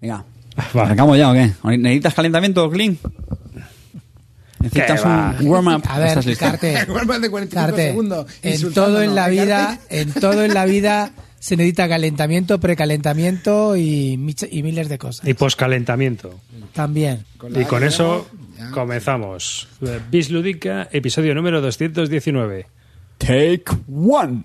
Venga. Va. ¿Arrancamos ya o qué? ¿Necesitas calentamiento, Clean? ¿Necesitas un warm-up? A ver. Carte, Más de 45 Carte, segundos. en todo en la ¿eh, vida, en todo en la vida se necesita calentamiento, precalentamiento y, y miles de cosas. Y poscalentamiento. También. Y con eso ya. comenzamos. Bis Lúdica, episodio número 219. Take one.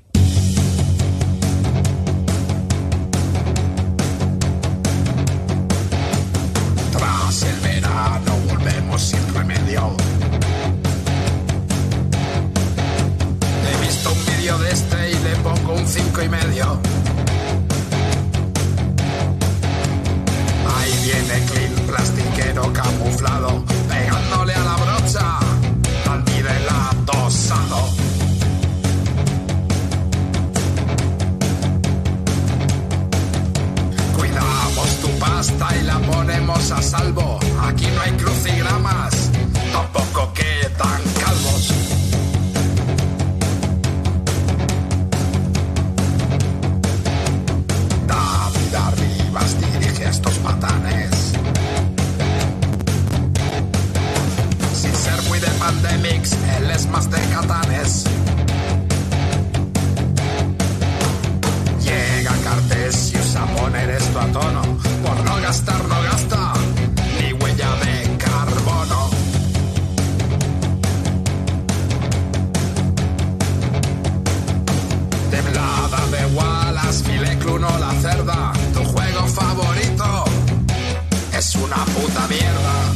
Y medio. Ahí viene Clean, plastiquero camuflado, pegándole a la brocha, Dandy del atosado. Cuidamos tu pasta y la ponemos a salvo. Aquí no hay crucigramas, tampoco estos patanes. Sin ser muy de pandemics, él es más de catanes. Llega Cartesius a poner esto a tono. Por no gastar, no gasta. Ni huella de carbono. Temblada de Wallace, Fileclun o la cerda. Tu juego favorito es una puta mierda.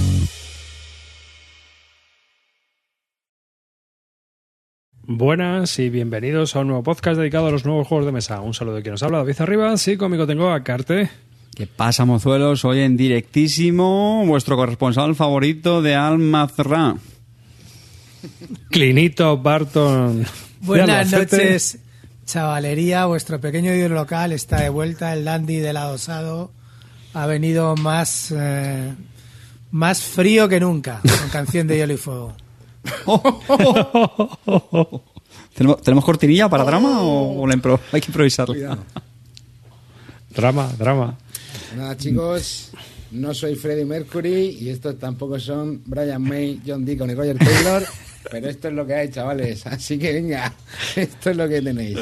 Buenas y bienvenidos a un nuevo podcast dedicado a los nuevos juegos de mesa. Un saludo de quien nos habla, David Arribas, y conmigo tengo a Carte. ¿Qué pasa, mozuelos? Hoy en directísimo, vuestro corresponsal favorito de Almazra. Clinito Barton. Buenas noches, chavalería. Vuestro pequeño ídolo local está de vuelta. El dandy del adosado ha venido más, eh, más frío que nunca con canción de hielo y fuego. ¿Tenemos, ¿Tenemos cortinilla para drama o, o la impro- hay que improvisarla? Drama, drama. Nada, chicos, no soy Freddie Mercury y estos tampoco son Brian May, John Deacon y Roger Taylor, pero esto es lo que hay, chavales. Así que venga, esto es lo que tenéis.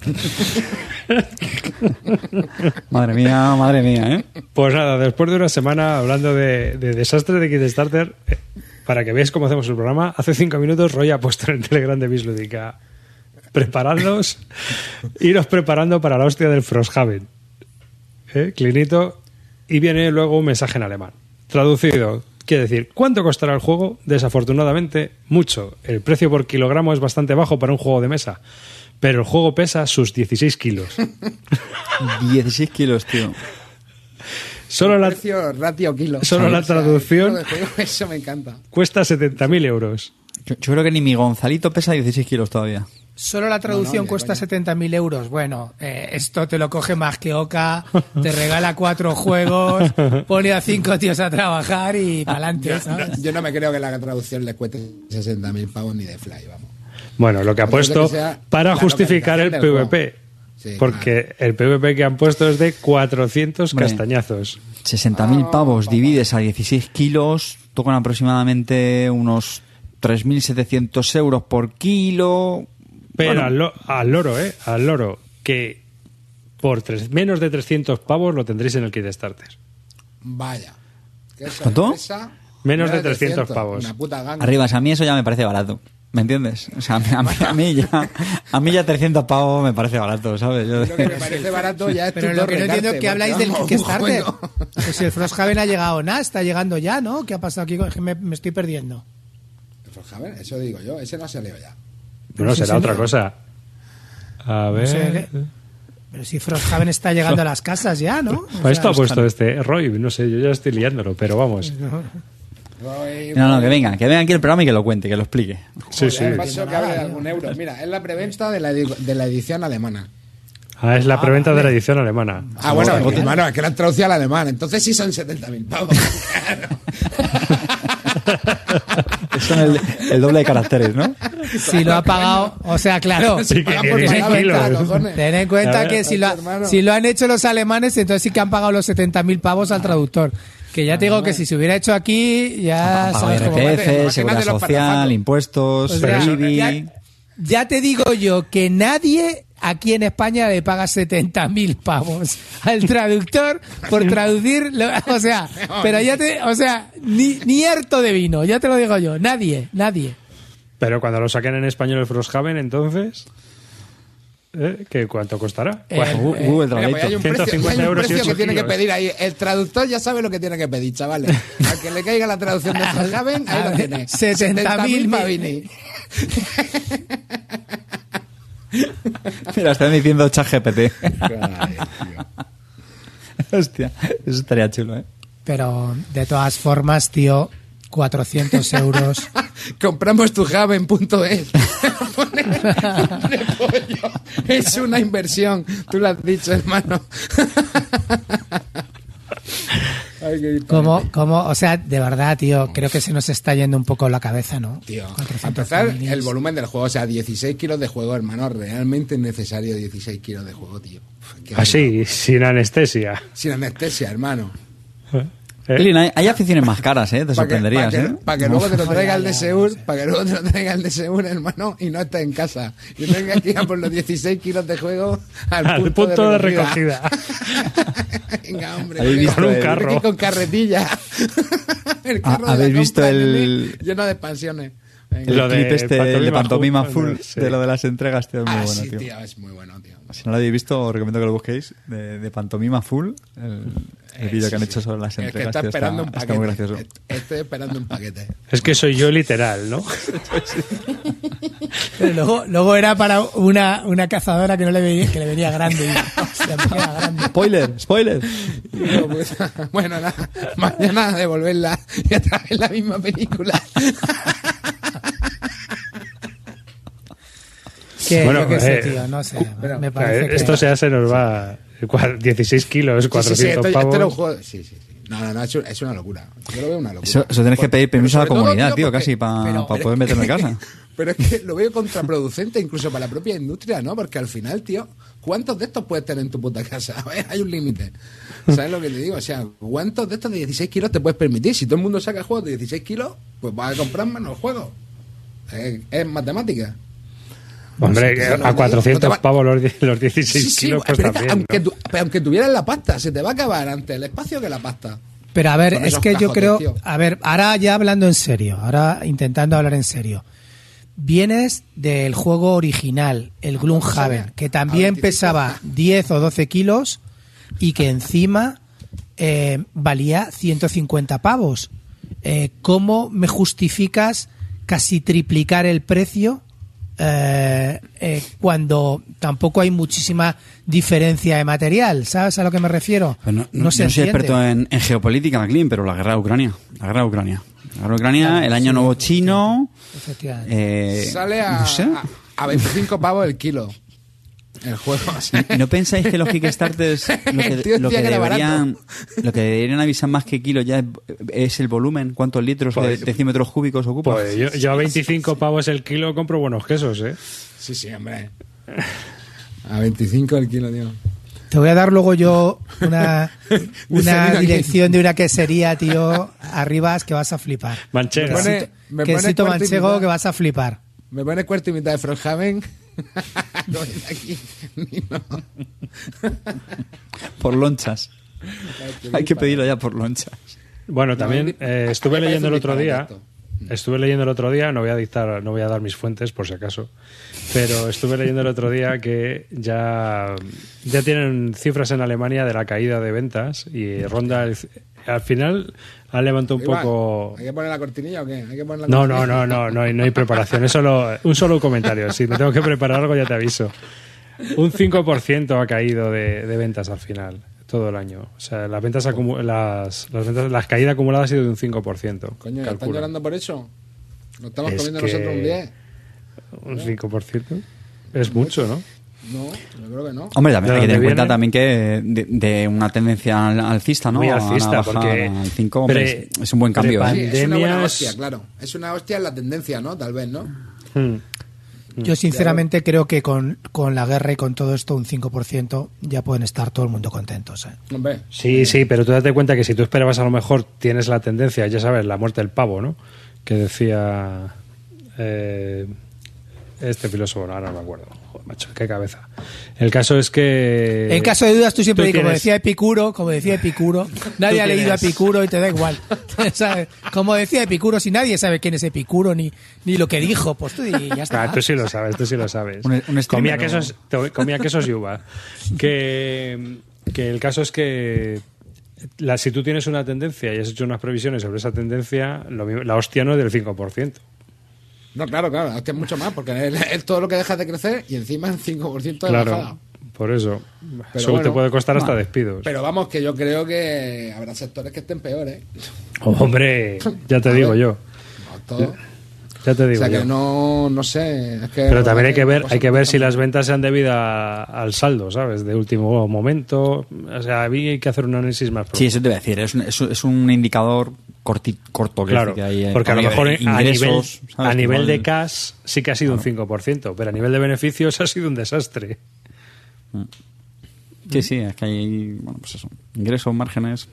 Madre mía, madre mía, ¿eh? Pues nada, después de una semana hablando de, de desastre de Kickstarter, eh, para que veáis cómo hacemos el programa, hace cinco minutos Roy ha puesto en el Telegram de Bis Lúdica. Preparadlos, iros preparando para la hostia del Frosthaven. ¿Eh? Clinito. Y viene luego un mensaje en alemán. Traducido, quiere decir, ¿cuánto costará el juego? Desafortunadamente, mucho. El precio por kilogramo es bastante bajo para un juego de mesa. Pero el juego pesa sus 16 kilos. 16 kilos, tío. Solo la, Precio ratio kilo. Solo la O sea, traducción. juego, Eso me encanta. cuesta 70.000 euros. Yo, yo creo que ni mi Gonzalito pesa 16 kilos todavía. Solo la traducción No, no, cuesta ya, 70.000 euros. Bueno, eh, esto te lo coge más que Oca, te regala cuatro juegos, pone a cinco tíos a trabajar y para adelante, ¿sabes? Yo no me creo que la traducción le cueste 60.000 pavos ni de fly, vamos. Bueno, lo que ha puesto que sea para justificar el PvP. Sí, porque el PvP que han puesto es de 400 Hombre. castañazos. 60.000 pavos divides a 16 kilos, tocan aproximadamente unos 3.700 euros por kilo. Pero Bueno, al, lo- al loro, ¿eh? Al loro. Que por tres- menos de 300 pavos lo tendréis en el Kickstarter. Vaya. ¿Qué ¿Cuánto? sorpresa. Menos de 300 pavos. Una puta ganga. Arriba, a mí eso ya me parece barato. ¿Me entiendes? O sea, a mí, a mí- a mí ya, a mí ya 300 pavos me parece barato, ¿sabes? Yo- Lo que me parece barato ya es Pero lo que no entiendo es que habláis del Kickstarter. juego. Pues si el Frosthaven ha llegado, nada, está llegando ya, ¿no? ¿Qué ha pasado aquí? Me, me estoy perdiendo. Frosthaven, eso digo yo, ese no ha salido ya. Bueno, sí, será sí, otra no. cosa. A ver. sé qué- Pero si Frosthaven está llegando a las casas ya, ¿no? O Pues esto sea, ha puesto este Roy, no sé, yo ya estoy liándolo, pero vamos. No, no, que venga, que venga aquí el programa y que lo cuente, que lo explique. Sí, sí. Joder, paso que hable de algún euro. Mira, es la preventa de la, de la edición alemana. Ah, es la preventa de la edición alemana. Ah, bueno, hermano, es que la han traducido al alemán. Entonces sí son 70.000 pavos. Son el, el doble de caracteres, ¿no? Si lo ha pagado, o sea, claro. Sí, que Pagan ni por 10 palabra, kilos. cojones. Ten en cuenta que si lo, si lo han hecho los alemanes, entonces sí que han pagado los 70.000 pavos al traductor. Que ya te digo que si se hubiera hecho aquí, ya Pago sabes. IRPF, seguridad social, impuestos, IBI. ya, ya te digo yo que nadie aquí en España le paga 70.000 pavos al traductor por traducir, lo- o sea, pero ya te, o sea, ni, ni harto de vino, ya te lo digo yo, nadie, nadie. Pero cuando lo saquen en español el Frosthaven, entonces. ¿Eh? ¿Qué, ¿Cuánto costará? Eh, ¿Cuál- Gu- Google Mira, pues hay un precio, 150 hay un euros precio que tiene que pedir ahí. El traductor ya sabe lo que tiene que pedir, chavales. Al que le caiga la traducción de Frosthaven, ahí lo tiene. 70.000 pavini. Mira, están diciendo ChatGPT. Hostia, eso estaría chulo, ¿eh? Pero de todas formas, tío, 400 euros. Compramos tu Haven.es. Pone- pone pollo. es una inversión. Tú lo has dicho, hermano. Como, como, o sea, de verdad, tío, creo que se nos está yendo un poco la cabeza, ¿no? Tío, 400 a empezar familias. el volumen del juego, o sea, 16 kilos de juego, hermano, realmente es necesario 16 kilos de juego, tío. Así, sin anestesia. Sin anestesia, hermano. ¿Eh? Elin, hay, hay aficiones más caras, ¿eh? Te Para que, sorprenderías, pa' que- ¿eh? pa' que luego te lo traiga el de ya. para que luego te lo traiga el de Seur, hermano, y no estés en casa. Y tenga que ir a por los 16 kilos de juego al, Al punto de recogida. Venga, hombre. ¿Habéis venga, visto Con un el- carro. Aquí con carretilla. el carro de la ¿habéis visto el- Lleno de expansiones. Venga. El Lo de clip este el de pantomima pantomima full, full, sí. de lo de las entregas, tío, es muy Ah, bueno, sí, tío. tío, es muy bueno, tío. Si no lo habéis visto, os recomiendo que lo busquéis. De, de pantomima full, el, el Eh, vídeo sí, que han sí. hecho sobre las Es que entregas. está esperando un paquete. está muy gracioso. Est- Estoy esperando un paquete. Es que soy yo literal, ¿no? Pero luego, luego era para una, una cazadora que no le venía, que le venía grande. y, hostia, me queda grande. Spoiler, spoiler. Pues, bueno, nada, mañana devolverla y otra vez la misma película. Que, Bueno, sé, eh, tío, no sé. pero- me parece que... Esto ya se nos va. Cua- 16 kilos, 400 sí, pavos. era un juego. Sí, sí, sí. No, no, no, es, un- es una locura. Yo lo veo una locura. Eso, eso tenés que pedir permiso a la comunidad, tío, porque- casi, para pero- poder meterlo en casa. Pero es que lo veo contraproducente incluso para la propia industria, ¿no? Porque al final, tío, ¿cuántos de estos puedes tener en tu puta casa? A ver, hay un límite. ¿Sabes lo que te digo? O sea, ¿cuántos de estos de 16 kilos te puedes permitir? Si todo el mundo saca juegos de 16 kilos, pues vas a comprar menos juegos. Es, es matemática. Hombre, No sé, a te- 400 no te va- pavos los, die- los 16 Sí, sí, kilos, pero pues es que también. aunque, ¿no? tu- pero aunque tuvieras la pasta, se te va a acabar antes el espacio que la pasta. Pero a ver, es que yo creo, tío. a ver, ahora ya hablando en serio, ahora intentando hablar en serio. Vienes del juego original, el Gloomhaven, que también A 25. pesaba 10 o 12 kilos y que encima eh, valía 150 pavos. Eh, ¿Cómo me justificas casi triplicar el precio eh, eh, cuando tampoco hay muchísima diferencia de material? ¿Sabes a lo que me refiero? Pues no, no, se no soy experto en, en geopolítica, Clean, pero la guerra de Ucrania. La guerra de Ucrania. La guerra de Ucrania, el año nuevo chino. Efectivamente. eh, Sale a, no sé. a, a 25 pavos el kilo. El juego. sea, ¿No pensáis que los Kickstarters lo que, lo deberían, lo que deberían avisar más que kilos ya es, es el volumen? ¿Cuántos litros o Pues- decímetros cúbicos ocupa? Pues yo, yo a 25 pavos el kilo compro buenos quesos, ¿eh? Sí, sí, hombre. A 25 el kilo, tío. Te voy a dar luego yo una, dirección de una quesería, tío, arriba es que vas a flipar. Pone- Quesito, manchego que vas a flipar. Me pone cuarto y mitad de Frosthaven. no es aquí. Ni no. Por lonchas. Hay que pedirlo ya por lonchas. Bueno, también eh, estuve leyendo el otro día. disparate Estuve leyendo el otro día, no voy a dictar, no voy a dar mis fuentes por si acaso, pero estuve leyendo el otro día que ya, ya tienen cifras en Alemania de la caída de ventas y ronda el- al final ha levantado un Iván, poco. ¿Hay que poner la cortinilla o qué? ¿Hay que poner la No, no, no, no, no hay, no hay preparación. Es solo un solo comentario. Si me tengo que preparar algo ya te aviso. Un 5% ha caído de, de ventas al final, todo el año. O sea, las ventas las, las ventas, la caída acumulada ha sido de un 5%. Coño, ¿están llorando por eso? ¿Lo estamos Es comiendo nosotros un 10? Un 5%. Es mucho, ¿no? No, yo creo que no. Hombre, también ¿De hay que tener en cuenta también que de, de una tendencia al- alcista, ¿no? Muy alcista, bajada porque al 5, hombre, pre- es, es un buen cambio. ¿eh? Sí, es una buena hostia, claro. Es una hostia en la tendencia, ¿no? Tal vez, ¿no? Hmm. Yo sinceramente creo que con, con la guerra y con todo esto un 5% ya pueden estar todo el mundo contentos. ¿eh? Hombre, Sí, sí, pero tú date cuenta que si tú esperabas a lo mejor tienes la tendencia, ya sabes, la muerte del pavo, ¿no? Que decía eh, este filósofo, no, ahora no me acuerdo. Macho, qué cabeza. El caso es que... En caso de dudas, tú siempre, tú como decía Epicuro, como decía Epicuro, nadie ha leído a Epicuro y te da igual. ¿Sabes? Como decía Epicuro, si nadie sabe quién es Epicuro ni, ni lo que dijo, pues tú di, ya está. Ah, tú sí lo sabes, tú sí lo sabes. Un- un comía, quesos, comía quesos y uva. Que, que el caso es que la, si tú tienes una tendencia y has hecho unas previsiones sobre esa tendencia, lo mismo- la hostia no es del 5%. No, claro, claro. Es que es mucho más, porque es, es todo lo que dejas de crecer y encima el 5% de Claro, bajada. por eso. Pero Eso te puede costar hasta bueno, despidos. Pero vamos, que yo creo que habrá sectores que estén peores. Hombre, ya te A digo ver. yo. No. Ya te O digo sea yo. que no, no sé. es que Pero también hay que ver, hay que ver si las ventas se han debido a- al saldo, ¿sabes? De último momento. O sea, había que hacer un análisis más Sí, profundo. eso te voy a decir. Es un, es un- es un indicador corti- corto que Claro, que hay, eh, porque a lo nivel mejor de a nivel, a nivel de cash sí que ha sido un 5%, pero a nivel de beneficios ha sido un desastre. Sí, sí, es que hay, bueno, pues eso, ingresos, márgenes.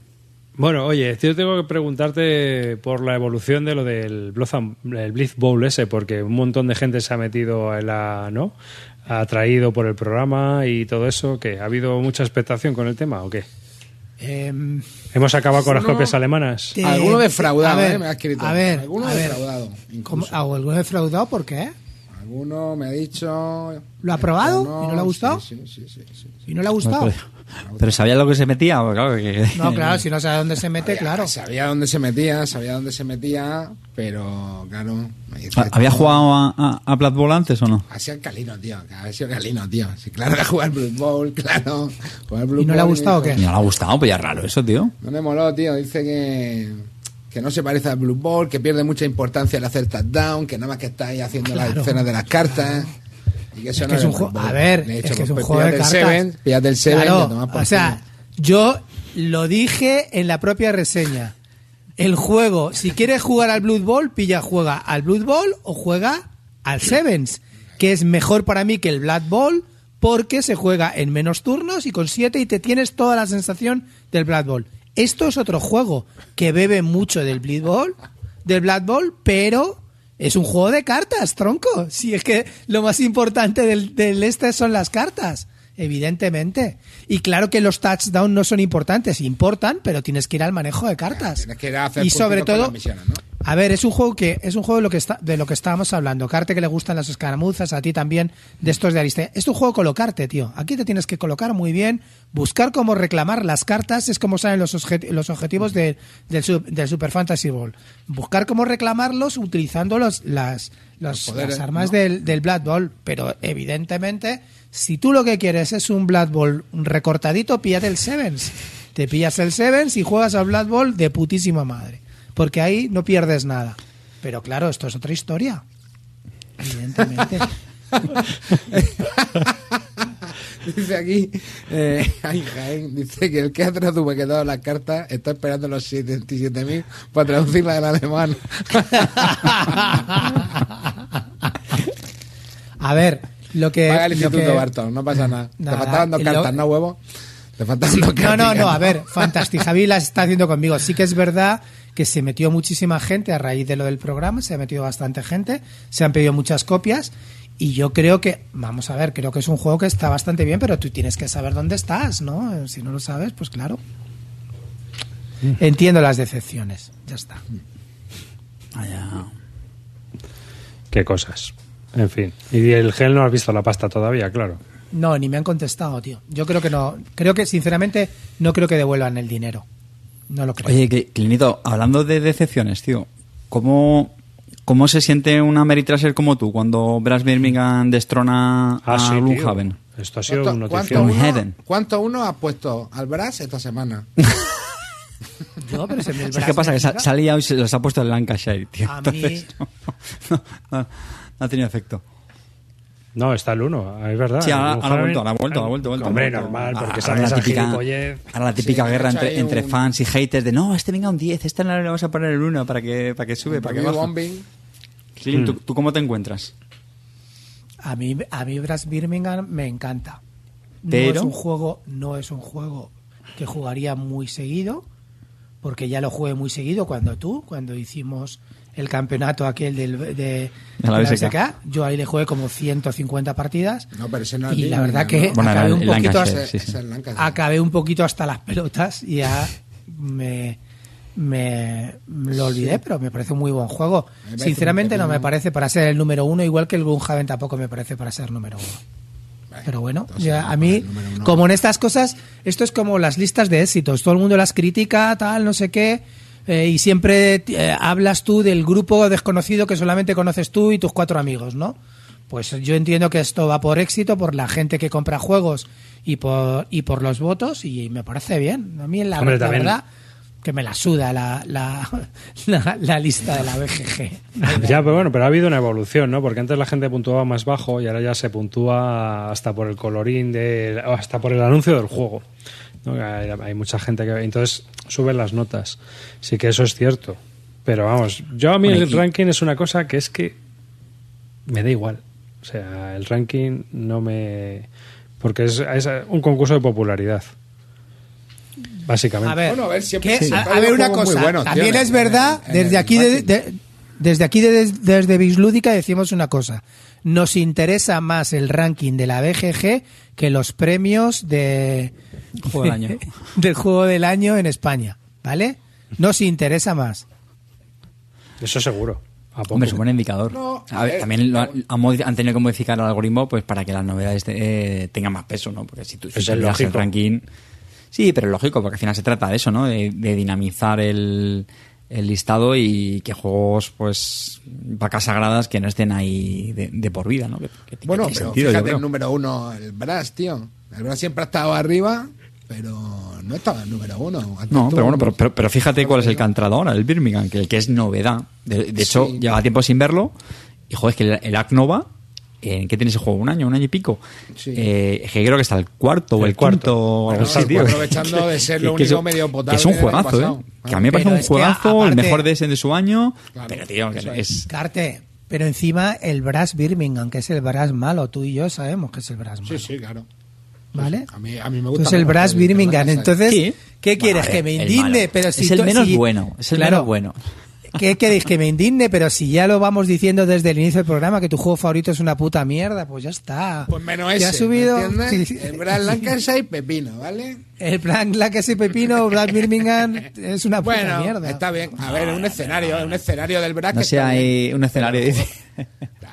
Bueno, oye, yo tengo que preguntarte por la evolución de lo del Blitz Bowl ese, porque un montón de gente se ha metido en la, ¿no? Atraído por el programa y todo eso, que ¿Ha habido mucha expectación con el tema o qué? Em, ¿Hemos acabado con las copias alemanas? te- Alguno defraudado, a ver, eh, me ha escrito. A ver, Alguno a ver. defraudado, ¿Cómo- incluso. ¿Alguno defraudado por qué? Alguno me ha dicho. ¿Lo ha probado esto y no le ha gustado? Sí, sí, sí, sí, sí. ¿Y no le ha gustado? Pero, pero sabía lo que se metía, pues claro que... No, claro, si no sabe dónde se mete, claro. Sabía dónde se metía, sabía dónde se metía, pero claro. me dice, ¿Había jugado a, a, a Blood Bowl antes o no? Ha sido calino, tío. Ha sido calino, tío. Sí, claro que jugar Blood Bowl, claro. Jugar Blood ¿Y no le ha gustado o qué? No le ha gustado, pues ya es raro eso, tío. No le moló, tío. Dice que, que no se parece al Blue Ball, que pierde mucha importancia el hacer touchdown, que nada más que está ahí haciendo las Claro. escenas de las cartas. Y que eso Es no que es un juego. A ver, he es dicho, que es un pues, juego de cartas. Seven, el Seven Claro, o sea, yo lo dije en la propia reseña. El juego, si quieres jugar al Blood Bowl, pilla, juega al Blood Bowl o juega al Sevens, que es mejor para mí que el Blood Bowl porque se juega en menos turnos y con siete y te tienes toda la sensación del Blood Bowl. Esto es otro juego que bebe mucho del Blood Bowl, del Blood Bowl, pero es un juego de cartas, tronco. Si es que lo más importante del, del este son las cartas, evidentemente. Y claro que los touchdowns no son importantes, importan, pero tienes que ir al manejo de cartas. Tienes que ir a hacer y sobre todo, misiones, ¿no? A ver, es un juego que es un juego de lo que está, de lo que estábamos hablando. Carte que le gustan las escaramuzas, a ti también de estos de Aristea. Es un juego colocarte, tío. Aquí te tienes que colocar muy bien, buscar cómo reclamar las cartas, es como salen los, los objetivos de- del, sub- del Super Fantasy Ball. Buscar cómo reclamarlos utilizando los, las, los- Los poderes, las armas ¿no? del, del Blood Bowl. Pero evidentemente, si tú lo que quieres es un Blood Bowl recortadito, píllate el Sevens. Te pillas el Sevens y juegas al Blood Bowl de putísima madre. Porque ahí no pierdes nada. Pero claro, esto es otra historia. Evidentemente. Dice aquí, eh, ay, Jaén, dice que el que ha traducido las cartas está esperando los 77.000 para traducirla del alemán. A ver, lo que. Paga el Instituto que- Barton, no pasa nada. Nada, Te faltaban dos lo- cartas, ¿no, huevo? Te faltaban Sí, dos no, cartas. no, no, a ver, Fantastic Javi las está haciendo conmigo. Sí que es verdad que se metió muchísima gente a raíz de lo del programa, se ha metido bastante gente, se han pedido muchas copias y yo creo que, vamos a ver, creo que es un juego que está bastante bien, pero tú tienes que saber dónde estás, ¿no? Si no lo sabes, pues claro. Entiendo las decepciones, ya está. Vaya. Qué cosas. En fin. Y el gel no has visto la pasta todavía, claro. No, ni me han contestado, tío. Yo creo que no, creo que sinceramente no creo que devuelvan el dinero. No lo creo. Oye, que- Clinito, hablando de decepciones, tío, ¿cómo, ¿cómo se siente una Meritraser como tú cuando Brass Birmingham destrona Ah, a sí. Gloomhaven? Esto ha sido ¿Cuánto, un cuánto uno, ¿Cuánto uno ha puesto al Brass esta semana? No, pero se me- el ¿Sabes qué pasa? Que salía y se los ha puesto en Lancashire, tío. A mí- Entonces, no, no- no ha tenido efecto. No, está el 1, es verdad. Sí, ahora, ahora ha vuelto, ahora ha vuelto, ha vuelto, ha vuelto. Hombre, normal, porque Ahora sale la típica, ahora la típica Sí, guerra entre, ahí entre un- fans y haters de no, este venga un 10, este no le vamos a poner el 1 para que, para que sube, para que bombing. Sí, ¿tú, tú cómo te encuentras? A mí, a mí Brass Birmingham me encanta. No Pero- es un juego, no es un juego que jugaría muy seguido, porque ya lo jugué muy seguido cuando tú, cuando hicimos el campeonato aquel del, de, de la la BSK. Yo ahí le jugué como 150 partidas. No, pero ese no y la verdad que acabé, un poquito hasta, sí, Ese sí. es el Lancaster. acabé un poquito hasta las pelotas y ya me, me, me lo olvidé, pero me parece un muy buen juego. Sinceramente no me parece para ser el número uno, igual que el Gloomhaven tampoco me parece para ser número uno. Pero bueno, entonces, ya a mí, como en estas cosas, esto es como las listas de éxitos. Todo el mundo las critica, tal, no sé qué. Eh, y siempre eh, hablas tú del grupo desconocido que solamente conoces tú y tus cuatro amigos, ¿no? Pues yo entiendo que esto va por éxito, por la gente que compra juegos y por, y por los votos, y me parece bien. A mí, la, Hombre, la verdad, que me la suda la, la, la, la lista de la BGG. Ya, pero bueno, pero ha habido una evolución, ¿no? Porque antes la gente puntuaba más bajo y ahora ya se puntúa hasta por el colorín, de, hasta por el anuncio del juego. ¿No? Hay, hay mucha gente que... Entonces suben las notas. Sí que eso es cierto. Pero vamos, yo a mí Bueno, el y- ranking es una cosa que es que me da igual. O sea, el ranking no me... Porque es, es un concurso de popularidad. Básicamente. A ver, Bueno, a ver, siempre- que- siempre a, hay a ver una cosa. buenos, también tío, es verdad, en- desde aquí de, desde aquí de- desde Bislúdica decimos una cosa. Nos interesa más el ranking de la BGG que los premios de Juego del año. del juego del año en España, ¿vale? Nos interesa más. Eso seguro. ¿A poco? Hombre, es un buen indicador. No, a a ver, ver, también lo han, tenido que modificar el algoritmo pues para que las novedades eh, tengan más peso, ¿no? Porque si tú si el el ranking... Sí, pero es lógico, porque al final se trata de eso, ¿no? De, de dinamizar el, el listado y que juegos, pues, vacas sagradas que no estén ahí de, de por vida, ¿no? Que, Bueno, pero fíjate el número uno, el Brass, tío. El Brass siempre ha estado arriba, pero no estaba el número uno. Antes No, pero bueno, pero, pero, pero fíjate cuál es el que ha entrado ahora, el Birmingham, que, que es novedad. De, de hecho, Sí. lleva tiempo sin verlo. Y joder, es que el, el Ark Nova, ¿en qué tiene ese juego? ¿Un año? ¿Un año y pico? Sí. Eh, es que creo que está el cuarto o El el cuarto. quinto Bueno, tío. aprovechando de ser lo que único es- medio potable Que es un juegazo. ¿eh? Que a mí me parece Pero un es juegazo, el mejor de ese de su año. Claro, pero, tío, que eso es... Carte, pero encima el Brass Birmingham, que es el Brass malo, tú y yo sabemos que es el Brass malo, Sí, sí, claro. ¿vale? A mí, a mí me gusta. Entonces el Brass Birmingham, entonces, Sí. ¿qué quieres? que me indigne, pero si Es el menos bueno, es el Claro. menos bueno. ¿Qué queréis? ¿Que me indigne? Pero si ya lo vamos diciendo desde el inicio del programa, que tu juego favorito es una puta mierda, pues ya está. Pues menos ese. ha subido. Sí, sí. El Brass Lancashire y Pepino, ¿vale? el plan La que ese pepino, Brad Birmingham, es una puta Bueno, mierda. está bien. A ver, es un escenario, es un escenario del Brass. No que bien. hay un escenario, dice.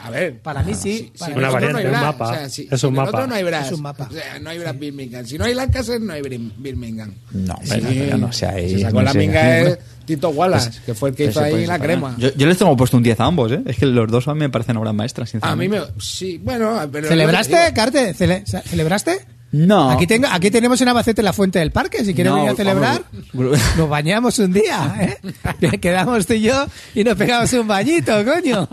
A ver. Para mí sí. Si para en mí Una variante, no un mapa. o sea, si- Es un mapa. otro no hay Brass. Es un mapa. O sea, no hay Brass Birmingham. Si no hay Lancaster, no hay Bir- Birmingham. No, Sí, pero, pero no sé, ahí... Se sacó no la sé. minga es Tito Wallace, que fue el que hizo ahí la crema. Yo, yo les tengo puesto un 10 a ambos, ¿eh? Es que los dos a mí me parecen obras maestras, A sinceramente. mí me. Sí, bueno, pero. ¿Celebraste, digo, Carte? Cele- ¿Celebraste? No. Aquí, tengo, aquí tenemos en Albacete la fuente del parque. Si quieres No, venir a celebrar, vamos. nos bañamos un día. ¿eh? Quedamos tú y yo y nos pegamos un bañito, coño.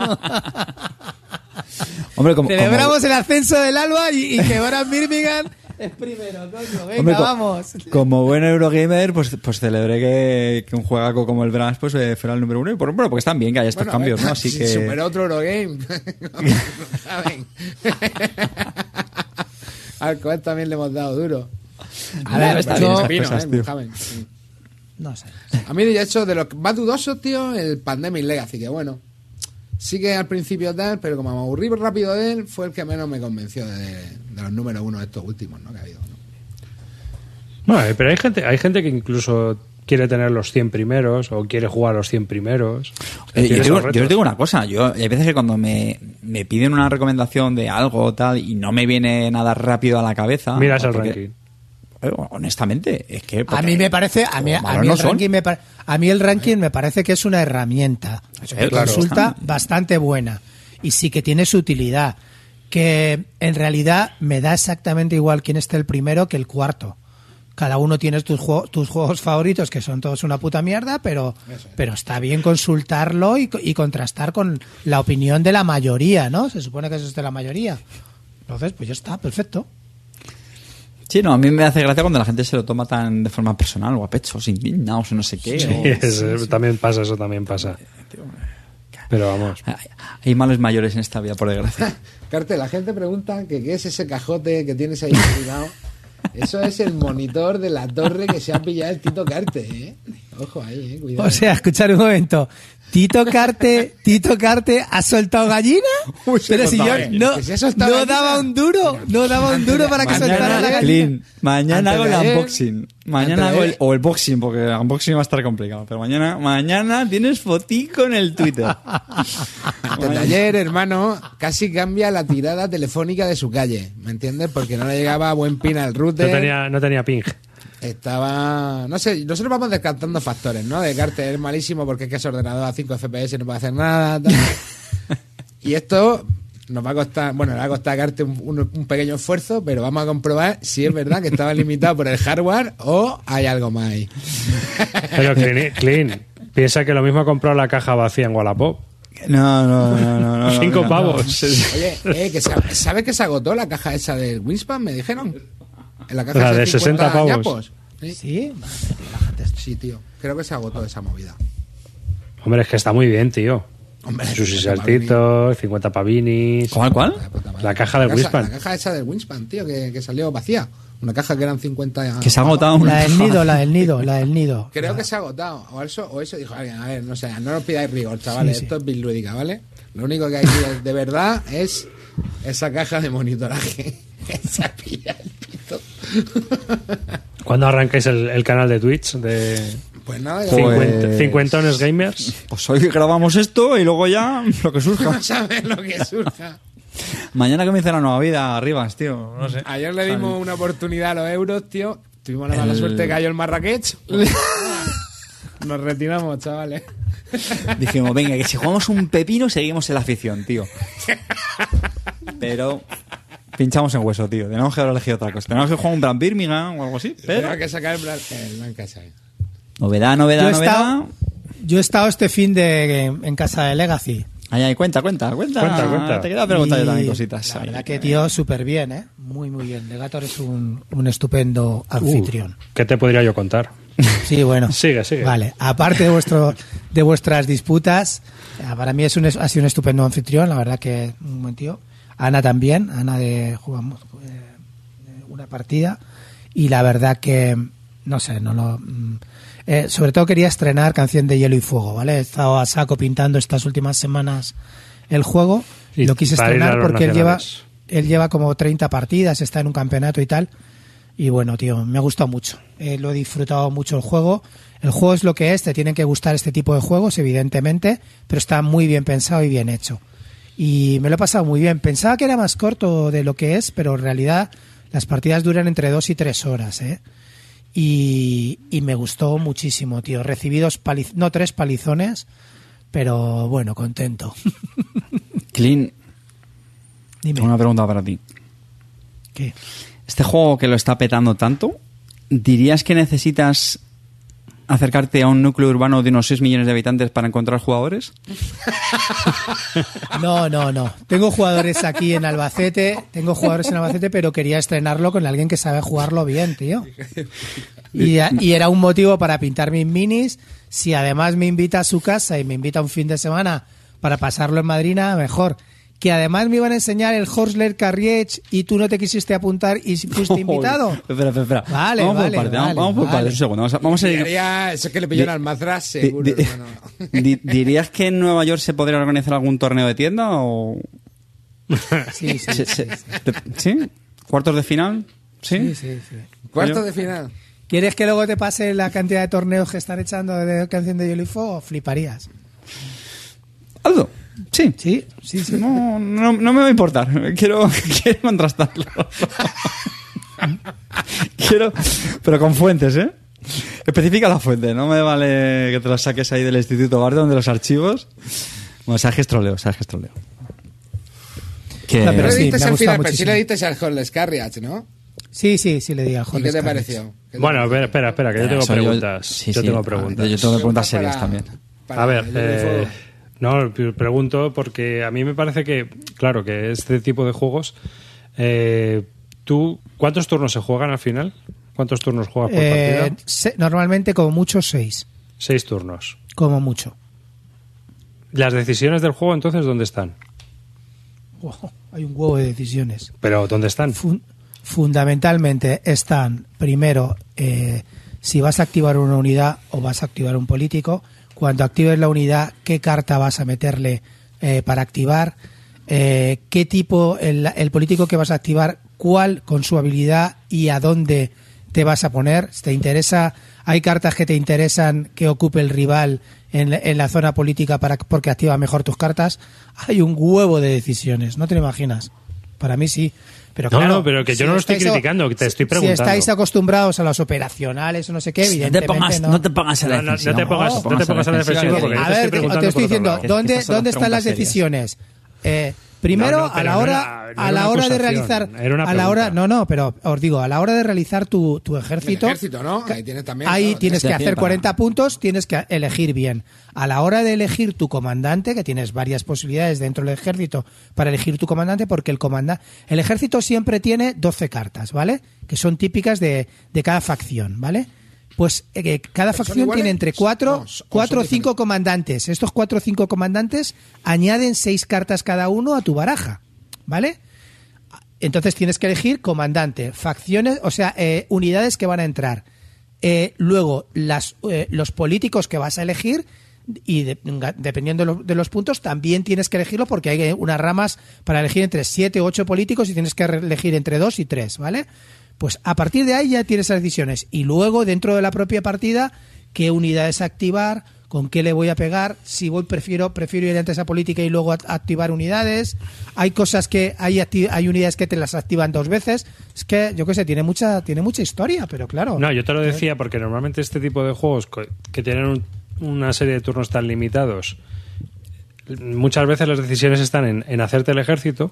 Hombre, como, Celebramos como- el ascenso del Alba y, y que ahora Birmingham es primero, coño. Venga, hombre, co- vamos. Como buen Eurogamer, pues, pues celebré que, que un juegaco como el Brass pues, eh, fuera el número uno. Y por, bueno, porque están bien que haya estos bueno, cambios, eh, ¿no? Así si que. Superó otro Eurogame. ¿Saben? Al cual también le hemos dado duro. A ver, está bien esas Pepino, cosas, eh, tío. No sé. A mí, de hecho, de lo más dudoso, tío, el Pandemic Legacy, que bueno. Sí que al principio tal, pero como me aburrí rápido de él, fue el que menos me convenció de, de los números uno de estos últimos, ¿no? Que ha habido, ¿no? Bueno, eh, pero hay gente, hay gente que incluso quiere tener los 100 primeros o quiere jugar los 100 primeros. Eh, yo, digo, os digo una cosa, yo hay veces que cuando me, me piden una recomendación de algo o tal y no me viene nada rápido a la cabeza. Miras el ranking. Honestamente, es que. A mí me parece, a mí, como a malos mí no el ranking me, a mí el ranking me parece que es una herramienta. Que claro. resulta bastante buena y sí que tiene su utilidad. Que en realidad me da exactamente igual quién esté el primero que el cuarto. Cada uno tiene tus, juegos, tus juegos favoritos, que son todos una puta mierda, pero, pero está bien consultarlo y, co- y contrastar con la opinión de la mayoría, ¿no? Se supone que eso es de la mayoría. Entonces, pues ya está, perfecto. Sí, no, a mí me hace gracia cuando la gente se lo toma tan de forma personal o a pecho, sin indignados o no sé qué. Sí, o- es- también pasa, eso también pasa. Pero vamos. Hay- Hay males mayores en esta vida, por desgracia. Carte, la gente pregunta que qué es ese cajote que tienes ahí cuidado. Eso es el monitor de la torre que se ha pillado el Tito Carte, ¿eh? Ojo ahí, ¿eh? Cuidado. O sea, escuchar un momento. Tito Carte, Tito Carte ha soltado gallina, pero si yo no, no gallina. daba un duro, no daba un duro para que Mañana, soltara la gallina. clean. Mañana hago el unboxing. Mañana hago el, o el boxing, porque el unboxing va a estar complicado. Pero mañana, mañana tienes fotico en el Twitter. Antes de ayer, hermano, casi cambia la tirada telefónica de su calle, ¿me entiendes? Porque no le llegaba a buen pin al No router. tenía, no tenía ping. Estaba. No sé, nosotros vamos descartando factores, ¿no? De Carte es malísimo porque es que ese ordenador a 5 FPS no puede hacer nada. tal. y esto nos va a costar. Bueno, le va a costar a Carte un, pequeño esfuerzo, pero vamos a comprobar si es verdad que estaba limitado por el hardware o hay algo más ahí. Pero Clean, Clean, piensa que lo mismo ha comprado la caja vacía en Wallapop. No, no, no, no. no, Cinco no. pavos. Oye, eh, que ¿sabes que se agotó la caja esa del Winspan? Me dijeron. En la caja La de 60 50 pavos. ñapos. Sí, Sí, sí, tío. Creo que se agotó esa movida. Hombre, es que está muy bien, tío. Hombre, saltitos, 50 pavinis. ¿Cuál, cuál? La caja del Winspan. La caja esa del Winspan, tío, que, que salió vacía. Una caja que eran 50. Que se ha agotado una la del nido, la del nido, la del nido. Creo que se ha agotado. O eso, o eso dijo alguien. A ver, no sé, no nos pidáis rigor, chavales. Sí, sí. Esto es bilúdica, ¿vale? Lo único que hay que de verdad es esa caja de monitoraje. Esa pilla el pito. ¿Cuándo arrancáis el, el canal de Twitch de Pues nada, Pues- cincuentones gamers? Pues hoy grabamos esto y luego ya lo que surja. vamos a ver lo que surja. Mañana comienza la nueva vida, Arribas, tío. No sé. Ayer le dimos una oportunidad a los euros, tío. Tuvimos la mala El- suerte que cayó el Marrakech. Nos retiramos, chavales. Dijimos, venga, que si jugamos un pepino seguimos en la afición, tío. Pero pinchamos en hueso, tío. Tenemos que haber elegido otra cosa. Tenemos que jugar un Brand Birmingham o algo así. Pero... Que sacar el. Novedad, novedad, Yo he, novedad. estado, yo he estado este fin de en casa de Legacy. Ay, ay, cuenta, cuenta, cuenta. Cuenta, cuenta. Te quería preguntar yo también cositas. La Ay, verdad que, tío, súper bien, ¿eh? Muy, muy bien. Legator es un, un estupendo Uh, anfitrión. ¿Qué te podría yo contar? Sí, bueno. Sigue, sigue. Vale, aparte de vuestro de vuestras disputas, eh, para mí es un, ha sido un estupendo anfitrión, la verdad que un buen tío. Ana también, Ana de jugamos eh, una partida y la verdad que no sé, no lo mm, eh, sobre todo quería estrenar Canción de Hielo y Fuego, ¿vale? He estado a saco pintando estas últimas semanas el juego y lo quise estrenar porque él lleva él lleva como 30 partidas, está en un campeonato y tal. Y bueno, tío, me ha gustado mucho. Eh, lo he disfrutado mucho el juego. El juego es lo que es, te tienen que gustar este tipo de juegos, evidentemente, pero está muy bien pensado y bien hecho. Y me lo he pasado muy bien. Pensaba que era más corto de lo que es, pero en realidad las partidas duran entre dos y tres horas, ¿eh? Y, y me gustó muchísimo, tío. Recibí dos paliz no tres palizones, pero bueno, contento. Clean, Dime, una pregunta para ti. ¿qué? Este juego que lo está petando tanto, ¿dirías que necesitas acercarte a un núcleo urbano de unos 6 millones de habitantes para encontrar jugadores? No, no, no. Tengo jugadores aquí en Albacete, tengo jugadores en Albacete, pero quería estrenarlo con alguien que sabe jugarlo bien, tío. Y, y era un motivo para pintar mis minis. Si además me invita a su casa y me invita un fin de semana para pasarlo en Madrina, mejor. Que además me iban a enseñar el Horsler Carriage y tú no te quisiste apuntar y fuiste invitado. espera, espera, espera. Vale, vamos vale, por parte, vale, vamos por vale. parte, un segundo. Vamos a, vamos a ir- Diría, eso es que le pilló almazras, di- seguro, di- hermano. di- ¿Dirías que en Nueva York se podría organizar algún torneo de tienda o...? Sí, sí, ¿Sí? ¿Cuartos de final? ¿Sí? sí, sí, sí. Cuarto Coño. de final. ¿Quieres que luego te pase la cantidad de torneos que están echando de canción de Hielo y Fuego? Fliparías. Aldo, sí. Sí, sí, sí. No, no, no me va a importar. Quiero, quiero contrastarlo. quiero, pero con fuentes, ¿eh? Especifica la fuente, no me vale que te lo saques ahí del Instituto Barton, de los archivos. Bueno, sabes troleo, sabes troleo. Que, No, Pero pero le sí, diste al gustado final, pero sí le diste al Horles Carriage, ¿no? Sí, sí, sí le di al ¿Y qué te pareció? ¿Qué te Bueno, espera, espera, espera, que yo tengo Soy preguntas. sí, yo sí. tengo preguntas. Yo tengo preguntas Para- serias también. para a ver, eh. No, pre- pregunto porque a mí me parece que, claro, que este tipo de juegos Eh, ¿Tú cuántos turnos se juegan al final? ¿Cuántos turnos juegas por Eh, partida? se- normalmente, como mucho, seis. Seis turnos. Como mucho. ¿Las decisiones del juego entonces dónde están? Wow, hay un huevo de decisiones. Pero ¿dónde están? Fun- fundamentalmente están, primero, eh, si vas a activar una unidad o vas a activar un político. Cuando actives la unidad, qué carta vas a meterle eh, para activar. Eh, qué tipo, el, político que vas a activar, cuál con su habilidad y a dónde te vas a poner. Si te interesa, hay cartas que te interesan que ocupe el rival en, la- en la zona política para, porque activa mejor tus cartas. Hay un huevo de decisiones, no te lo imaginas. Para mí sí. Pero No, claro, no, pero que yo no lo estoy criticando, que te estoy preguntando. Si estáis acostumbrados a las operacionales o no sé qué, No te evidentemente pongas, no. no te pongas a la No, no, no te defensiva. pongas- no te pongas a la defensiva porque yo a ver, te, te estoy diciendo, ¿dónde, ¿dónde están las decisiones? Eh, primero, No, no, a la no hora, era- no a la hora de realizar, era una a la hora, no, no, pero os digo, a la hora de realizar tu, tu ejército, El ejército, ¿no? Ahí tienes también. ahí tienes que hacer para- 40 puntos, tienes que elegir bien. A la hora de elegir tu comandante, que tienes varias posibilidades dentro del ejército para elegir tu comandante, porque el comandante, el ejército siempre tiene 12 cartas, ¿vale? Que son típicas de, de cada facción, ¿vale? Pues eh, cada ¿Pero son facción tiene entre 4 No, o son cuatro o 5 diferentes. comandantes. Estos 4 o 5 comandantes añaden 6 cartas cada uno a tu baraja, ¿vale? Entonces tienes que elegir comandante, facciones, o sea, eh, unidades que van a entrar. Eh, luego, las, eh, los políticos que vas a elegir, y de- dependiendo de, lo- de los puntos, también tienes que elegirlo porque hay eh, unas ramas para elegir entre 7 o 8 políticos y tienes que elegir entre 2 y 3, ¿vale? Pues a partir de ahí ya tienes esas decisiones. Y luego, dentro de la propia partida, qué unidades activar, con qué le voy a pegar, si voy prefiero prefiero ir ante esa política y luego act- activar unidades. Hay cosas que hay hay unidades que te las activan dos veces. Es que yo qué sé, tiene mucha tiene mucha historia, pero claro. No, yo te lo decía porque normalmente este tipo de juegos que tienen un- una serie de turnos tan limitados, muchas veces las decisiones están en, en hacerte el ejército,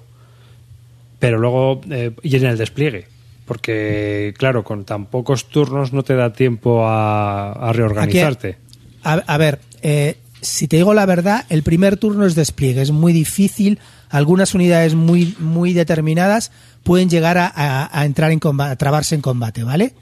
pero luego eh, y en el despliegue. Porque, claro, con tan pocos turnos no te da tiempo a, reorganizarte. A, ver, eh, si te digo la verdad, el primer turno es despliegue, es muy difícil. Algunas unidades muy, muy determinadas pueden llegar a entrar en combate, a trabarse en combate, ¿vale?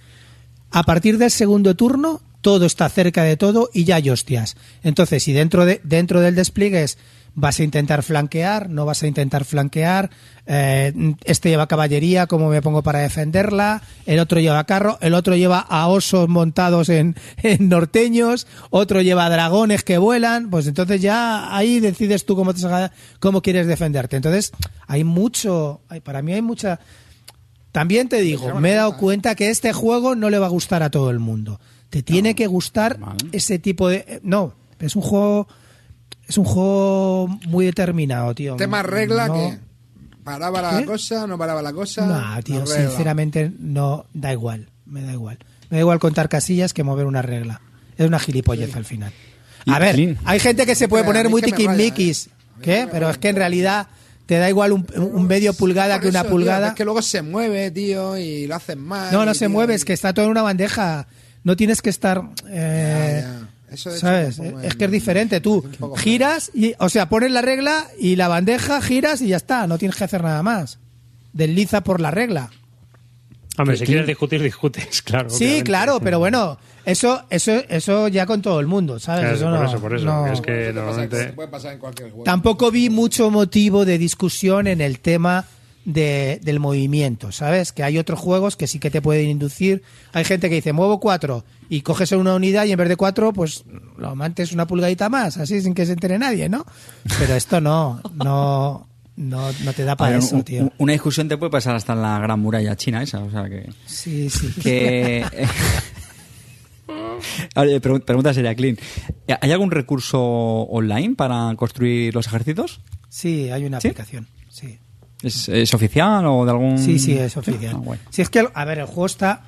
A partir del segundo turno, todo está cerca de todo y ya hay hostias. Entonces, si dentro, de, dentro del despliegue es vas a intentar flanquear, no vas a intentar flanquear, eh, este lleva caballería, ¿cómo me pongo para defenderla? El otro lleva carro, el otro lleva a osos montados en, en norteños, otro lleva dragones que vuelan, pues entonces ya ahí decides tú cómo, te, cómo quieres defenderte. Entonces, hay mucho, para mí hay mucha... También te digo, me he dado cuenta que este juego no le va a gustar a todo el mundo. Te tiene que gustar ese tipo de... eh, No, es un juego... Es un juego muy determinado, tío. Tema regla No- que paraba la ¿Qué? cosa, no paraba la cosa. No, tío, sinceramente no da igual. Me da igual. Me da igual contar casillas que mover una regla. Es una gilipollez al final. Y A ver, clean. hay gente que se puede Pero a poner muy tiquismiquis. ¿eh? ¿Qué? Pero es que en realidad te da igual un, un medio pulgada que una eso, tío, pulgada. es que luego se mueve, tío, y lo hacen mal. No, no y, se tío, mueve, y- es que está todo en una bandeja. No tienes que estar. eh. Eso hecho ¿Sabes? tampoco Es que es diferente. Tú giras, y, o sea, pones la regla y la bandeja, giras y ya está. No tienes que hacer nada más. Desliza por la regla. Hombre, si quieres discutir, discutes, claro. Sí, obviamente. claro, pero bueno, eso, eso, eso ya con todo el mundo, ¿sabes? Claro, Eso por no- eso, por eso, no- es que normalmente... puede pasar en cualquier juego. Tampoco vi mucho motivo de discusión en el tema de- del movimiento, ¿sabes? Que hay otros juegos que sí que te pueden inducir. Hay gente que dice, muevo cuatro y coges una unidad y en vez de cuatro, pues lo amantes una pulgadita más, así sin que se entere nadie, ¿no? Pero esto no, no, no, no te da para ver, eso, un- tío. Una discusión te puede pasar hasta en la gran muralla china esa, o sea que... Sí, sí. que pregunta seria, Clean. ¿Hay algún recurso online para construir los ejércitos? Sí, hay una ¿Sí? aplicación, sí. ¿Es, es oficial o de algún...? Sí, sí, es oficial. Ah, bueno. Si es que, a ver, el juego está.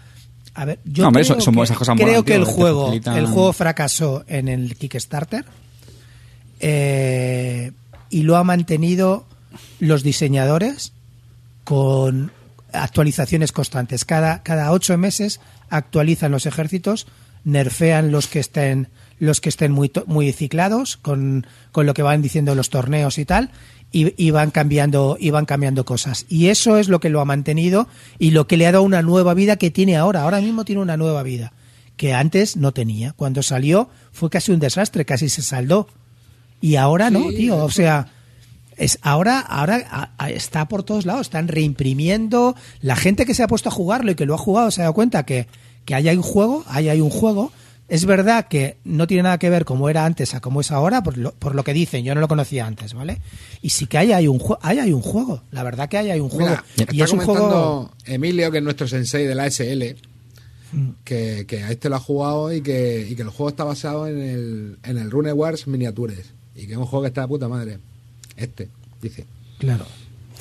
A ver, yo No, creo, eso- que, esas cosas creo que el juego, facilitan- el juego fracasó en el Kickstarter eh, y lo ha mantenido los diseñadores con actualizaciones constantes. Cada, cada ocho meses actualizan los ejércitos, nerfean los que estén los que estén muy, muy ciclados con, con lo que van diciendo los torneos y tal. Y, y van cambiando y van cambiando cosas. Y eso es lo que lo ha mantenido y lo que le ha dado una nueva vida que tiene ahora. Ahora mismo tiene una nueva vida que antes no tenía. Cuando salió fue casi un desastre casi se saldó. Y ahora no tío o sea es ahora ahora a- a- está por todos lados están reimprimiendo. La gente que se ha puesto a jugarlo y que lo ha jugado se ha dado cuenta que que ahí hay un juego ahí hay un juego es verdad que no tiene nada que ver como era antes a como es ahora por lo, por lo que dicen yo no lo conocía antes vale y sí que ahí hay un juego ahí hay un juego la verdad que ahí hay un juego Mira, y está es un juego Emilio, que es nuestro sensei de la SL, Mm. que, que a este lo ha jugado y que, y que el juego está basado en el, en el Rune Wars Miniatures. Y que es un juego que está de puta madre. Este, dice. Claro.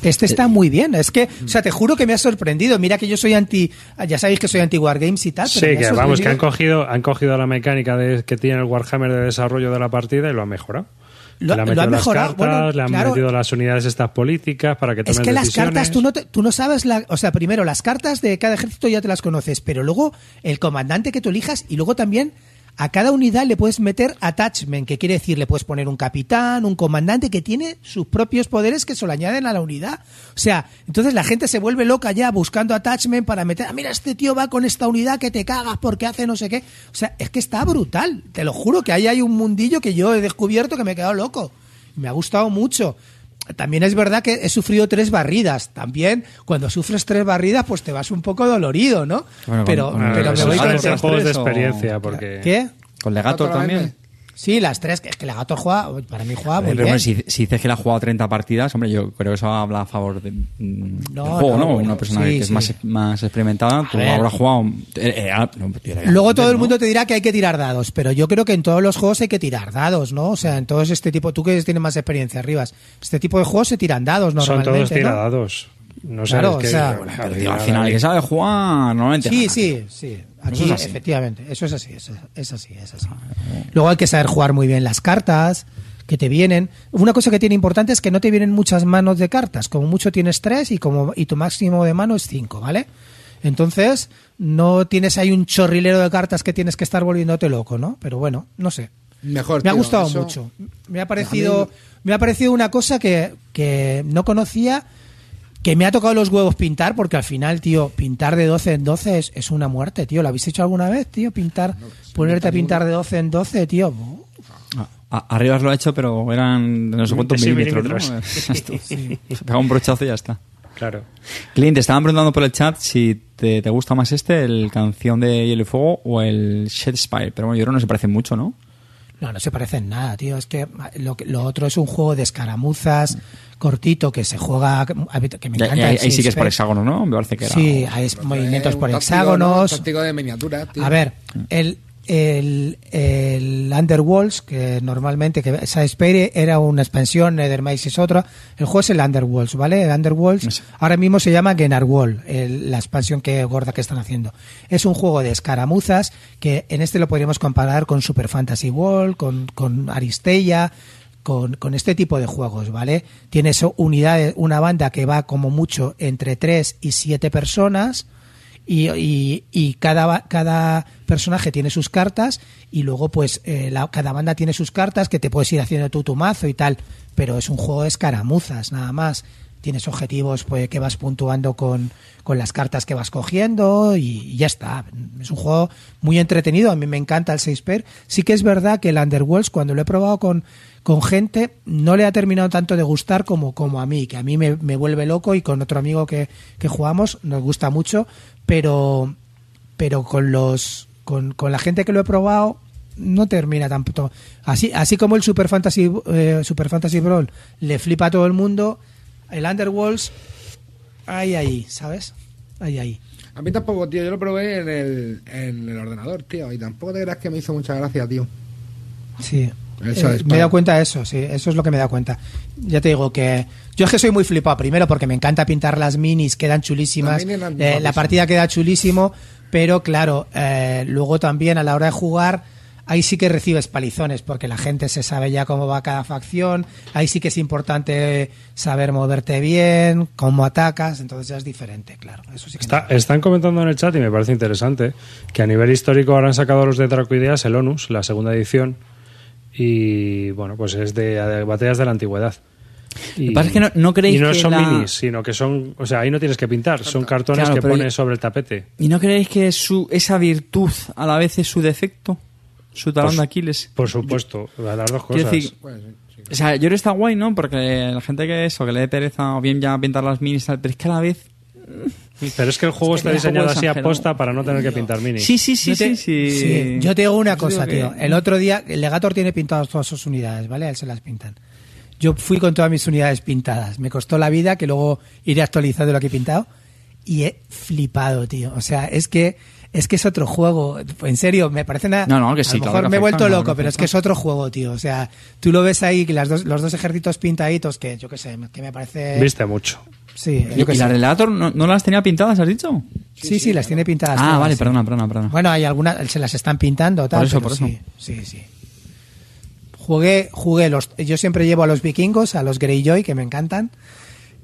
Este está muy bien. Es que, o sea, te juro que me ha sorprendido. Mira que yo soy anti. Ya sabéis que soy anti Wargames y tal. Sí, pero que vamos, que han cogido, han cogido la mecánica de, que tiene el Warhammer de desarrollo de la partida y lo han mejorado. Lo- le han lo metido han las mejorado, cartas, bueno, le han claro. metido las unidades estas políticas para que tomen Es que las cartas, tú no, te- tú no sabes, la, o sea, primero las cartas de cada ejército ya te las conoces, pero luego el comandante que tú elijas y luego también a cada unidad le puedes meter attachment, que quiere decir le puedes poner un capitán, un comandante que tiene sus propios poderes que se lo añaden a la unidad. O sea, entonces la gente se vuelve loca ya buscando attachment para meter, "Ah, mira, este tío va con esta unidad que te cagas porque hace no sé qué. O sea, es que está brutal, te lo juro que ahí hay un mundillo que yo he descubierto que me he quedado loco. Me ha gustado mucho. También es verdad que he sufrido tres barridas. También, cuando sufres tres barridas, pues te vas un poco dolorido, ¿no? Bueno, pero con- Ah, pero me voy con- juegos de tres o- experiencia, porque... ¿Qué? Con Legator ¿Cuánto la también. Sí, las tres, que es que Legator juega, para mí juega muy Pero, bien. si, si dices que le ha jugado 30 partidas, hombre, yo creo que eso habla a favor de, mm, No, del juego, no, ¿no? bueno, Una persona sí, que es más, más experimentada, tú ver. habrás jugado. eh, eh, ah, no, Luego todo el mundo te dirá que hay que tirar dados, pero yo creo que en todos los juegos hay que tirar dados, ¿no? O sea, en todos este tipo, tú que tienes más experiencia arriba, este tipo de juegos se tiran dados Son normalmente, todos ¿no? tiradados. No sé, Claro, o sea, bueno, Pero, tío, al final, el que sabe jugar, normalmente. Sí, gana. sí, sí. Aquí, Eso es así. efectivamente, eso es así, eso es así, es así. Luego hay que saber jugar muy bien las cartas que te vienen. Una cosa que tiene importante es que no te vienen muchas manos de cartas. Como mucho tienes tres y como y tu máximo de mano es cinco, ¿vale? Entonces no tienes ahí un chorrilero de cartas que tienes que estar volviéndote loco, ¿no? Pero bueno, no sé. Mejor. Me ha tío, gustado eso- mucho. Me ha parecido, me ha parecido una cosa que, que no conocía, que me ha tocado los huevos pintar, porque al final, tío, pintar de 12 en 12 es, es una muerte, tío. ¿Lo habéis hecho alguna vez, tío? Pintar, ponerte a pintar de 12 en 12, tío. Uh, Ah, a- arriba lo ha hecho, pero eran no sé cuántos 26 milímetros. ¿no? Exacto. Se pega un brochazo y ya está. Claro. Clint, te estaban preguntando por el chat si te, te gusta más este, el canción de Hielo y Fuego o el Shadespire. Pero bueno, yo creo que no se parecen mucho, ¿no? No, no se parece en nada, tío. Es que lo, que- lo otro es un juego de escaramuzas cortito que se juega, que me encanta. y ahí, ahí sí que es por hexágono, ¿no? Me parece que era. Sí, hay movimientos por hexágonos. táctico de miniaturas, tío. A ver, el, el, el Underworlds, que normalmente, que Spire era una expansión, Nethermice es otra. El juego es el Underworlds, ¿vale? El Underworlds ahora mismo se llama Genarwall, el- la expansión que gorda que están haciendo. Es un juego de escaramuzas que en este lo podríamos comparar con Super Fantasy World, con, con Aristella, con, con este tipo de juegos, ¿vale? Tienes unidades, una banda que va como mucho entre 3 y 7 personas y, cada, cada personaje tiene sus cartas y luego pues eh, cada banda tiene sus cartas que te puedes ir haciendo tú tu mazo y tal, pero es un juego de escaramuzas nada más. Tienes objetivos pues, que vas puntuando con, con las cartas que vas cogiendo y, ya está. Es un juego muy entretenido, a mí me encanta el 6 per Sí que es verdad que el Underworlds cuando lo he probado con, con gente no le ha terminado tanto de gustar como, como a mí, que a mí me, me vuelve loco y con otro amigo que, que jugamos nos gusta mucho, pero, pero con los con, con la gente que lo he probado no termina tanto. Así, así como el Super Fantasy, eh, Super Fantasy Brawl le flipa a todo el mundo, el Underworlds, ahí, ahí, ¿sabes? Ahí, ahí. A mí tampoco, tío. Yo lo probé en el, en el ordenador, tío. Y tampoco te creas que me hizo mucha gracia, tío. Sí. Eso Eh, es me he dado cuenta de eso, sí, eso es lo que me he dado cuenta. Ya te digo que yo es que soy muy flipado, primero porque me encanta pintar las minis, quedan chulísimas, eh, la partida queda chulísimo, pero claro, eh, luego también a la hora de jugar ahí sí que recibes palizones porque la gente se sabe ya cómo va cada facción, ahí sí que es importante saber moverte bien, cómo atacas, entonces ya es diferente, claro. Eso sí que Está- están comentando en el chat y me parece interesante que a nivel histórico ahora han sacado los de Dracoideas el ONUS, la segunda edición, y bueno, pues es de, de batallas de la antigüedad. Y, que pasa es que no- no creéis y no que son la- minis, sino que son, o sea, ahí no tienes que pintar, son cartones Claro, que pones yo- sobre el tapete. ¿Y no creéis que su, esa virtud a la vez es su defecto? Su talón Pues- de Aquiles. Por supuesto, las dos cosas. decir, sí, sí. o sea, yo creo que está guay, ¿no? Porque la gente que eso, que le dé pereza o bien ya pintar las minis, tal, pero es que a la vez... Pero es que el juego Es que está el diseñado juego es así a posta para no tener que pintar minis. Sí, sí, sí, Yo te- sí, sí. Yo te digo una cosa, digo tío. que- El otro día, el Legator tiene pintadas todas sus unidades, ¿vale? A él se las pintan. Yo fui con todas mis unidades pintadas. Me costó la vida que luego iré actualizando lo que he pintado. Y he flipado, tío. O sea, es que es que es otro juego. En serio, me parece una. No, no, que sí, A lo mejor me he vuelto loco, pero es que es otro juego, tío. O sea, tú lo ves ahí, que las dos, los dos ejércitos pintaditos, que yo qué sé, que me parece. Viste mucho. Sí, ¿Y, las Relator no, no las tenía pintadas, has dicho? Sí, sí, las tiene pintadas. Ah, todas, vale, sí. perdona, perdona, perdona. Bueno, hay algunas, se las están pintando, tal. Por eso, por eso. Sí, sí, sí. Jugué, jugué los. Yo siempre llevo a los vikingos, a los Greyjoy, que me encantan.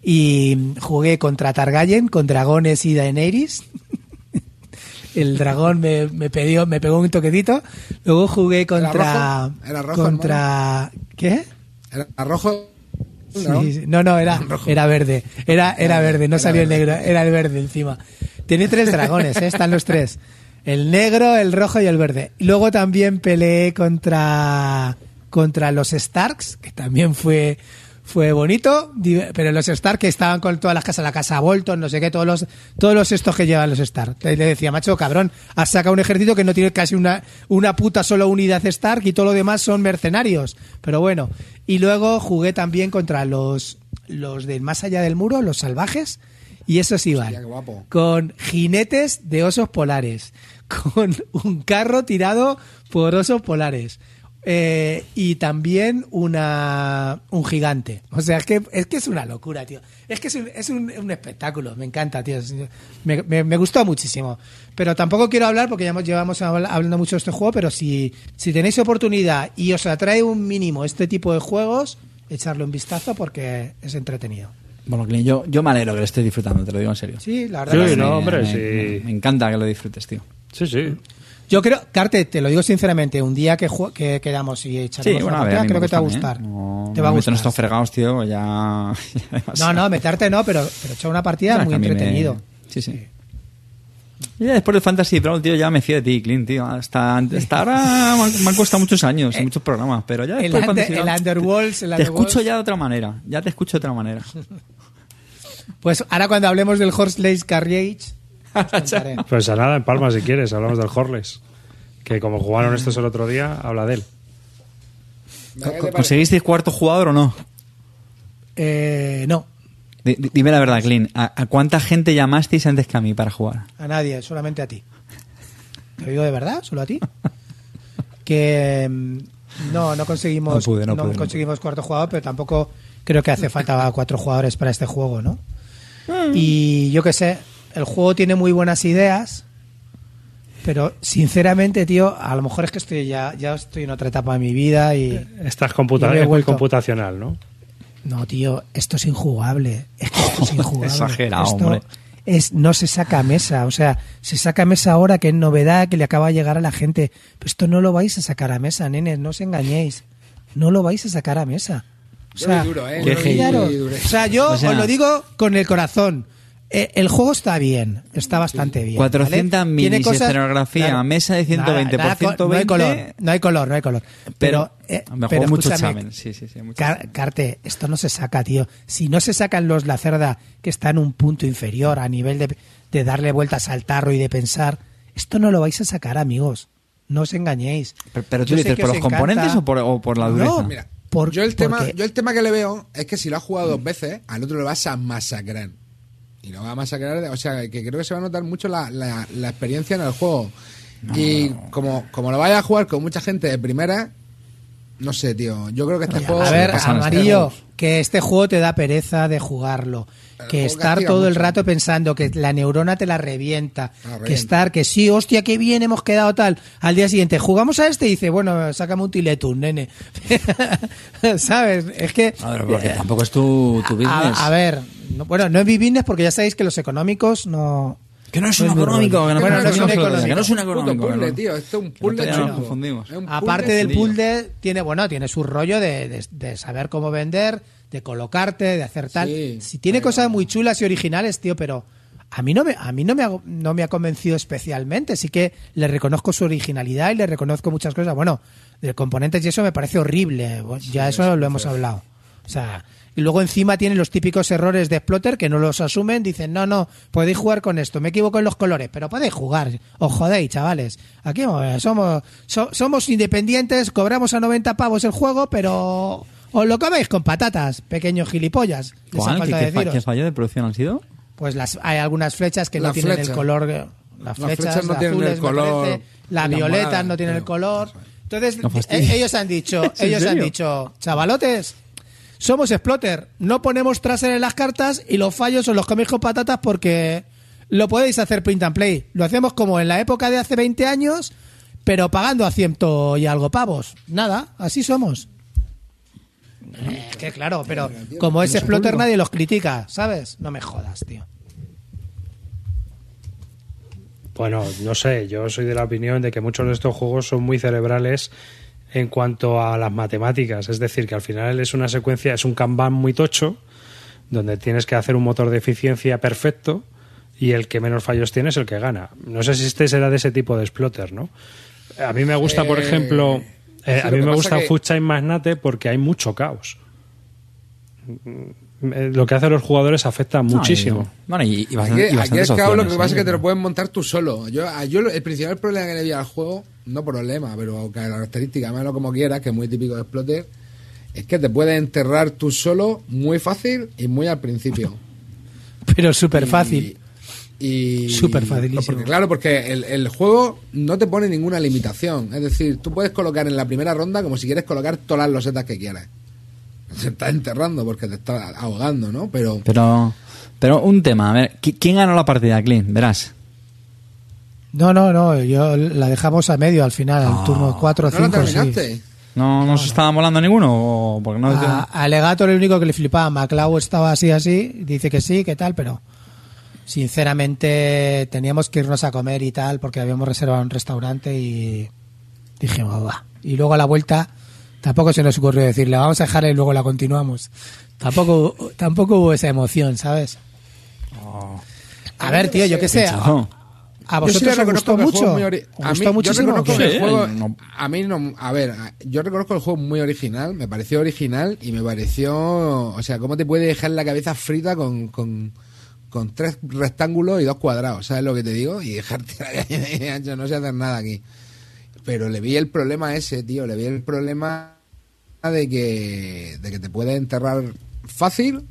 Y jugué contra Targaryen, con dragones y Daenerys. El dragón me, me, pidió, me pegó un toquecito. Luego jugué contra. rojo? ¿Era rojo, contra. ¿Qué? Era rojo. Sí, ¿no? sí. No, no, era, era verde. Era, era verde, no era salió el negro, era el verde encima. Tiene tres dragones, ¿eh? están los tres. El negro, el rojo y el verde. Luego también peleé contra, contra los Starks, que también fue, fue bonito, pero los Stark que estaban con todas las casas, la casa Bolton, no sé qué, todos los, todos los estos que llevan los Stark. Le decía, macho, cabrón, has sacado un ejército que no tiene casi una, una puta sola unidad Stark y todo lo demás son mercenarios. Pero bueno, y luego jugué también contra los, los del más allá del muro, los salvajes, y esos iban Hostia, con jinetes de osos polares, con un carro tirado por osos polares. Eh, y también una un gigante. O sea, es que es que es una locura, tío. Es que es un, es un, un espectáculo. Me encanta, tío. Me, me- me gustó muchísimo. Pero tampoco quiero hablar porque ya hemos, llevamos habla- hablando mucho de este juego, pero si, si tenéis oportunidad y os atrae un mínimo este tipo de juegos, echarle un vistazo porque es entretenido. Bueno, Clint, yo, yo me alegro que lo estés disfrutando, te lo digo en serio. Sí, la verdad. Sí, que sí. no, Me- hombre, me, sí. Me, me encanta que lo disfrutes, tío. Sí, sí. Yo creo, Carte, te lo digo sinceramente, un día que, que quedamos y Sí, echaremos bueno, una ver, partida, creo que te va a gusta, gustar. ¿eh? No, te va a gustar. estos fregados, tío, ya... No, no, meterte no, pero, pero echar una partida Sabes muy mí me- entretenido. Sí, sí. Y ya después del Fantasy Brawl, tío, ya me fío de ti, Clint, tío. Hasta, hasta ahora me han- costado muchos años y muchos programas, pero ya El, después del under- Fantasy el Brawl, Underworlds, el Te Underworlds. escucho ya de otra manera, ya te escucho de otra manera. Pues ahora cuando hablemos del Horseless Carriage, os contaré. Pues a nada, en Palma, si quieres, hablamos del Horles. Que como jugaron estos el otro día, habla de él. ¿Conseguisteis cuarto jugador o no? Eh, no, Di- di- Dime la verdad, Clint. ¿A, a cuánta gente llamasteis antes que a mí para jugar? a nadie, solamente a ti. Te lo digo de verdad, solo a ti. Que mm, no, no conseguimos, No pude, no pude, no conseguimos cuarto jugador, pero tampoco creo que hace falta cuatro jugadores para este juego, ¿no? Y yo qué sé, el juego tiene muy buenas ideas, pero sinceramente, tío, a lo mejor es que estoy ya, ya estoy en otra etapa de mi vida y Estás computa Yo me he es muy vuelto- computacional, ¿no? no, tío, esto es injugable. Es que esto es injugable. Exagerado, Esto hombre. Es, no se saca a mesa. O sea, se saca a mesa ahora que es novedad, que le acaba de llegar a la gente. Pero esto no lo vais a sacar a mesa, nenes, no os engañéis. No lo vais a sacar a mesa. O Duro sea, duro, ¿eh? O sea, yo O sea- os lo digo con el corazón. Eh, el juego está bien, está bastante bien. 400 ¿vale? minis, Tiene cosas- escenografía, mesa de 120 por co- No hay 120. color, no hay color, no hay color. Pero, eh, me pero mucho examen. Sí, sí, sí. mucho Car- examen. Carte, esto no se saca, tío. Si no se sacan los la cerda que está en un punto inferior a nivel de, de darle vueltas al tarro y de pensar, esto no lo vais a sacar, amigos. No os engañéis. Pero, pero tú dices, ¿por os los encanta- componentes o por, o por la dureza? No, Mira, Por- yo, el tema, porque- yo el tema que le veo es que si lo has jugado dos veces, al otro le vas a masacrar. Y lo va a masacrar, o sea, que creo que se va a notar mucho la, la- la experiencia en el juego. Y como, como lo vayas a jugar con mucha gente de primera, no sé, tío. Yo creo que este juego. A ver, amarillo, que este juego te da pereza de jugarlo. Que estar todo el rato pensando que la neurona te la revienta. Que estar, que sí, hostia, que bien hemos quedado tal. Al día siguiente, jugamos a este y dice, bueno, sácame un tiletum, nene. ¿Sabes? Es que. A ver, porque tampoco es tu, tu business. A, a ver, no- bueno, no es mi business porque ya sabéis que los económicos no. Que no es un económico, rollo. que no, Bueno, que no es un no- económico. que no es un Puto económico. puzzle, que no- tío. Esto es un que puzzle no te- chungo. nos confundimos. Es un Aparte del puzzle, tiene, bueno, tiene su rollo de, de- de saber cómo vender, de colocarte, de hacer tal. Sí, si tiene pero- cosas muy chulas y originales, tío, pero a mí no me, a mí no me ha, no me ha convencido especialmente. Sí que le reconozco su originalidad y le reconozco muchas cosas. Bueno, de componentes y eso me parece horrible. Ya eso lo hemos hablado. O sea, y luego encima tiene los típicos errores de Exploter que no los asumen. Dicen, no, no, podéis jugar con esto. Me equivoco en los colores, pero podéis jugar. Os jodéis, chavales. Aquí somos, so- somos independientes, cobramos a 90 pavos el juego, pero os lo coméis con patatas, pequeños gilipollas. ¿Cuál? ¿Qué, falta qué fallo de producción han sido? Pues las, hay algunas flechas que no tienen flecha. el color. Las Las flechas, flechas no las tienen el azules, me color, parece, Las las violetas no tienen el color. Entonces, No eh, ellos han dicho, ¿Es en ellos han dicho, chavalotes, somos Exploter, no ponemos traser en las cartas y los fallos os los coméis con patatas porque lo podéis hacer print and play. Lo hacemos como en la época de hace 20 años, pero pagando a ciento y algo pavos. Nada, así somos. Eh, que claro, pero como es Exploter nadie los critica, ¿sabes? No me jodas, tío. Bueno, no sé, yo soy de la opinión de que muchos de estos juegos son muy cerebrales en cuanto a las matemáticas, es decir, que al final es una secuencia, es un Kanban muy tocho, donde tienes que hacer un motor de eficiencia perfecto y el que menos fallos tiene es el que gana. No sé si este será de ese tipo de exploter, ¿no? A mí me gusta, por Eh, ejemplo, eh, sí, a mí me gusta que- Food Chain Magnate porque hay mucho caos. Eh, Lo que hacen los jugadores afecta muchísimo. No, y- bueno, y, y Aquí, bastante, es que lo que pasa es que te lo puedes montar tú solo. Yo, a- yo lo- el principal problema que le vi al juego, no problema, pero característica, llámalo como quieras, que es muy típico de Exploter, es que te puedes enterrar tú solo muy fácil y muy al principio. Pero súper fácil. Y, Súper facilísimo. Porque, claro, porque el, el juego no te pone ninguna limitación. Es decir, tú puedes colocar en la primera ronda como si quieres colocar todas las losetas que quieras. Se está enterrando porque te está ahogando, ¿no? Pero Pero, pero un tema, a ver, ¿qui- ¿quién ganó la partida, Clint? Verás. No, no, no, yo la dejamos a medio al final, al turno 4 o ¿no lo 5. terminaste? ¿No, no, se estaba molando ninguno? O porque no A, el único que le flipaba, Maclau estaba así, así, dice que sí, que tal, pero sinceramente teníamos que irnos a comer y tal, porque habíamos reservado un restaurante y dijimos, va. Y luego a la vuelta tampoco se nos ocurrió decirle, vamos a dejarla y luego la continuamos. Tampoco, tampoco hubo esa emoción, ¿sabes? A ver, tío, yo qué sé. A, a Yo sí vosotros le os reconozco gustó mucho. es muy ori- ¿Os A mí, gustó yo muchísimo? reconozco que Sí, el juego, no- a mí no, a ver, yo reconozco el juego muy original, me pareció original y me pareció, o sea, cómo te puede dejar la cabeza frita con, con, con tres rectángulos y dos cuadrados, ¿sabes lo que te digo? Y dejarte la calle ancho, no sé hacer nada aquí. Pero le vi el problema ese, tío, le vi el problema de que, de que te puedes enterrar fácil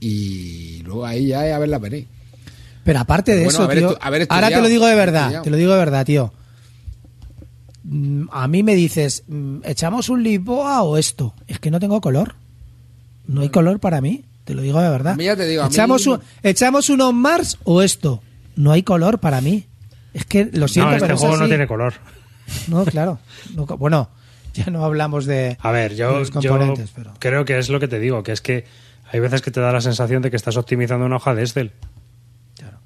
y luego ahí ya es a ver la venir. Pero aparte de bueno, eso, tío, estu- ahora te lo digo de verdad, estudiado. te lo digo de verdad, tío. Mm, A mí me dices, mm, ¿echamos un Lisboa o esto? Es que no tengo color. No hay color para mí, te lo digo de verdad. A mí ya te digo, a mí- ¿Echamos, un, ¿Echamos un On Mars o esto? No hay color para mí. Es que lo siento, No, este pero es juego no así. tiene color. No, claro. No, bueno, ya no hablamos de, A ver, de yo, pero... creo que es lo que te digo, que es que hay veces que te da la sensación de que estás optimizando una hoja de Excel. Claro.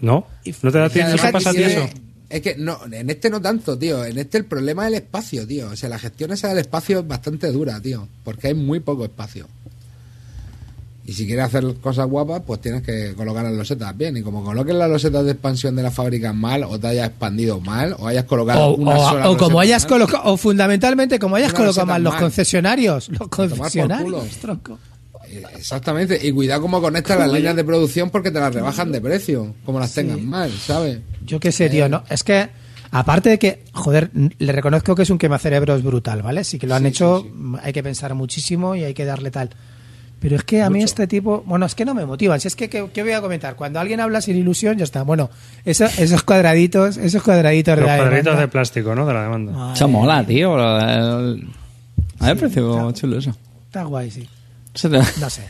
¿No? ¿No te, da, que ¿no pasa a ti tiene- eso? Es que no, en este no tanto, tío. En este el problema es el espacio, tío. O sea, la gestión esa del espacio es bastante dura, tío. Porque hay muy poco espacio. Y si quieres hacer cosas guapas, pues tienes que colocar las losetas bien. Y como coloques las losetas de expansión de la fábrica mal, o te hayas expandido mal, o hayas colocado O, una o- sola o como hayas colocado, o fundamentalmente como hayas colocado mal los concesionarios. Los concesionarios, tronco. Eh, Exactamente. Y cuidado cómo conectas las líneas de producción porque te las rebajan de precio. Como las tengas mal, ¿sabes? Yo qué sé, tío, ¿no? Es que, aparte de que, joder, le reconozco que es un quemacerebros brutal, ¿vale? Sí que lo han Sí, hecho, sí, sí. hay que pensar muchísimo y hay que darle tal. Pero es que a mí este tipo, bueno, es que no me motivan. Si es que, ¿qué, qué voy a comentar? Cuando alguien habla sin ilusión, ya está. Bueno, eso- esos cuadraditos, esos cuadraditos de Los la cuadritos demanda. de plástico, ¿no? De la demanda. Madre Eso mola, tío. El- A mí me pareció chulo eso. Está guay, sí. No sé.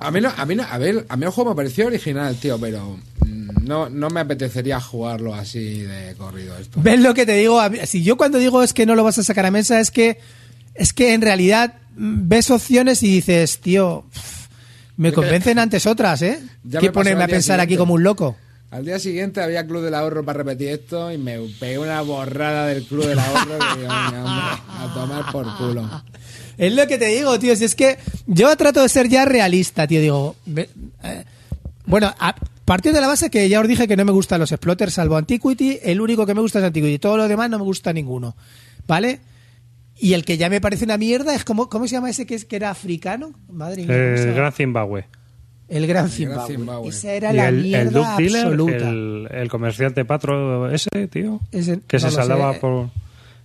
A mí, no, a, mí no- a, ver, a mí el juego me pareció original, tío, pero mm, no, no me apetecería jugarlo así de corrido esto. ¿Ves lo que te digo? Si yo cuando digo es que no lo vas a sacar a mesa, es que es que en realidad mm, ves opciones y dices, tío, me convencen antes otras, ¿eh? Que ponerme a pensar aquí como un loco. Al día siguiente había Club del Ahorro para repetir esto y me pegué una borrada del Club del Ahorro que digo, "Venga, hombre, a tomar por culo. Es lo que te digo, tío. Si es que yo trato de ser ya realista, tío. Digo, eh, bueno, a partir de la base que ya os dije que no me gustan los explotters, salvo Antiquity, el único que me gusta es Antiquity. Todo lo demás no me gusta ninguno. ¿Vale? Y el que ya me parece una mierda es como, ¿cómo se llama ese que, es, que era africano? Madre mía. ¿cómo se El? Gran Zimbabue. El Gran Gran Zimbabue. Zimbabue. Esa era Y la el, el mierda Dealer, absoluta. el, el comerciante patro ese, tío, Ese- que no se lo saldaba sé. por...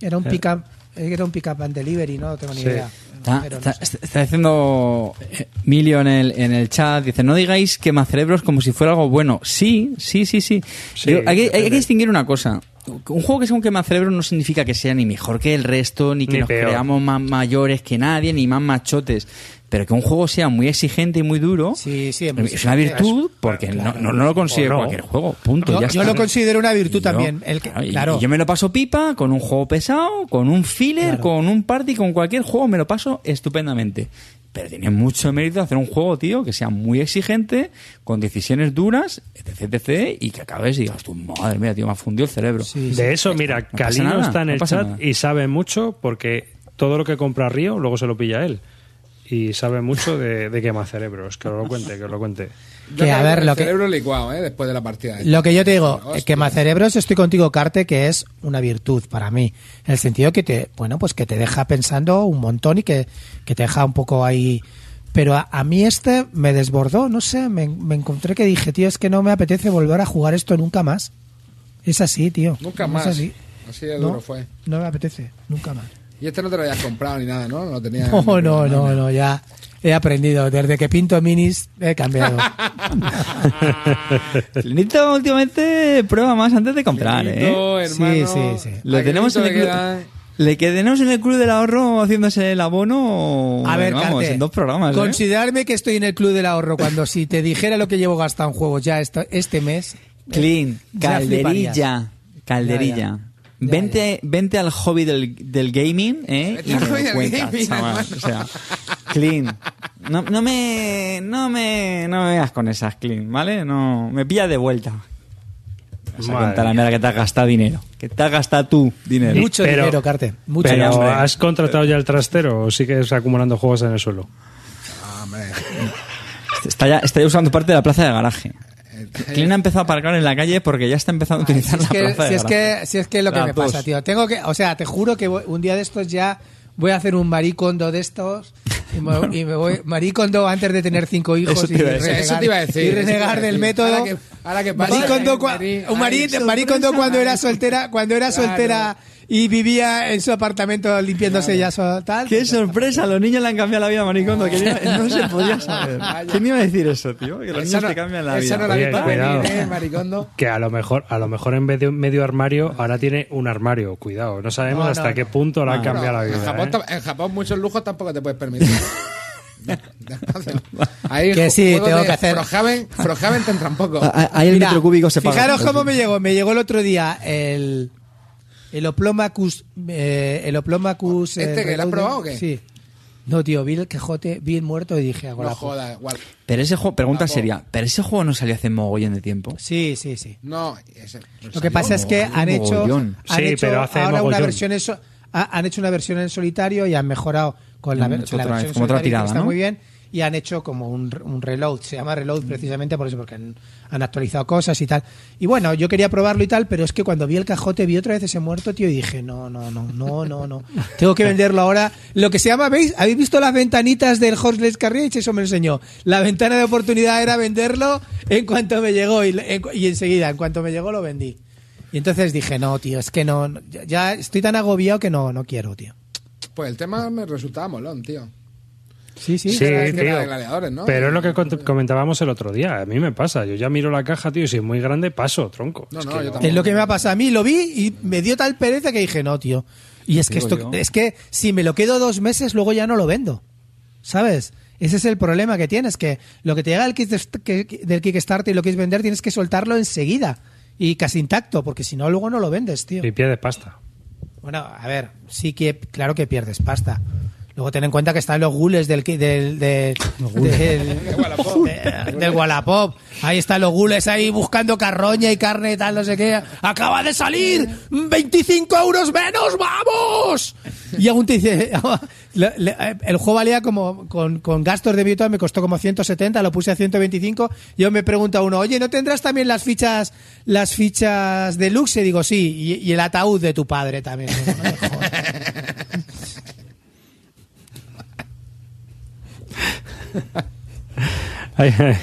Era un Eh. pick-up era un pick-up and delivery, ¿no? No tengo ni Sí. idea. Está, Pero no está- sé. está- está diciendo eh, Emilio en el, en el chat, dice, no digáis quemacerebros como si fuera algo bueno. Sí, sí, sí, sí. Sí, Digo, hay, que, hay que distinguir una cosa. Un juego que sea un quemacerebros no significa que sea ni mejor que el resto, ni que Ni nos peor. creamos más mayores que nadie, ni más machotes. Pero que un juego sea muy exigente y muy duro Sí, sí, es muy es una virtud porque no, no, no lo consigue O no. cualquier juego. Punto. Yo, ya yo está. lo considero una virtud Y yo- también. El que, claro, y- claro. y yo me lo paso pipa con un juego pesado, con un filler, Claro. con un party, con cualquier juego, me lo paso estupendamente. Pero tiene mucho mérito hacer un juego, tío, que sea muy exigente, con decisiones duras, etc, etc, y que acabes y digas, tú, madre mía, tío, me ha fundido el cerebro. Sí, sí. De eso, mira, No Calino nada, está en no el chat nada. y sabe mucho porque todo lo que compra Río luego se lo pilla él. Y sabe mucho de, de quemacerebros. Que os lo cuente, que os lo cuente. Que, a ver, lo que- cerebro licuado, ¿eh? Después de la partida. Lo que yo te digo, Hostia. que Macerebros estoy contigo, Carte, que es una virtud para mí. En el sentido que te, bueno, pues que te deja pensando un montón y que, que te deja un poco ahí. Pero a, a mí este me desbordó, no sé, me, me encontré que dije, tío, es que no me apetece volver a jugar esto nunca más. Es así, tío. Nunca Es más. así. Así de No, duro fue. no me apetece, nunca más. Y este no te lo habías comprado ni nada, ¿no? No lo tenías. No, no, no, no, ya he aprendido. Desde que pinto minis he cambiado. Nito últimamente prueba más antes de comprar, ¿eh? Clinito, hermano, Sí, sí, sí. Lo ¿a qué tenemos en el Clinito club. le quedan? Le que tenemos en el club del ahorro haciéndose el abono. A ver, vamos, Carte, en dos programas. ¿eh? Considerarme que estoy en el club del ahorro cuando si te dijera lo que llevo gastado en juegos ya esto- este mes. Clean, calderilla, calderilla. Ya, ya. Ya, vente, vente al hobby del, del gaming, ¿eh? Y me hobby lo del cuentas, gaming, chaval. hermano. O sea, clean. No, no me, no me, no me veas con esas clean, ¿vale? No, me pilla de vuelta. Vas a Madre contar la mierda que te has gastado dinero. Que te has gastado tú dinero. Mucho pero- dinero, Carte. Mucho Pero, dinero. ¿has contratado ya el trastero o sigues acumulando juegos en el suelo? Ah, hombre. Está ya, está ya usando parte de la plaza de garaje. Clean ha empezado a aparcar en la calle porque ya está empezando a utilizar si es, la que, plaza de si, es garaje. que, si es que lo que Las me dos. pasa, tío. Tengo que, o sea, te juro que voy- un día de estos ya voy a hacer un maricondo de estos y me, y me voy maricondo antes de tener cinco hijos Eso te y, iba a decir. renegar, Eso te iba a decir. y eso te iba a renegar del decir. método. Ahora que, ahora que pasa, Maricondo, cua- Mari- un mari- ay, maricondo sorpresa, cuando era ay. soltera, cuando era Claro. soltera y vivía en su apartamento limpiándose ya so- tal. ¡Qué sorpresa! Los niños le han cambiado la vida a Maricondo. Que no, se podía saber. ¿Quién iba a decir eso, tío? Que los niños no- te cambian la vida. no la Oye, he visto cuidado. venir, ¿eh, Maricondo? Que a lo mejor, a lo mejor en vez de un medio armario, ahora tiene un armario. Cuidado, no sabemos No, hasta no, qué no. punto le han cambiado la en, vida. Japón, ¿eh? en Japón muchos lujos tampoco te puedes permitir. Ahí Que sí, tengo que hacer- Frohaven, Frohaven te entran poco. Ah, Ahí el Mira, metro cúbico se paga. Fijaros cómo me llegó. Me llegó el otro día el, el Oplomacus. eh, el Oplomacus. ¿Este eh, que lo has probado o qué? Sí. No, tío, vi el Quejote, vi el muerto y dije, hago No la jodas, guau. Pero ese juego, pregunta Guapo. seria, ¿pero ese juego no salió hace mogollón de tiempo? Sí, sí, sí. No, ese- Lo que pasa es que mogollón, han hecho, mogollón. Sí, hecho pero hace ahora una mogollón. versión en so- ha- han hecho una versión en solitario y han mejorado con la, Han ver- hecho la otra vez, versión como otra solitario, que tirada, está ¿no? muy bien y han hecho como un, un reload, se llama reload precisamente por eso porque han, han actualizado cosas y tal. Y bueno, yo quería probarlo y tal, pero es que cuando vi el cajote vi otra vez ese muerto, tío, y dije, no, no, no, no, no, no. Tengo que venderlo ahora. Lo que se llama, ¿veis? ¿Habéis visto las ventanitas del Horseless Carriage? Eso me enseñó. La ventana de oportunidad era venderlo en cuanto me llegó y, en- y enseguida, en cuanto me llegó lo vendí. Y entonces dije, no, tío, es que no, ya estoy tan agobiado que no, no quiero, tío. Pues el tema me resultaba molón, tío. Sí, sí. Sí, tío. era de gladiadores, ¿no? Pero es lo que comentábamos el otro día. A mí me pasa. Yo ya miro la caja, tío, y si es muy grande, paso, tronco. No, Es no, que yo no. tampoco. Es lo que me ha pasado a mí. Lo vi y me dio tal pereza que dije, no, tío. Y es que esto, yo. es que si me lo quedo dos meses, luego ya no lo vendo. ¿Sabes? Ese es el problema que tienes, que lo que te llega del, del Kickstarter y lo quieres vender, tienes que soltarlo enseguida. Y casi intacto, porque si no, luego no lo vendes, tío. Y pie de pasta. Bueno, a ver, sí que, claro que pierdes pasta. Luego ten en cuenta que están los gules del del del, del, de- del Wallapop. Ahí están los gules ahí buscando carroña y carne y tal, no sé qué. ¡Acaba de salir! ¡25 euros menos! ¡Vamos! Y aún te dice... el juego valía como... Con, con gastos de virtual me costó como 170, lo puse a 125. Yo me pregunta uno, oye, ¿no tendrás también las fichas las fichas deluxe? Y digo, sí. Y, y el ataúd de tu padre también. No me jodas. Ay, ay.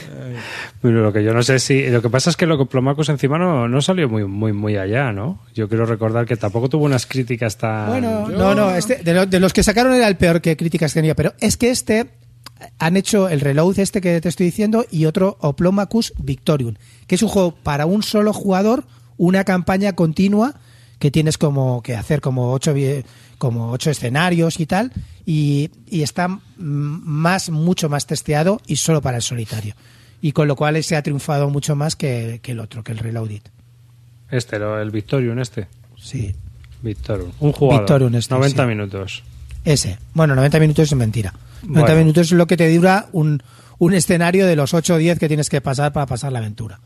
Pero lo que yo no sé si. Lo que pasa es que lo que Plomacus encima no, no salió muy, muy, muy allá, ¿no? Yo quiero recordar que tampoco tuvo unas críticas tan. Bueno, no, no, este, de, lo- de los que sacaron era el peor que críticas tenía, pero es que este han hecho el reload este que te estoy diciendo y otro Oplomacus Victorium, que es un juego para un solo jugador, una campaña continua que tienes como que hacer como ocho como ocho escenarios y tal y, y está más mucho más testeado y solo para el solitario y con lo cual se ha triunfado mucho más que, que el otro que el Reloaded Este, lo- el Victorium, este. sí Victorium. Un jugador. Victorium este, 90 sí. minutos. Ese. Bueno, 90 minutos es mentira. 90 Bueno. minutos es lo que te dura un, un escenario de los 8 o 10 que tienes que pasar para pasar la aventura.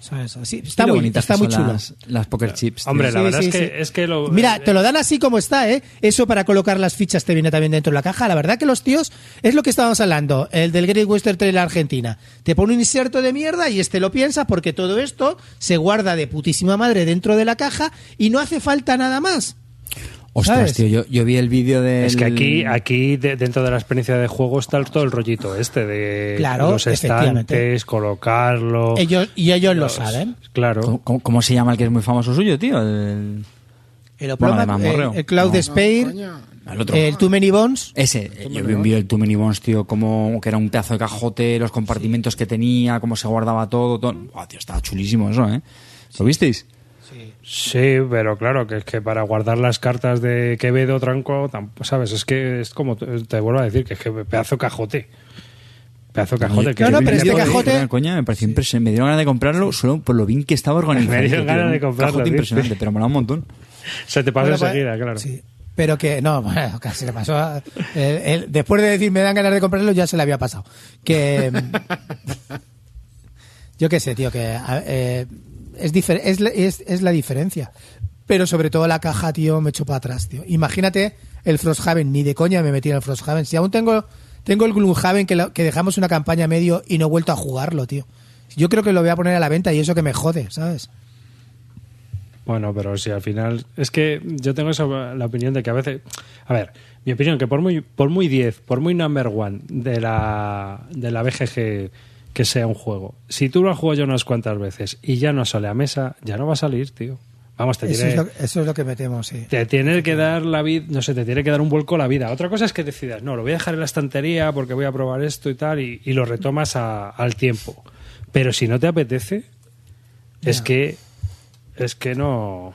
¿Sabes? Así, está muy, bonitas está muy chulo. Las, las poker chips. tío. Hombre, la Sí, verdad sí, es, que, sí. es que lo. Mira, te lo dan así como está, ¿eh? Eso para colocar las fichas te viene también dentro de la caja. La verdad que los tíos, es lo que estábamos hablando, el del Great Western Trail Argentina. Te pone un inserto de mierda y este lo piensa porque todo esto se guarda de putísima madre dentro de la caja y no hace falta nada más. Ostras, ¿sabes? tío, yo, yo vi el vídeo de. Es que aquí, aquí de- dentro de la experiencia de juego está el- todo el rollito este de Claro, los estantes, colocarlo. Ellos, y ellos lo saben. Claro. ¿Cómo, cómo- cómo se llama el que es muy famoso suyo, tío? El, El, Bueno, Oploma- de mamorreo. el, el Cloud No. El otro. el Too Many Bones. Ese, eh, yo vi un vídeo del Too Many Bones, tío, como que era un pedazo de cajote, los compartimentos que tenía, cómo se guardaba todo. todo. Tío, estaba chulísimo eso, ¿eh? ¿Lo visteis? Sí, pero claro, que es que para guardar las cartas de Quevedo, Tranco, ¿sabes? Es que es como te vuelvo a decir, que es que pedazo cajote. Pedazo cajote. que No, no, pero este vídeo de- cajote- Coña, me pareció impresionante. Me dieron ganas de comprarlo solo por lo bien que estaba organizado. Me dieron tío, ganas un de comprarlo, Cajote impresionante, pero mola un montón. Se te pasa Bueno, pues, enseguida, claro. Sí, pero que no, bueno, casi le pasó. a- él- él- después de decir me dan ganas de comprarlo, ya se le había pasado. Que. yo qué sé, tío, que. eh, es, es, es, es la diferencia. Pero sobre todo la caja, tío, me echo para atrás, tío. Imagínate el Frosthaven, ni de coña me metí en el Frosthaven. Si aún tengo, tengo el Gloomhaven que, que dejamos una campaña medio y no he vuelto a jugarlo, tío. Yo creo que lo voy a poner a la venta y eso que me jode, ¿sabes? Bueno, pero si al final. Es que yo tengo esa, la opinión de que a veces. A ver, mi opinión, que por muy, por muy 10, por muy number one de la, de la BGG que sea un juego, si tú lo has jugado ya unas cuantas veces y ya no sale a mesa, ya no va a salir, tío. Vamos, te Eso tiene, es, lo, eso es lo que me temo, sí. te tiene que dar la vida, no sé, te tiene que dar un vuelco la vida. Otra cosa es que decidas, no, lo voy a dejar en la estantería porque voy a probar esto y tal, y, y lo retomas a- al tiempo. Pero si no te apetece, es que es que no.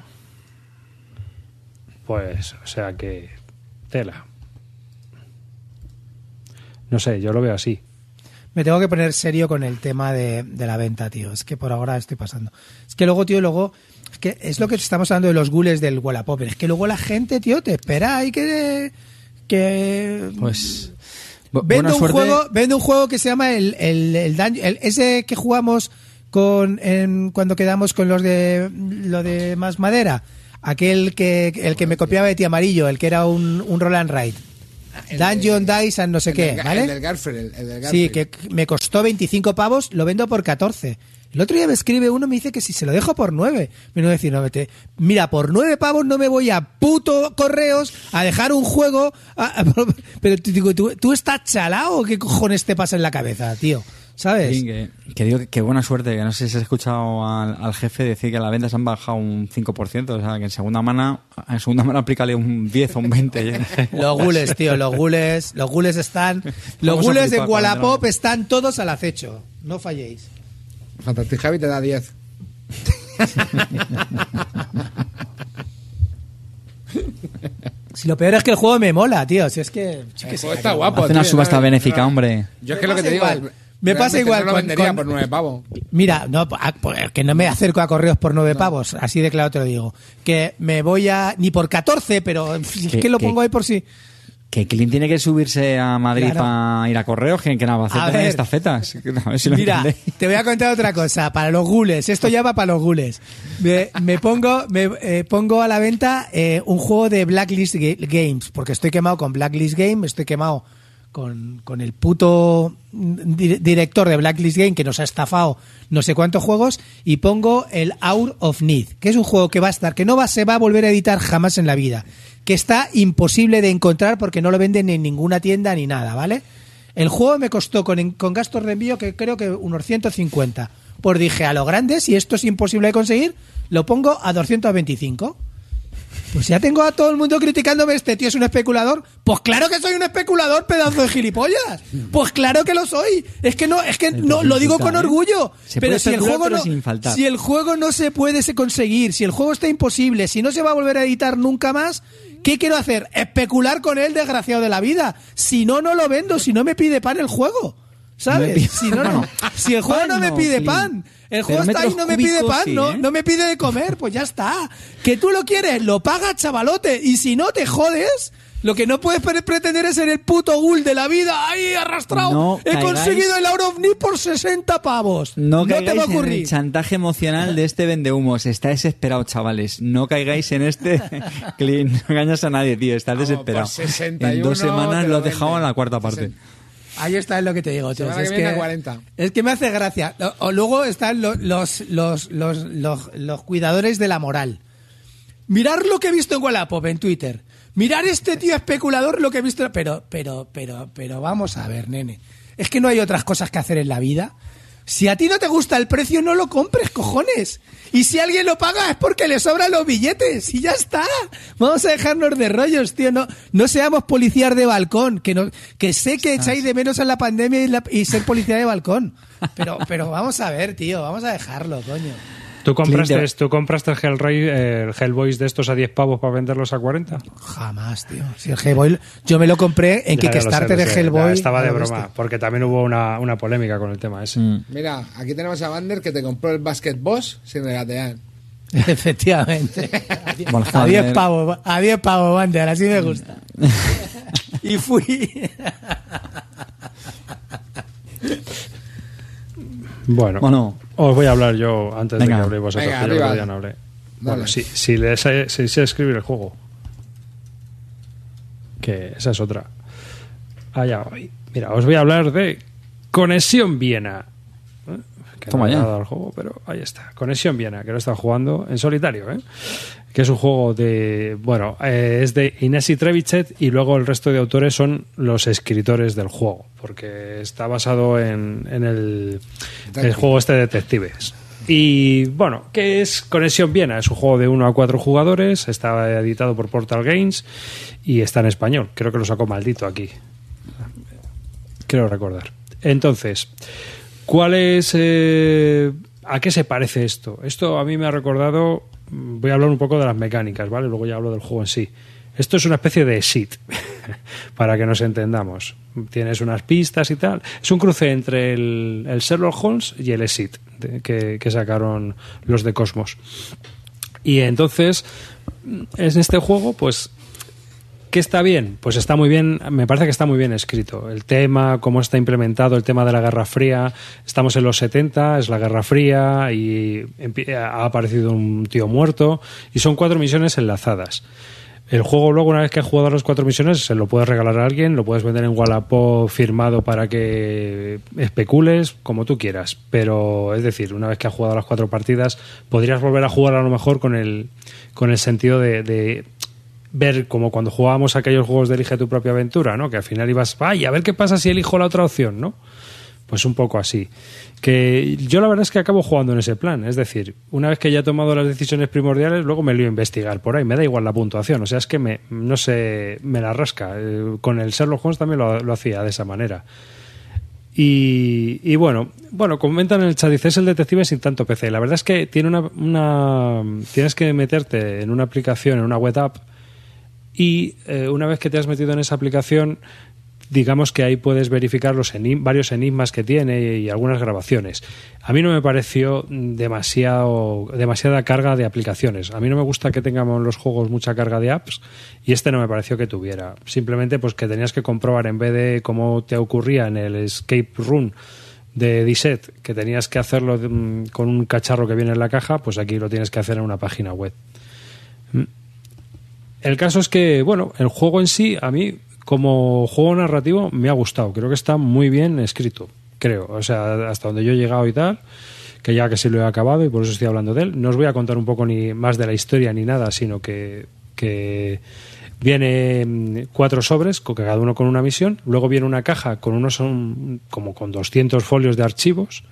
Pues, o sea que. Tela. No sé, yo lo veo así. Me tengo que poner serio con el tema de, de la venta, tío. Es que por ahora estoy pasando. Es que luego, tío, luego. Es que es lo que estamos hablando de los gules del Wallapop. Es que luego la gente, tío, te espera y que. que Pues. vende un suerte. juego vende un juego que se llama el, el, el Dun- el- ese que jugamos con en- cuando quedamos con los de lo de más madera aquel que el que me copiaba de ti amarillo el que era un, un roll and ride Dungeon Dice and no sé qué del, ¿vale? El del Garfield, el, el del Sí, Garfield. que me costó 25 pavos, lo vendo por 14. El otro día me escribe uno y me dice que si se lo dejo por 9. Me no decir, no, vete. Mira, por 9 pavos no me voy a puto correos a dejar un juego. a- a- pero digo, ¿tú, tú estás chalao o qué cojones te pasa en la cabeza, tío? ¿Sabes? Sí, que, que digo que, que buena suerte, que no sé si has escuchado al, al jefe decir que las ventas han bajado un 5%, o sea, que en segunda mano, en segunda mano aplícale un 10 o un 20. ya. Los gules, tío, los gules, los gules están, los gules de Wallapop no. están todos al acecho. No falléis. Fantastic Javi te da 10. Si lo peor es que el juego me mola, tío. Si es que. sé, está que- guapo. Hace una subasta no, benéfica, no. hombre. Yo es que lo que te digo. igual. Me pasa igual No lo con- vendería con- por 9 pavos. Mira, no, a- por- que no me acerco a correos por nueve pavos, así de claro te lo digo. Que me voy a. ni por 14, pero es Que- lo pongo ahí por si. Que Clint tiene que subirse a Madrid Claro. para ir a correos, que, que nada, va a hacer A también ver. estafetas. A ver si lo Mira, entendéis. te voy a contar otra cosa. Para los gules, esto ya va para los gules. Me, me pongo, me eh, pongo a la venta eh, un juego de Blacklist Ga- Games, porque estoy quemado con Blacklist Game, estoy quemado con, con el puto di- director de Blacklist Game que nos ha estafado no sé cuántos juegos, y pongo el Hour of Need, que es un juego que va a estar, que no va, se va a volver a editar jamás en la vida, que está imposible de encontrar porque no lo venden en ninguna tienda ni nada, ¿vale? El juego me costó con, con gastos de envío que creo que unos 150. Pues dije, a lo grande, si esto es imposible de conseguir, lo pongo a 225. Pues ya tengo a todo el mundo criticándome, este tío es un especulador. Pues claro que soy un especulador, pedazo de gilipollas. Pues claro que lo soy. Es que no, es que no, lo digo con ¿eh? orgullo. Se pero si el juego no, si el juego no se puede se conseguir, si el juego está imposible, si no se va a volver a editar nunca más, ¿qué quiero hacer? Especular con él, desgraciado de la vida. Si no, no lo vendo, si no me pide pan el juego. ¿Sabes? Si, no, no. si el juego Pan no me no, pide pan, el juego está ahí, no me pide pan, sí, no, ¿eh? no me pide de comer, pues ya está. Que tú lo quieres, lo pagas, chavalote. Y si no te jodes, lo que no puedes pre- pretender es ser el puto ghoul de la vida. ¡Ahí, arrastrado! No He caigáis- conseguido el Out of Need por 60 pavos. No te va a caigáis en el ocurrir. chantaje emocional de este vendehumos. Está desesperado, chavales. No caigáis en este... Clint, no engañas a nadie, tío. Estás Vamos, desesperado. por 61 en dos semanas lo has dejado en la cuarta parte. Ahí está es lo que te digo, tío. Es que viene a 40. Es que me hace gracia. O- luego están lo- los, los, los, los, los cuidadores de la moral. Mirar lo que he visto en Wallapop, en Twitter. Mirar este tío especulador lo que he visto. Pero, pero, pero, pero vamos a ver, nene. Es que no hay otras cosas que hacer en la vida. Si a ti no te gusta el precio, no lo compres, cojones. Y si alguien lo paga es porque le sobran los billetes. Y ya está. Vamos a dejarnos de rollos, tío. No, no seamos policías de balcón. Que, no, que sé que echáis de menos a la pandemia y, la- y ser policía de balcón. Pero, pero vamos a ver, tío. Vamos a dejarlo, coño. ¿Tú compraste, Clint, ¿tú compraste el, Hellray, eh, el Hellboys de estos a 10 pavos para venderlos a 40? Jamás, tío. Si el Hellboy, yo me lo compré en Ya, ya lo sé, Kickstarter de. Hellboy. Ya, Estaba de a lo broma, porque también hubo una, una polémica con el tema ese. Mm. Mira, aquí tenemos a Vander que te compró el Basket Boss sin regatear. Efectivamente. A 10 joder. pavos, a 10 pavos, Wander, así me gusta. y fui. Bueno, os voy a hablar yo antes Venga. de que habléis vosotros, Venga, que yo arriba. otro día no hablé. Bueno, si, si, le sé, si sé escribir el juego, que esa es otra. Allá voy. Mira, os voy a hablar de Conexión Viena. ¿Eh? Que Toma no ya. dado al juego, pero ahí está. Conexión Viena, que lo he estado jugando en solitario, ¿eh? Que es un juego de. Bueno, eh, es de Inesi Trevichet y luego el resto de autores son los escritores del juego, porque está basado en, en el, el juego este de detectives. Y bueno, ¿qué es Conexión Viena? Es un juego de 1 a 4 jugadores, está editado por Portal Games y está en español. Creo que lo sacó maldito aquí. Quiero recordar. Entonces, ¿cuál es. eh, ¿A qué se parece esto? Esto a mí me ha recordado. Voy a hablar un poco de las mecánicas, ¿vale? Luego ya hablo del juego en sí. Esto es una especie de SIT, para que nos entendamos. Tienes unas pistas y tal. Es un cruce entre el, el Sherlock Holmes y el ESIT, que, que sacaron los de Cosmos. Y entonces, en este juego, pues ¿Qué está bien? Pues está muy bien, me parece que está muy bien escrito. El tema, cómo está implementado, el tema de la Guerra Fría. Estamos en los 70, es la Guerra Fría y ha aparecido un tío muerto y son cuatro misiones enlazadas. El juego luego, una vez que has jugado las cuatro misiones, se lo puedes regalar a alguien, lo puedes vender en Wallapop firmado para que especules, como tú quieras. Pero, es decir, una vez que has jugado las cuatro partidas, podrías volver a jugar a lo mejor con el, con el sentido de ver como cuando jugábamos aquellos juegos de elige tu propia aventura, ¿no? Que al final ibas, ay, a ver qué pasa si elijo la otra opción, ¿no? Pues un poco así. Que yo la verdad es que acabo jugando en ese plan. Es decir, una vez que ya he tomado las decisiones primordiales, luego me lío a investigar por ahí. Me da igual la puntuación. O sea, es que me, no sé, me la rasca. Eh, Con el Sherlock Holmes también lo, lo hacía de esa manera. Y, bueno, bueno, comentan en el chat, es el detective sin tanto PC. La verdad es que tiene una, una tienes que meterte en una aplicación, en una web app, y eh, una vez que te has metido en esa aplicación, digamos que ahí puedes verificar los varios enigmas que tiene y algunas grabaciones. A mí no me pareció demasiado, demasiada carga de aplicaciones. A mí no me gusta que tengamos los juegos mucha carga de apps y este no me pareció que tuviera. Simplemente pues que tenías que comprobar en vez de como te ocurría en el escape room de Diset, que tenías que hacerlo mm, con un cacharro que viene en la caja, pues aquí lo tienes que hacer en una página web. El caso es que, bueno, el juego en sí, a mí, como juego narrativo, me ha gustado. Creo que está muy bien escrito, creo. O sea, hasta donde yo he llegado y tal, que ya que sí lo he acabado y por eso estoy hablando de él. No os voy a contar un poco ni más de la historia ni nada, sino que, que viene mm, cuatro sobres, cada uno con una misión. Luego viene una caja con unos, como con 200 folios de archivos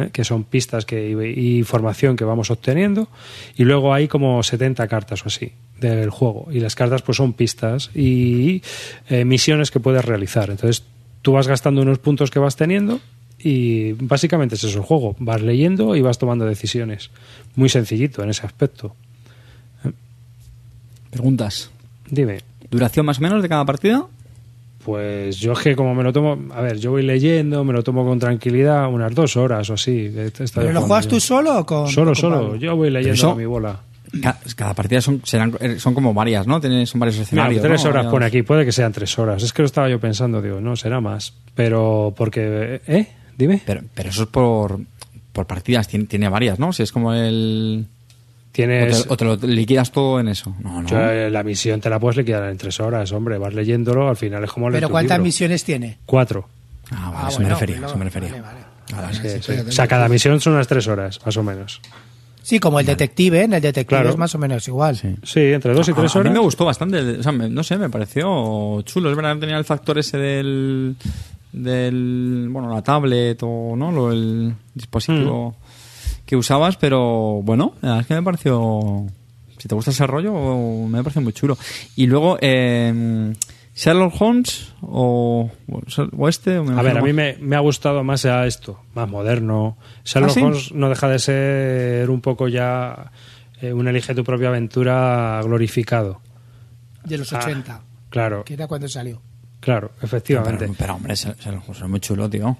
¿eh? que son pistas que, y información que vamos obteniendo. Y luego hay como 70 cartas o así del juego. Y las cartas pues son pistas y eh, misiones que puedes realizar. Entonces tú vas gastando unos puntos que vas teniendo y básicamente es eso el juego. Vas leyendo y vas tomando decisiones. Muy sencillito en ese aspecto. Preguntas. dime. ¿Duración más o menos de cada partida? Pues yo es que como me lo tomo, a ver, yo voy leyendo, me lo tomo con tranquilidad, unas dos horas o así. ¿Pero lo juegas yo. tú solo o con Solo, con solo. Pablo? Yo voy leyendo eso- a mi bola. Ca- Cada partida son, serán, eh, son como varias, ¿no? Tienen- son varios Mira, escenarios. tres ¿no? horas pone aquí, puede que sean tres horas. Es que lo estaba yo pensando, digo, no, será más. Pero porque, ¿eh? Dime. Pero, pero eso es por, por partidas, tiene, tiene varias, ¿no? Si es como el... O Tienes... te, o te lo liquidas todo en eso. No, no. Yo, eh, la misión te la puedes liquidar en tres horas, hombre. Vas leyéndolo, al final es como leer ¿Pero tu cuántas libro. misiones tiene? Cuatro. Ah, vale, Ah, eso bueno, me refería, pues eso me no, refería. vale, vale. Ah, vale. Sí, sí, sí. O sea, cada misión son unas tres horas, más o menos. Sí, como el detective, en el detective Claro. es más o menos igual. Sí. Sí, entre dos y A- tres a, horas. mí me gustó bastante. O sea, me- no sé, me pareció chulo. Es verdad que tenía el factor ese del. del bueno, la tablet o no Lo- el dispositivo que usabas, pero bueno, la verdad es que me pareció. Si te gusta ese rollo, me pareció muy chulo. Y luego, eh, Sherlock Holmes o, o este. o me A ver, a mí me, me ha gustado más ya esto, más moderno. Sherlock ¿Ah, sí? Holmes no deja de ser un poco ya eh, un elige tu propia aventura glorificado. De los Ah, 80, Claro, que era cuando salió. claro, efectivamente. Pero, pero, hombre, Sherlock Holmes es muy chulo, tío.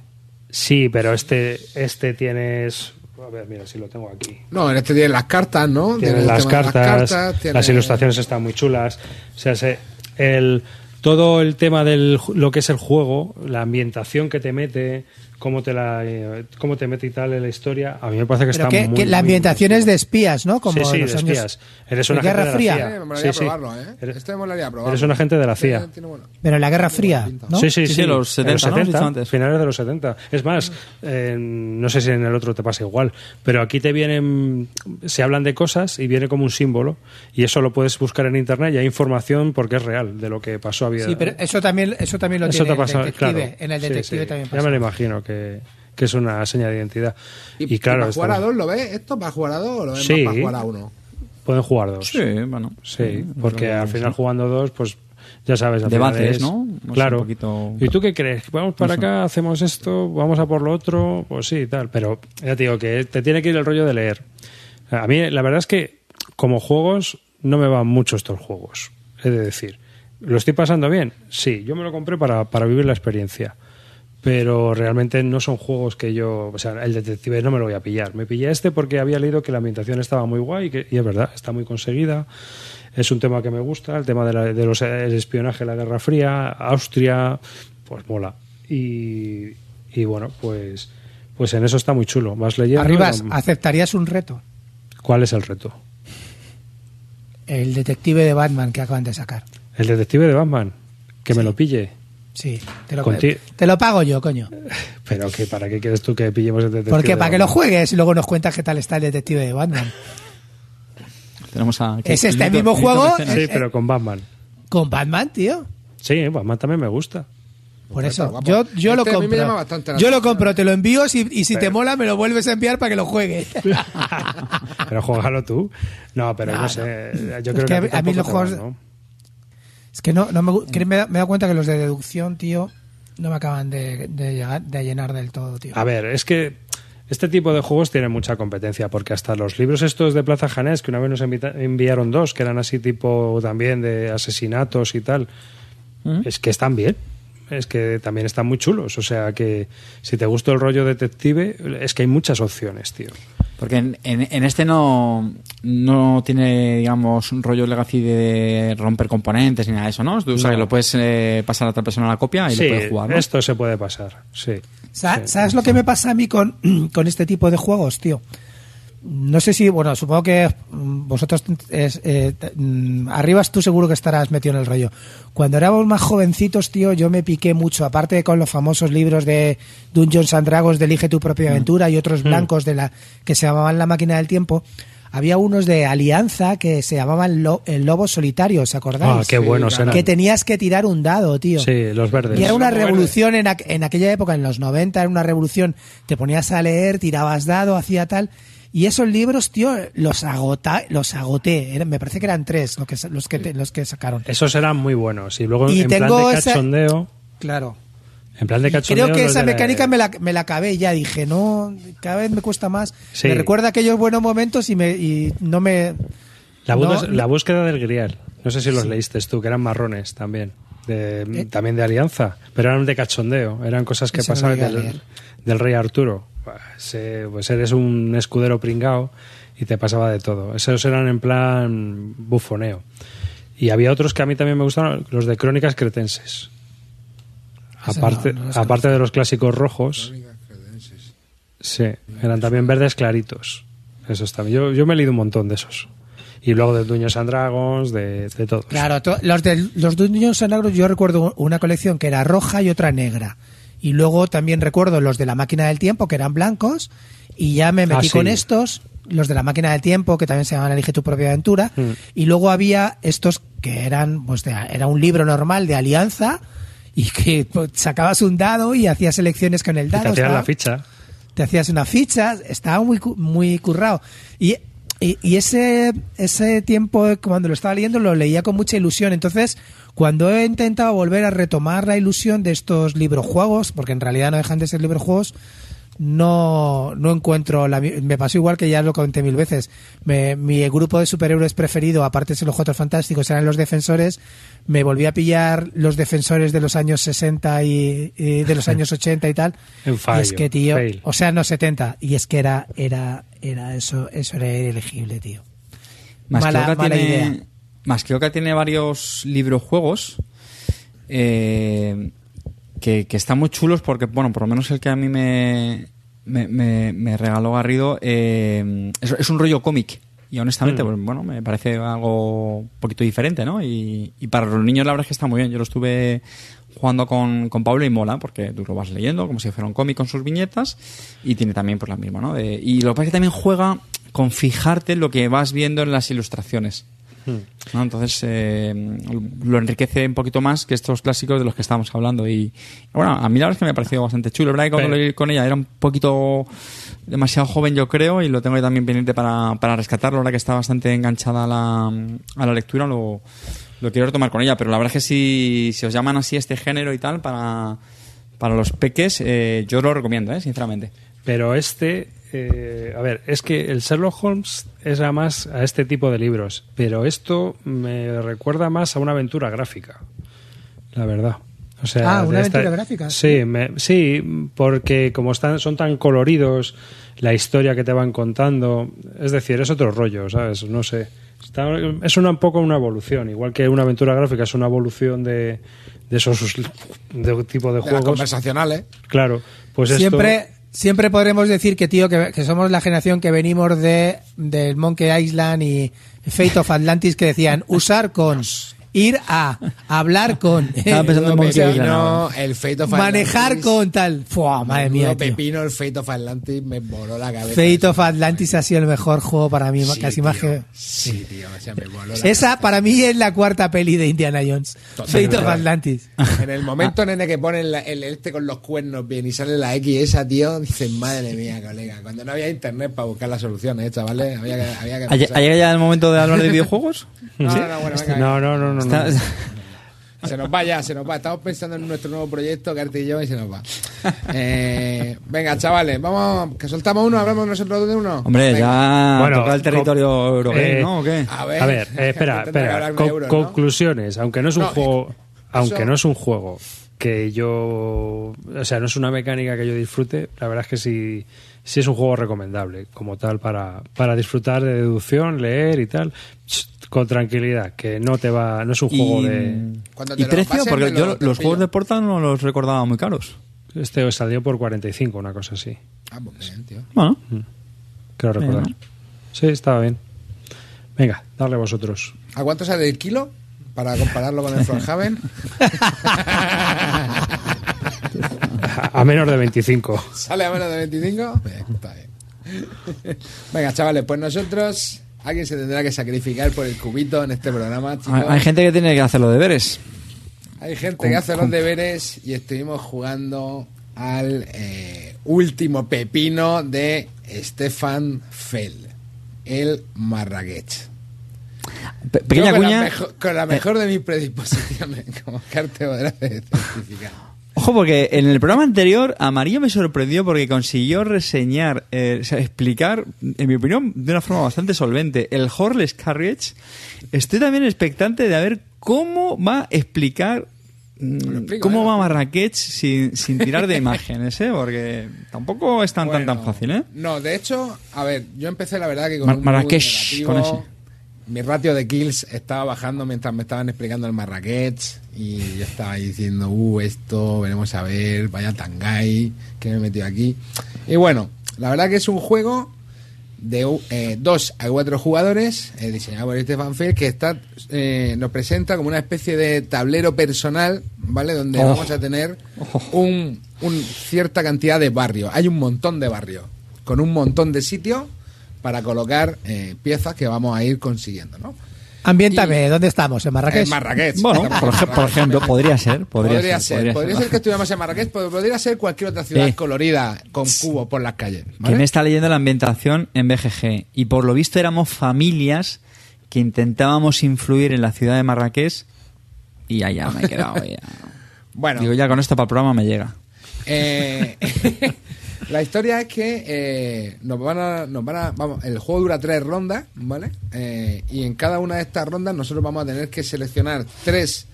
Sí, pero este, este tienes. A ver, mira, si lo tengo aquí. No, en este tiene las cartas, ¿no? Tiene Tienen las de cartas, tiene- las ilustraciones están muy chulas. O sea, se- el, todo el tema del ju- lo que es el juego, la ambientación que te mete, cómo te la eh, cómo te mete y tal en la historia, a mí me parece que Pero está que, muy que la muy ambientación es de espías, ¿no? Como sí, sí, en de los años espías. Eres de un agente Guerra de la Fría. CIA. Eh, me Sí, sí. probarlo, ¿eh? Eres- Este me molaría probarlo. Eres un agente de la Este CIA. tiene bueno. Pero en la Guerra Fría, ¿no? Sí, sí, Sí, sí. los En 70, ¿no? Has dicho antes. finales de los 70. Es más, eh, no sé si en el otro te pasa igual, pero aquí te vienen, se hablan de cosas y viene como un símbolo y eso lo puedes buscar en internet y hay información porque es real de lo que pasó. Había, Sí, pero eso también, eso también lo eso tiene te pasa, el detective. claro. En el detective sí. también Ya pasa. me lo imagino que, que es una seña de identidad. Y, Y, claro, para jugar a dos, ¿lo ves? ¿Esto para jugar a dos o lo ves Sí. más para jugar a uno? pueden jugar dos. Sí, bueno. Sí, porque al sí. final jugando dos, pues ya sabes. al final Debates, es- ¿no? Claro. un poquito- ¿Y tú qué crees? ¿Vamos para acá, hacemos esto, vamos a por lo otro? Pues sí, tal. Pero ya te digo que te tiene que ir el rollo de leer. A mí, la verdad es que como juegos, no me van mucho estos juegos. He de decir. ¿Lo estoy pasando bien? Sí, yo me lo compré para, para vivir la experiencia. Pero realmente no son juegos que yo. O sea, el detective no me lo voy a pillar. Me pillé este porque había leído que la ambientación estaba muy guay y, que- y es verdad, está muy conseguida. Es un tema que me gusta, el tema de, la- de los, el espionaje, la Guerra Fría, Austria, pues mola. Y, y bueno, pues, pues en eso está muy chulo. Vas leyendo. Arribas, ¿aceptarías un reto? ¿Cuál es el reto? El detective de Batman que acaban de sacar. El detective de Batman. Que me lo pille. Sí, te lo, Conti- te lo pago yo, coño. Pero que ¿para qué quieres tú que pillemos el detective? Porque de para que lo juegues y luego nos cuentas qué tal está el detective de Batman. Tenemos a, Es este Lito- mismo Lito juego. Sí, eh, pero con Batman. Con Batman, tío. Sí, Batman también me gusta. Por eso, yo, yo lo Este a mí me llama compro. bastante la Yo lo compro, te lo envío si- y si te mola me lo vuelves a enviar para que lo juegue. Pero juégalo tú. No, pero no, sé. Yo creo que que, a- mí los juegos- ¿no? Es que no, no me, gu- que me, he dado cuenta que los de deducción, tío, no me acaban de, de llegar, de llenar del todo, tío. A ver, es que este tipo de juegos tiene mucha competencia, porque hasta los libros estos de Plaza Janés, que una vez nos enviaron dos, que eran así tipo también de asesinatos y tal, es que están bien. Es que también están muy chulos. O sea que si te gusta el rollo detective, es que hay muchas opciones, tío. Porque en, en- en este no, no tiene, digamos, un rollo legacy de romper componentes ni nada de eso, ¿no? O sea, No. que lo puedes eh, pasar a otra persona la copia y sí, lo puedes jugar, ¿no? esto se puede pasar, sí. Sa- Sí. ¿Sabes lo que me pasa a mí con, con este tipo de juegos, tío? No sé si, bueno, supongo que mm, vosotros, es, eh, mm, Arribas tú seguro que estarás metido en el rollo. Cuando éramos más jovencitos, tío, yo me piqué mucho, aparte con los famosos libros de Dungeons and Dragons de Elige tu propia aventura y otros blancos de la que se llamaban La máquina del tiempo, había unos de Alianza que se llamaban Lo- El Lobo Solitario, ¿os acordáis? Ah, qué buenos eran. Que tenías que tirar un dado, tío. Sí, los verdes. Y era una revolución en, aqu- en aquella época, en los 90, era una revolución. Te ponías a leer, tirabas dado, hacía tal. Y esos libros, tío, los, agota, los agoté. Me parece que eran tres los que, los que, los que sacaron. Esos eran muy buenos. Y luego Y en plan tengo de esa- cachondeo. Claro. En plan de cachondeo. Creo que esa de la- mecánica me la, me la acabé ya. Dije, no, cada vez me cuesta más. Sí. Me recuerda aquellos buenos momentos y, me, y no me... La, no- búsqueda- la búsqueda del grial. No sé si los leíste tú, que eran marrones también. De, Eh. También de alianza. Pero eran de cachondeo. Eran cosas que pasaban del rey Arturo. Pues, eh, pues eres un escudero pringao y te pasaba de todo. Esos eran en plan bufoneo. Y había otros que a mí también me gustaron, los de crónicas cretenses. Ese Aparte, no, no los aparte de los clásicos rojos, sí, eran también verdes claritos. Esos también. Yo, yo me he leído un montón de esos. Y luego de Dungeons and Dragons, de, de todos. Claro, to- los de los Dungeons and Dragons yo recuerdo una colección que era roja y otra negra. Y luego también recuerdo los de la máquina del tiempo que eran blancos y ya me metí Ah, sí. con estos, los de la máquina del tiempo que también se llaman Elige tu propia aventura Mm. y luego había estos que eran pues de- era un libro normal de alianza y que pues, sacabas un dado y hacías elecciones con el Y te dado. hacían estaba- la ficha. te hacías una ficha, estaba muy muy currado. Y, y, ese, ese tiempo, cuando lo estaba leyendo, lo leía con mucha ilusión. Entonces, cuando he intentado volver a retomar la ilusión de estos librojuegos, porque en realidad no dejan de ser librojuegos, no, no encuentro la, me pasó igual que ya lo conté mil veces. Me- mi grupo de superhéroes preferido aparte de los Cuatro Fantásticos eran los defensores. Me volví a pillar los defensores de los años 60 y, y de los años 80 y tal. En y es fallo, que tío fail. o sea no 70 y es que era era era eso eso era elegible tío. Mala, Masqueoka mala tiene, idea. Masqueoka tiene varios librojuegos eh, que, que están muy chulos porque, bueno, por lo menos el que a mí me, me, me- me regaló Garrido eh, es, es un rollo cómic. Y honestamente, Mm. pues, bueno, me parece algo un poquito diferente, ¿no? Y, y para los niños la verdad es que está muy bien. Yo lo estuve jugando con, con Pablo y mola, porque tú lo vas leyendo como si fuera un cómic con sus viñetas y tiene también pues la misma, ¿no? De- y lo que pasa es que también juega con fijarte en lo que vas viendo en las ilustraciones. ¿No? Entonces eh, lo enriquece un poquito más que estos clásicos de los que estábamos hablando. Y bueno, a mí la verdad es que me ha parecido bastante chulo. Verdad que cuando Pero- lo con ella era un poquito demasiado joven, yo creo, y lo tengo ahí también pendiente para, para rescatarlo. Ahora que está bastante enganchada a la, a la lectura, lo, lo quiero retomar con ella. Pero la verdad es que si, si os llaman así este género y tal, para, para los peques, eh, yo lo recomiendo, ¿eh? sinceramente. Pero este, eh, a ver, es que el Sherlock Holmes era más a este tipo de libros, pero esto me recuerda más a una aventura gráfica, la verdad. O sea, Ah, una esta- aventura gráfica. Sí, me- sí, porque como están, son tan coloridos, la historia que te van contando, es decir, es otro rollo, ¿sabes? No sé. Está- es una, un poco una evolución, igual que una aventura gráfica es una evolución de, de esos de tipo de De las juegos. conversacionales. Claro, pues esto- siempre podremos decir que tío que, que somos la generación que venimos de del Monkey Island y Fate of Atlantis que decían usar con ir a hablar con... Estaba pensando en Pepino, ahora. el Fate of manejar Atlantis. con tal... Fua, madre mía. Pepino, el Fate of Atlantis me voló la cabeza. Fate of Atlantis ha sido el mejor juego para mí, Sí, casi más tío. que... Sí, tío, o sea, me voló la Esa cabeza. para mí es la cuarta peli de Indiana Jones. Fate of Atlantis. En el momento, nene, que ponen la- el este con los cuernos bien y sale la X esa, tío, dices, madre mía, colega. Cuando no había internet para buscar las soluciones, ¿eh, chavales? Había que, había que ¿Ha llegado ya el momento de hablar de videojuegos? No, no, no, bueno, venga, No, no, no, no. No. Está- Se nos va ya, se nos va. Estamos pensando en nuestro nuevo proyecto, Carte y yo, y se nos va. Eh, venga, chavales, vamos, que soltamos uno, hablamos nosotros de uno. Hombre, Venga. ya Bueno, toca el territorio co- Eurogame, eh, ¿no? ¿O qué? A ver, A ver, eh, espera, espera. Con- euros, ¿no? conclusiones. Aunque no es un No, juego, aunque no es un juego que yo, o sea, no es una mecánica que yo disfrute. La verdad es que sí, sí es un juego recomendable como tal para, para disfrutar de deducción, leer y tal, con tranquilidad. Que no te va, no es un juego y, de. ¿Y lo precio? pases, Porque yo los juegos de Portal no los recordaba muy caros. Este salió por 45, una cosa así. Ah, pues bien, tío. Bueno, Creo recordar. Bien. Sí, estaba bien. Venga, darle vosotros. ¿A cuánto sale el kilo? Para compararlo con el Frosthaven. A, menos de 25. ¿Sale a menos de 25? Bien, está bien. Venga, chavales, pues nosotros. Alguien se tendrá que sacrificar por el cubito en este programa, hay, hay gente que tiene que hacer los deberes. Hay gente que hace los deberes y estuvimos jugando al eh, último pepino de Stefan Fell, el Marrakech. Pe- pequeña con, cuña. la con la mejor de mis predisposiciones como carte podrás certificar. Ojo, porque en el programa anterior Amarillo me sorprendió porque consiguió reseñar, eh, o sea, explicar, en mi opinión, de una forma bastante solvente, el Horless Carriage. Estoy también expectante de a ver cómo va a explicar mm, explico, cómo ¿eh? va Marrakech sin, sin tirar de imágenes, ¿eh? Porque tampoco es tan, tan, tan fácil, ¿eh? No, de hecho, a ver, yo empecé la verdad que con Mar- un Marrakech, negativo. con ese. Mi ratio de kills estaba bajando mientras me estaban explicando el Marrakech y yo estaba diciendo, uh, esto, veremos a ver, vaya tangay, que me he metido aquí. Y bueno, la verdad que es un juego de eh, dos a cuatro jugadores, eh, diseñado por Stefan Feld, que está, eh, nos presenta como una especie de tablero personal, ¿vale? Donde Oh. vamos a tener un, un cierta cantidad de barrios. Hay un montón de barrios, con un montón de sitios para colocar eh, piezas que vamos a ir consiguiendo, ¿no? Ambiéntame, ¿dónde estamos? ¿En Marrakech? En Marrakech. Bueno, por, ejemplo, podría ser. Podría, Podría, ser, podría ser que estuviéramos en Marrakech, pero podría ser cualquier otra ciudad Eh. colorida con cubos por las calles. Que ¿vale? me está leyendo la ambientación en BGG. Y por lo visto éramos familias que intentábamos influir en la ciudad de Marrakech. Y allá me he quedado. ya. Bueno, Digo, ya con esto para el programa me llega. Eh, la historia es que eh, nos van a, nos van a- vamos, el juego dura tres rondas, ¿vale? Eh, y en cada una de estas rondas nosotros vamos a tener que seleccionar tres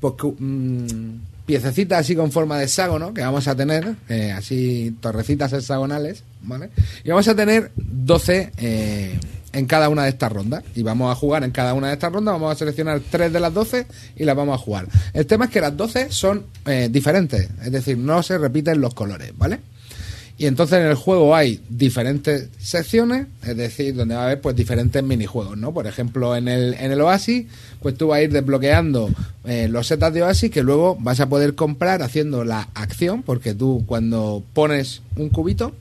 pues, mm, piececitas así con forma de hexágono que vamos a tener, eh, así torrecitas hexagonales, ¿vale? Y vamos a tener 12 eh, en cada una de estas rondas. Y vamos a jugar en cada una de estas rondas, vamos a seleccionar tres de las 12 y las vamos a jugar. El tema es que las 12 son diferentes, es decir, no se repiten los colores, ¿vale? Y entonces en el juego hay diferentes secciones, es decir, donde va a haber pues diferentes minijuegos, ¿no? Por ejemplo, en el, en el Oasis, pues tú vas a ir desbloqueando eh, los setas de Oasis que luego vas a poder comprar haciendo la acción, porque tú cuando pones un cubito,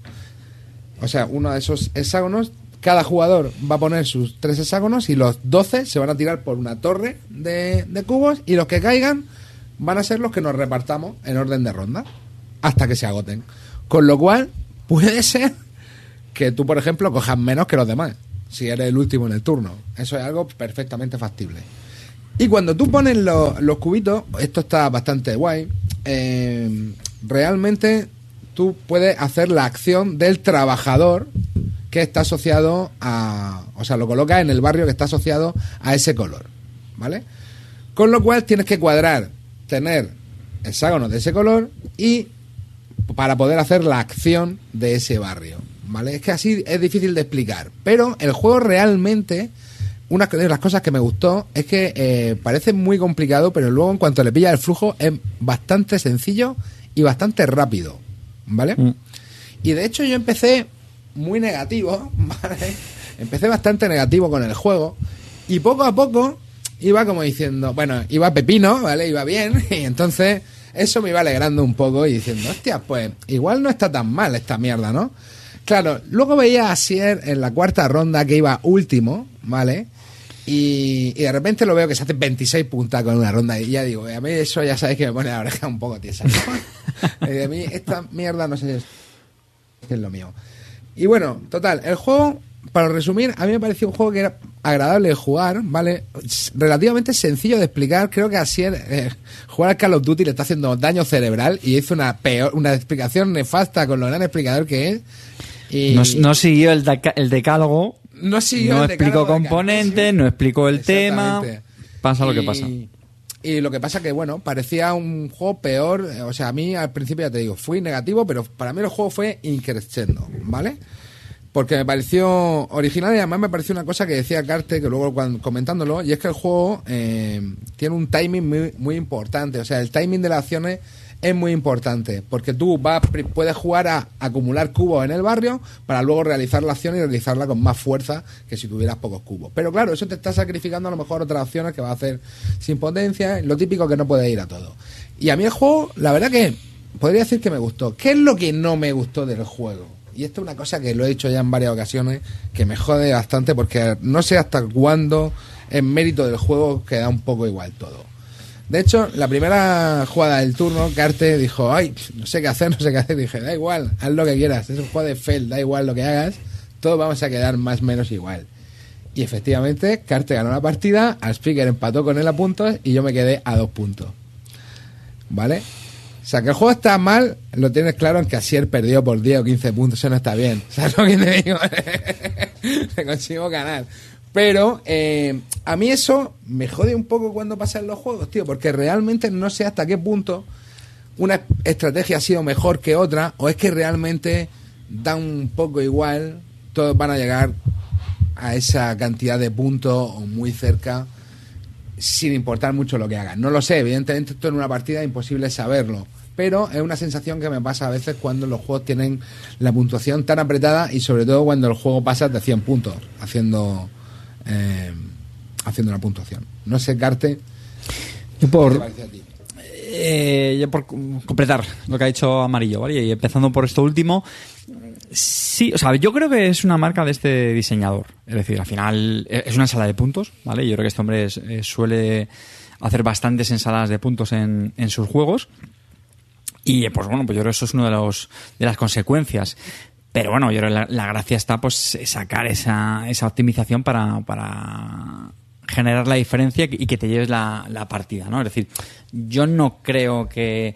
o sea, uno de esos hexágonos, cada jugador va a poner sus tres hexágonos y los 12 se van a tirar por una torre de, de cubos y los que caigan van a ser los que nos repartamos en orden de ronda hasta que se agoten. Con lo cual, puede ser que tú, por ejemplo, cojas menos que los demás, si eres el último en el turno. Eso es algo perfectamente factible. Y cuando tú pones lo- los cubitos, esto está bastante guay, eh, realmente tú puedes hacer la acción del trabajador que está asociado a... O sea, lo colocas en el barrio que está asociado a ese color, ¿vale? Con lo cual tienes que cuadrar, tener hexágonos de ese color y para poder hacer la acción de ese barrio, ¿vale? Es que así es difícil de explicar, pero el juego realmente una de las cosas que me gustó es que eh, parece muy complicado, pero luego en cuanto le pilla el flujo es bastante sencillo y bastante rápido, ¿vale? Mm. Y de hecho yo empecé muy negativo, ¿vale? Empecé bastante negativo con el juego y poco a poco iba como diciendo, bueno, iba pepino, ¿vale? Iba bien, y entonces eso me iba alegrando un poco y diciendo, hostia, pues igual no está tan mal esta mierda, ¿no? Claro, luego veía a Sier en la cuarta ronda que iba último, ¿vale? Y, de repente lo veo que se hace 26 puntas con una ronda y ya digo, a mí eso ya sabéis que me pone la oreja un poco tiesa. Y a mí esta mierda no sé si es, es lo mío. Y bueno, total, el juego, para resumir, a mí me pareció un juego que era agradable de jugar, ¿vale? Relativamente sencillo de explicar. Creo que así eh, jugar al Call of Duty le está haciendo daño cerebral y hizo una peor, una explicación nefasta con lo gran explicador que es. Y No, no siguió el, deca- el decálogo, no siguió no el explicó componentes, no explicó el tema. Pasa lo que pasa. Y lo que pasa que, bueno, parecía un juego peor. O sea, a mí al principio ya te digo, fui negativo, pero para mí el juego fue increciendo, ¿vale? Porque me pareció original y además me pareció una cosa que decía Carte, que luego cuando, comentándolo, y es que el juego eh, tiene un timing muy, importante. O sea, el timing de las acciones es muy importante, porque tú vas, puedes jugar a acumular cubos en el barrio para luego realizar la acción y realizarla con más fuerza que si tuvieras pocos cubos. Pero claro, eso te está sacrificando a lo mejor otras acciones que va a hacer sin potencia, lo típico que no puede ir a todo. Y a mí el juego, la verdad que podría decir que me gustó. ¿Qué es lo que no me gustó del juego? Y esto es una cosa que lo he dicho ya en varias ocasiones, que me jode bastante porque no sé hasta cuándo en mérito del juego queda un poco igual todo. De hecho, la primera jugada del turno, Carte dijo, ay, no sé qué hacer, no sé qué hacer. dije, da igual, haz lo que quieras, es un juego de Fel, da igual lo que hagas, todos vamos a quedar más o menos igual. Y efectivamente, Carte ganó la partida, al speaker empató con él a puntos y yo me quedé a dos puntos. ¿Vale? O sea, que el juego está mal, lo tienes claro en que Asier perdió por 10 o 15 puntos, eso no está bien. ¿Sabes lo que te digo? Le consigo ganar. Pero eh, a mí eso me jode un poco cuando pasan los juegos, tío, porque realmente no sé hasta qué punto una estrategia ha sido mejor que otra, o es que realmente da un poco igual, todos van a llegar a esa cantidad de puntos o muy cerca sin importar mucho lo que hagan. No lo sé, evidentemente esto en una partida es imposible saberlo, pero es una sensación que me pasa a veces cuando los juegos tienen la puntuación tan apretada y sobre todo cuando el juego pasa de 100 puntos haciendo eh, haciendo una puntuación. No sé, Carte, Yo ¿qué te por, parece a ti? eh, yo por com- completar lo que ha dicho Amarillo, ¿vale? Y empezando por esto último, sí, o sea, yo creo que es una marca de este diseñador. Es decir, al final eh, es una sala de puntos, ¿vale? Yo creo que este hombre es- eh, suele hacer bastantes ensaladas de puntos en, en sus juegos. Y pues bueno, pues yo creo que eso es una de, los, de las consecuencias. Pero bueno, yo creo que la, la gracia está pues sacar esa, esa optimización para, para generar la diferencia y que te lleves la, la partida, ¿no? Es decir, yo no creo que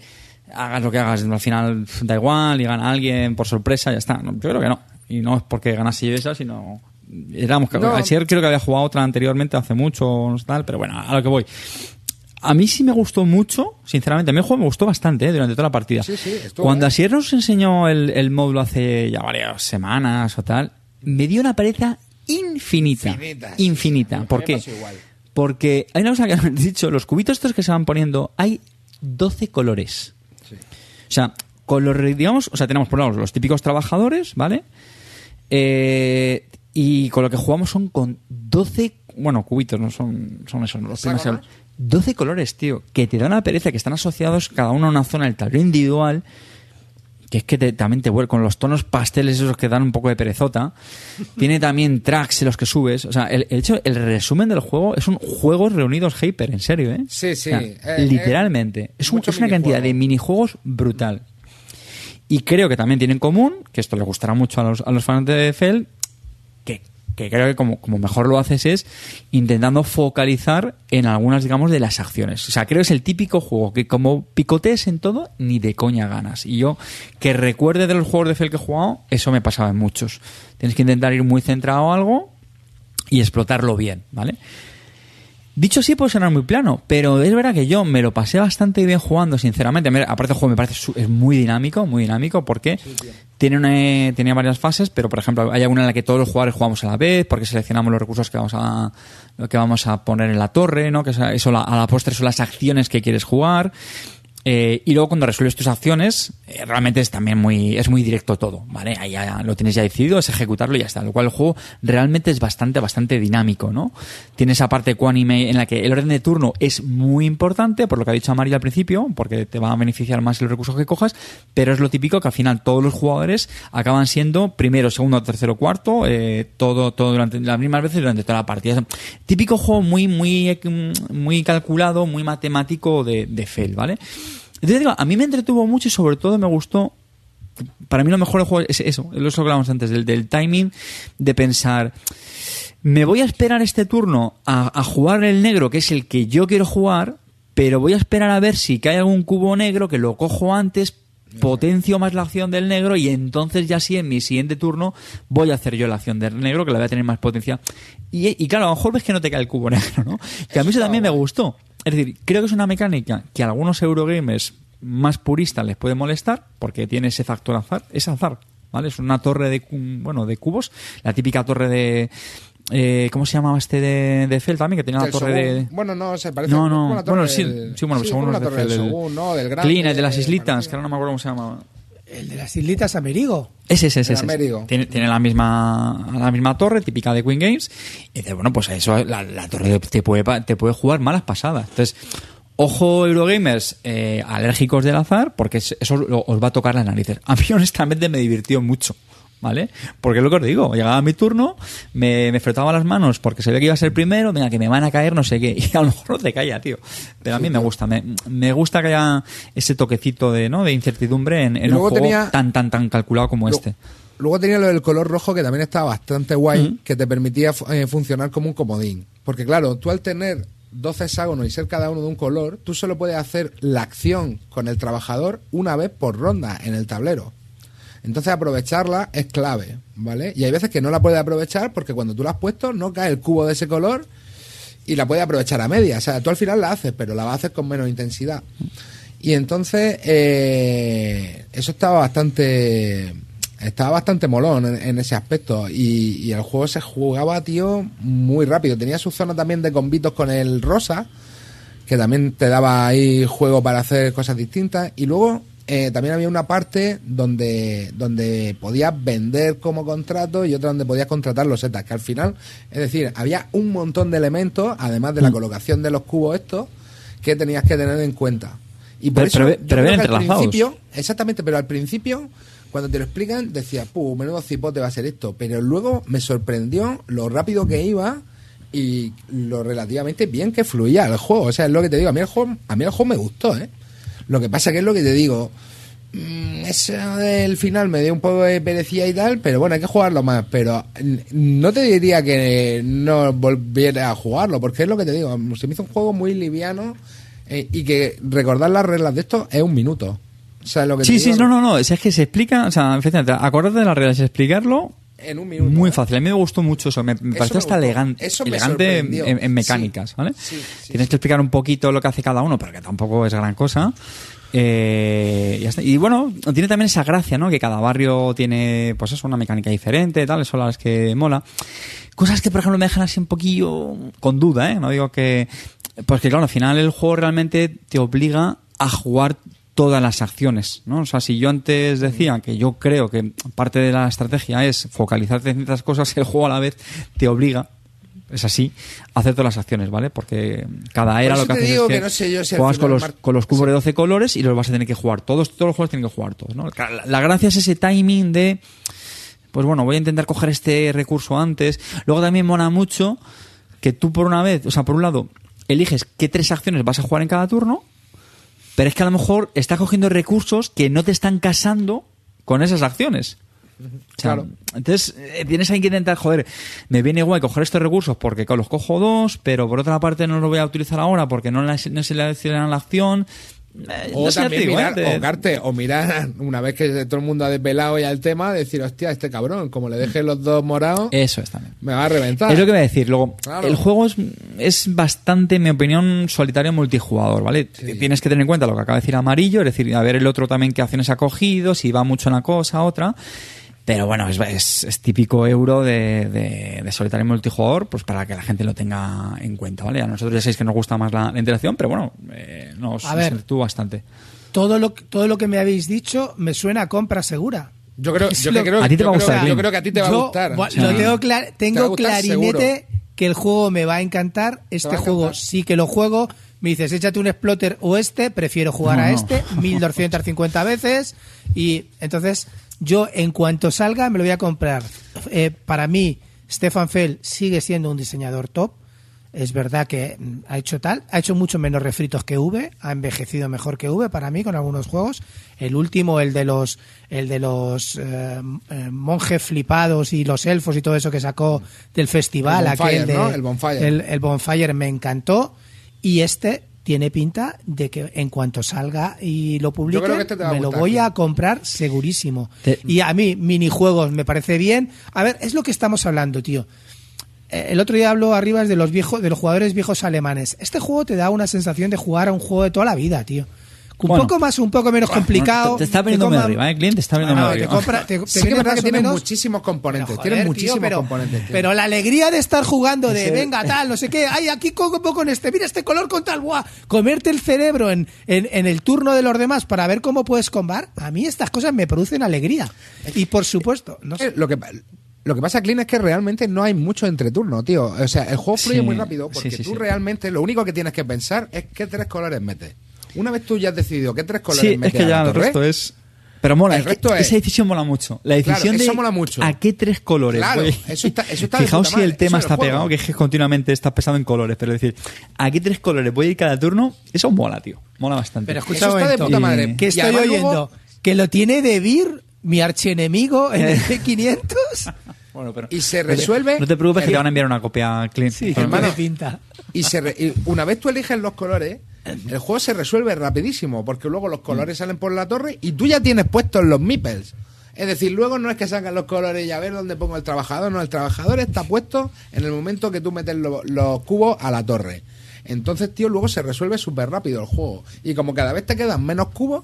hagas lo que hagas, al final da igual y gana alguien por sorpresa, ya está. No, yo creo que no. Y no es porque ganase yo esa, sino... Éramos, No. Ayer creo que había jugado otra anteriormente hace mucho, tal, pero bueno, a lo que voy. A mí sí me gustó mucho, sinceramente. A mí el juego me gustó bastante ¿eh? durante toda la partida. Sí, sí, estuvo Cuando. Asier nos enseñó el, el módulo hace ya varias semanas o tal, me dio una pereza infinita. Infinita, Infinita. sí. ¿Por qué? Porque hay una cosa que he dicho, los cubitos estos que se van poniendo, hay 12 colores. O sea, con los, digamos, o sea, tenemos por un lado los típicos trabajadores, ¿vale? Eh, y con lo que jugamos son con 12, bueno, cubitos, no son, son esos, los primeros. ¿Hexágonos? 12 colores, tío, que te da una pereza, que están asociados cada uno a una zona del tablero individual, que es que te- también te vuelve con los tonos pasteles esos que dan un poco de perezota. Tiene también tracks en los que subes. O sea, el, el hecho, el resumen del juego es un juegos reunidos Hyper, en serio, ¿eh? Sí, sí, O sea, eh, literalmente. eh, es, un- es una cantidad de minijuego. minijuegos brutal. Y creo que también tiene en común, que esto le gustará mucho a los, a los fans de Fel, que, creo que como, como mejor lo haces es intentando focalizar en algunas, digamos, de las acciones. O sea, creo que es el típico juego que como picotees en todo, ni de coña ganas. Y yo, que recuerde de los juegos de Fel que he jugado, eso me pasaba en muchos. Tienes que intentar ir muy centrado a algo y explotarlo bien, ¿vale? Dicho así puede sonar muy plano, pero es verdad que yo me lo pasé bastante bien jugando, sinceramente. Aparte el juego me parece es muy dinámico, muy dinámico, porque tiene una, tenía varias fases, pero por ejemplo hay alguna en la que todos los jugadores jugamos a la vez, porque seleccionamos los recursos que vamos a, que vamos a poner en la torre, ¿no? Que es- eso la- a la postre son las acciones que quieres jugar. Eh, y luego cuando resuelves tus acciones, eh, realmente es también muy, es muy directo todo, ¿vale? Ahí ya lo tienes ya decidido, es ejecutarlo y ya está. Lo cual el juego realmente es bastante, bastante dinámico, ¿no? Tiene esa parte cuánime en la que el orden de turno es muy importante, por lo que ha dicho Amarillo al principio, porque te va a beneficiar más los recursos que cojas, pero es lo típico que al final todos los jugadores acaban siendo primero, segundo, tercero, cuarto, eh, todo, todo durante las mismas veces durante toda la partida. Típico juego muy, muy, muy calculado, muy matemático de, de ¿vale? Entonces digo, a mí me entretuvo mucho y sobre todo me gustó. Para mí lo mejor del juego es eso, es lo que hablábamos antes, del, del timing, de pensar. Me voy a esperar este turno a, a jugar el negro, que es el que yo quiero jugar, pero voy a esperar a ver si cae algún cubo negro que lo cojo antes, potencio más la acción del negro y entonces ya sí en mi siguiente turno voy a hacer yo la acción del negro que la voy a tener más potencia. Y, y claro, a lo mejor ves que no te cae el cubo negro, ¿no? Que a mí eso también me gustó. Es decir, creo que es una mecánica que a algunos Eurogamers más puristas les puede molestar porque tiene ese factor azar, es azar, ¿vale? Es una torre de, bueno, de cubos, la típica torre de... eh, ¿Cómo se llamaba este de, de Fel también? Que tenía la torre de... Bueno, no, se parece No, no, la torre bueno, sí, sí, bueno, sí, según los de torre del Shogun, ¿no? Del grande, Clean, el de las islitas, que ahora no me acuerdo cómo se llamaba. El de las islitas Amerigo. Ese, ese, ese. Américo. Tiene, tiene la misma la misma torre, típica de Queen Games. Y dices, bueno, pues eso, la, la torre te puede, pa- te puede jugar malas pasadas. Entonces, ojo, Eurogamers eh, alérgicos del azar, porque es- eso lo- os va a tocar las narices. A mí, honestamente, me divirtió mucho. ¿Vale? Porque es lo que os digo, llegaba mi turno, me, me frotaba las manos porque se ve que iba a ser primero, venga, que me van a caer no sé qué, y a lo mejor no te calla, tío. Pero a mí me gusta, me, me gusta que haya ese toquecito de, ¿no? de incertidumbre en, en un juego tenía- tan, tan, tan calculado como este. Luego tenía lo del color rojo que también estaba bastante guay, que te permitía eh, funcionar como un comodín. Porque claro, tú al tener 12 hexágonos y ser cada uno de un color, tú solo puedes hacer la acción con el trabajador una vez por ronda en el tablero. Entonces aprovecharla es clave, ¿vale? Y hay veces que no la puedes aprovechar porque cuando tú la has puesto no cae el cubo de ese color y la puedes aprovechar a media. O sea, tú al final la haces, pero la vas a hacer con menos intensidad. Y entonces eh, eso estaba bastante estaba bastante molón en, ese aspecto y, y el juego se jugaba, tío, muy rápido. Tenía su zona también de combitos con el rosa, que también te daba ahí juego para hacer cosas distintas. Y luego eh, también había una parte donde, donde podías vender como contrato y otra donde podías contratar los setas, que al final, es decir, había un montón de elementos, además de la colocación de los cubos estos, que tenías que tener en cuenta. Y por Pero- eso, pero pero al principio, exactamente, pero al principio, cuando te lo explican, decía, puh, menudo cipote va a ser esto. Pero luego me sorprendió lo rápido que iba y lo relativamente bien que fluía el juego. O sea, es lo que te digo, a mí el juego, a mí el juego me gustó, ¿eh? Lo que pasa que es lo que te digo, mm, eso del final me dio un poco de perecía y tal, pero bueno, hay que jugarlo más. Pero no te diría que no volviera a jugarlo, porque es lo que te digo, se me hizo un juego muy liviano eh, y que recordar las reglas de esto es un minuto. O sea, lo que te Sí, sí, digo, no, no, no. Es que se explica, o sea, acordarte de las reglas y explicarlo En un minuto. muy ¿eh? fácil. A mí me gustó mucho eso. Me, me Eso pareció me hasta elegante, Eso me elegante en, mecánicas, Sí. ¿vale? Sí, sí, Tienes que explicar un poquito lo que hace cada uno, pero que tampoco es gran cosa. Eh, y, bueno, tiene también esa gracia, ¿no? Que cada barrio tiene, pues eso, una mecánica diferente, tal, eso las que mola. Cosas que, por ejemplo, me dejan así un poquillo con duda, ¿eh? No digo que... Porque, claro, al final el juego realmente te obliga a jugar todas las acciones, ¿no? O sea, si yo antes decía que yo creo que parte de la estrategia es focalizarte en ciertas cosas, el juego a la vez te obliga, es así, a hacer todas las acciones, ¿vale? Porque cada era lo que haces es que, que no sé yo si al juegas con los, Mar- con los cubos Sí. de 12 colores y los vas a tener que jugar todos, todos los juegos tienen que jugar todos, ¿no? La, la gracia es ese timing de, pues bueno, voy a intentar coger este recurso antes. Luego también mola mucho que tú por una vez, o sea, por un lado, eliges qué tres acciones vas a jugar en cada turno, pero es que a lo mejor estás cogiendo recursos que no te están casando con esas acciones. O sea, Claro. Entonces, eh, tienes ahí que intentar, joder, me viene guay coger estos recursos porque los cojo dos, pero por otra parte no los voy a utilizar ahora porque no, la- no se le aceleran la acción. Eh, O no también mirar, o Carte, o mirar, una vez que todo el mundo ha desvelado ya el tema, decir, hostia, este cabrón, como le deje los dos morados, Eso es también. me va a reventar. Es lo que voy a decir. Luego, Claro. el juego es, es bastante, en mi opinión, solitario multijugador, ¿vale? Tienes que tener en cuenta lo que acaba de decir Amarillo, es decir, a ver el otro también qué acciones ha cogido, si va mucho una cosa, otra. Pero bueno, es, es- es típico euro de, de, de solitario multijugador, pues para que la gente lo tenga en cuenta, ¿vale? A nosotros ya sabéis que nos gusta más la, la interacción, pero bueno, eh, nos, A ver. nos entretuvo bastante. Todo lo, todo lo que me habéis dicho me suena a compra segura. Yo creo, yo lo- creo, A ti te yo va a creo- gustar, yo Clint. creo que a ti te va a gustar. bu- O sea, lo tengo, clar- te tengo gustar clarinete seguro. que el juego me va a encantar. Este a juego encantar. sí que lo juego. Me dices, échate un exploter o este, prefiero jugar No, a no. este 1250 veces. Y entonces, yo en cuanto salga me lo voy a comprar. Eh, para mí, Stefan Fell sigue siendo un diseñador top. Es verdad que mm, ha hecho tal, ha hecho mucho menos refritos que V, ha envejecido mejor que V para mí con algunos juegos. El último, el de los, el de los eh, eh, monjes flipados y los elfos y todo eso que sacó del festival, El Bonfire, aquel de, ¿no? El Bonfire. el, el Bonfire me encantó y este tiene pinta de que en cuanto salga y lo publique este a me lo voy a comprar segurísimo. Te- Y a mí minijuegos me parece bien. A ver, es lo que estamos hablando, tío. Eh, El otro día habló arriba de los viejos, de los jugadores viejos alemanes. Este juego te da una sensación de jugar a un juego de toda la vida, tío. Un Bueno. poco más, un poco menos complicado. Te, te está viniendo muy arriba, ¿eh, Clint? Te está Bueno, muy te compra- te- te Sí que que tiene menos- muchísimos componentes. tiene tío, muchísimos pero, componentes. tío. pero la alegría de estar jugando de Ese- venga tal, no sé qué, ay, aquí cojo con este, mira este color con tal, buah, comerte el cerebro en, en, en el turno de los demás para ver cómo puedes combar, a mí estas cosas me producen alegría. Y por supuesto, no sé. Lo que, lo que pasa, Clint, es que realmente no hay mucho entreturno, tío. O sea, el juego fluye Sí, muy rápido porque sí, sí, tú sí. realmente lo único que tienes que pensar es qué tres colores metes. Una vez tú ya has decidido qué tres colores Sí, es metes que ya el torre, resto es... Pero mola, El resto es- esa decisión mola mucho. La Claro, decisión eso de mola mucho. a qué tres colores. Claro, eso está- eso está Fijaos si el tema está pegado, que es que continuamente estás pensando en colores, pero decir, a qué tres colores voy a ir cada turno, eso mola, tío. Mola bastante. Pero escucha Eso está de puta madre. que Y estoy oyendo luego- que lo tiene de Vir, mi archienemigo en el P500. Bueno, pero- Y se resuelve- No te preocupes que te van a enviar una copia, Clint. Sí, hermano. pinta. Y, se re- y una vez tú eliges los colores, el juego se resuelve rapidísimo, porque luego los colores salen por la torre y tú ya tienes puestos los meeples. Es decir, luego no es que salgan los colores y a ver dónde pongo el trabajador, no, el trabajador está puesto en el momento que tú metes lo- los cubos a la torre. Entonces, tío, luego se resuelve súper rápido el juego. Y como cada vez te quedan menos cubos,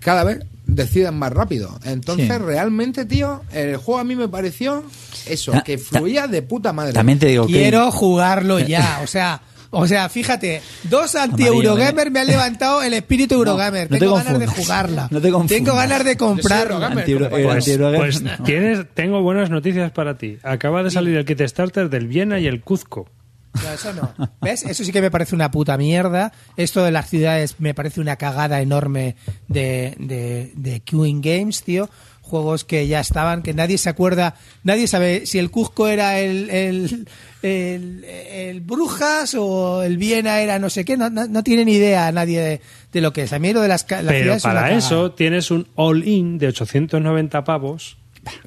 cada vez deciden más rápido. Entonces, Sí. realmente, tío, el juego a mí me pareció eso, Ta- que ta- fluía de puta madre. También te digo que... Quiero jugarlo ya, o sea, o sea, fíjate, dos anti-Eurogamer Amarillo, me han levantado el espíritu Eurogamer. no Tengo ganas de jugarla. No te confundas. Tengo ganas de Eurogamer, Pues no. tienes, tengo buenas noticias para ti. Acaba de salir el kit starter del Viena y el Cuzco. No, eso no. ¿Ves? Eso sí que me parece una puta mierda. Esto de las ciudades me parece una cagada enorme de, de, de Queuing Games, tío. Juegos que ya estaban, que nadie se acuerda, nadie sabe si el Cuzco era el, el, el, el Brujas o el Viena era no sé qué, no, no, no tiene ni idea nadie de, de lo que es. A mí lo de las, ca- las Pero ciudades es una para eso tienes un all-in de 890 pavos.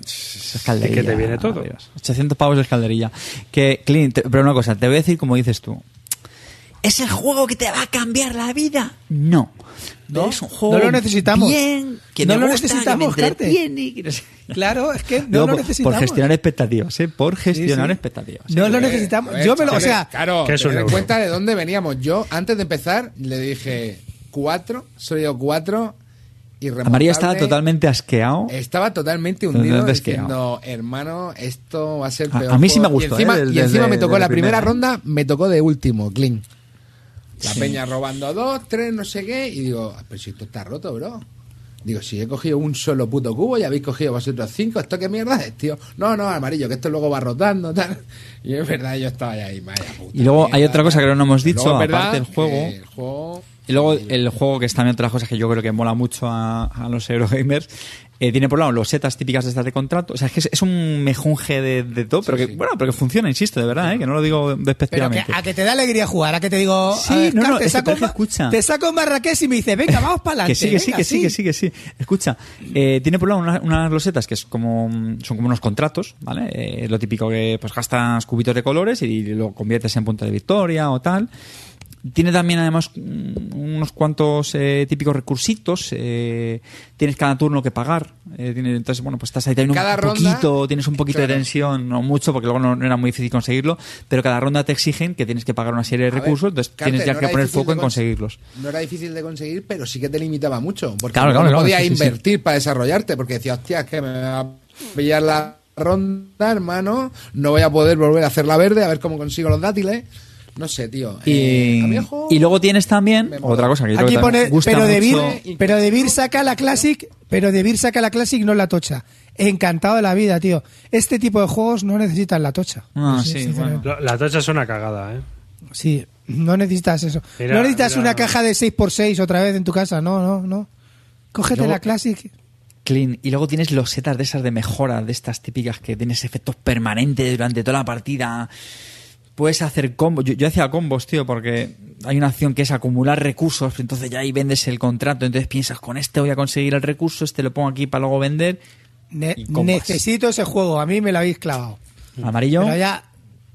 Es calderilla, que te viene todo. Dios. 800 pavos es calderilla. Que, Clint, te- pero una cosa, te voy a decir como dices tú. ¿Es el juego que te va a cambiar la vida? No. No, es un juego no lo necesitamos. bien, que No me lo gusta, necesitamos, que me que no sé. Claro, es que no lo por- necesitamos. Por gestionar expectativas, ¿eh? Por gestionar sí. expectativas. No lo Eh, necesitamos. Yo me lo, o sea, claro, ¿Qué es euro? cuenta de dónde veníamos. Yo, antes de empezar, le dije cuatro, soy yo cuatro, Amarillo estaba totalmente asqueado. Estaba totalmente hundido Totalmente diciendo, hermano, esto va a ser peor. a mí sí juego". me gustó, Y encima, ¿eh? Del- y encima me tocó la primera primera. ronda, me tocó de último, clean. La Sí. peña robando dos, tres, no sé qué, y digo, "Ah, pero si esto está roto, bro. Digo, si he cogido un solo puto cubo y habéis cogido vosotros cinco, ¿esto qué mierda es, tío? No, no, amarillo, que esto luego va rotando, tal. Y es verdad, yo estaba ahí, vaya puta Y luego hay otra cosa que no hemos dicho, Luego aparte del juego. que El juego Y luego el juego, que es también otra cosa que yo creo que mola mucho a, a los Eurogamers, eh, tiene por un lado los setas típicas de estas de contrato. O sea, es que es, es un mejunje de, de todo, pero que, sí. bueno, pero que funciona, insisto, de verdad, ¿eh? que no lo digo Pero que, despectivamente. a que te da alegría jugar, a que te digo, Sí, a ver, no, no, te, es saco es que escucha. te saco Marrakech y me dice, venga, vamos para adelante. Que sí, que sí, que sí, que sí, que sí. Escucha, eh, tiene por un lado una- unas losetas que es como, son como unos contratos, ¿vale? Eh, lo típico que pues gastas cubitos de colores y lo conviertes en punto de victoria o tal. Tiene también además unos cuantos eh, típicos recursitos. eh, tienes cada turno que pagar. eh, tiene- entonces, bueno, pues estás ahí también Cada un ronda, poquito, tienes un poquito de tensión, no mucho, porque luego no, no era muy difícil conseguirlo, pero cada ronda te exigen que tienes que pagar una serie de A ver, recursos, entonces tienes ya no que poner foco en cons- conseguirlos. No era difícil de conseguir, pero sí que te limitaba mucho. Porque Claro, no claro, podías sí, sí, sí. invertir para desarrollarte, porque decías, hostia, es que me va a pillar la ronda, hermano, no voy a poder volver a hacer la verde, a ver cómo consigo los dátiles. No sé, tío. Eh, Y, y luego tienes también otra cosa que yo creo Aquí que pone, también gusta pero de, Vir, mucho. pero de Vir saca la Classic, pero de Vir saca la Classic, no la tocha. Encantado de la vida, tío. Este tipo de juegos no necesitan la tocha. Ah, Sí. Lo- La tocha es una cagada, ¿eh? Sí, no necesitas eso. Mira, no necesitas mira. una caja de 6x6 otra vez en tu casa, no, no, no. Cógete Luego- la Classic. Clean. Y luego tienes los setas de esas de mejora, de estas típicas que tienes efectos permanentes durante toda la partida. Puedes hacer combos. Yo, yo hacía combos, tío, porque hay una acción que es acumular recursos. Entonces ya ahí vendes el contrato. Entonces piensas, con este voy a conseguir el recurso, este lo pongo aquí para luego vender. Ne- necesito ese juego, a mí me lo habéis clavado. Amarillo, Pero ya,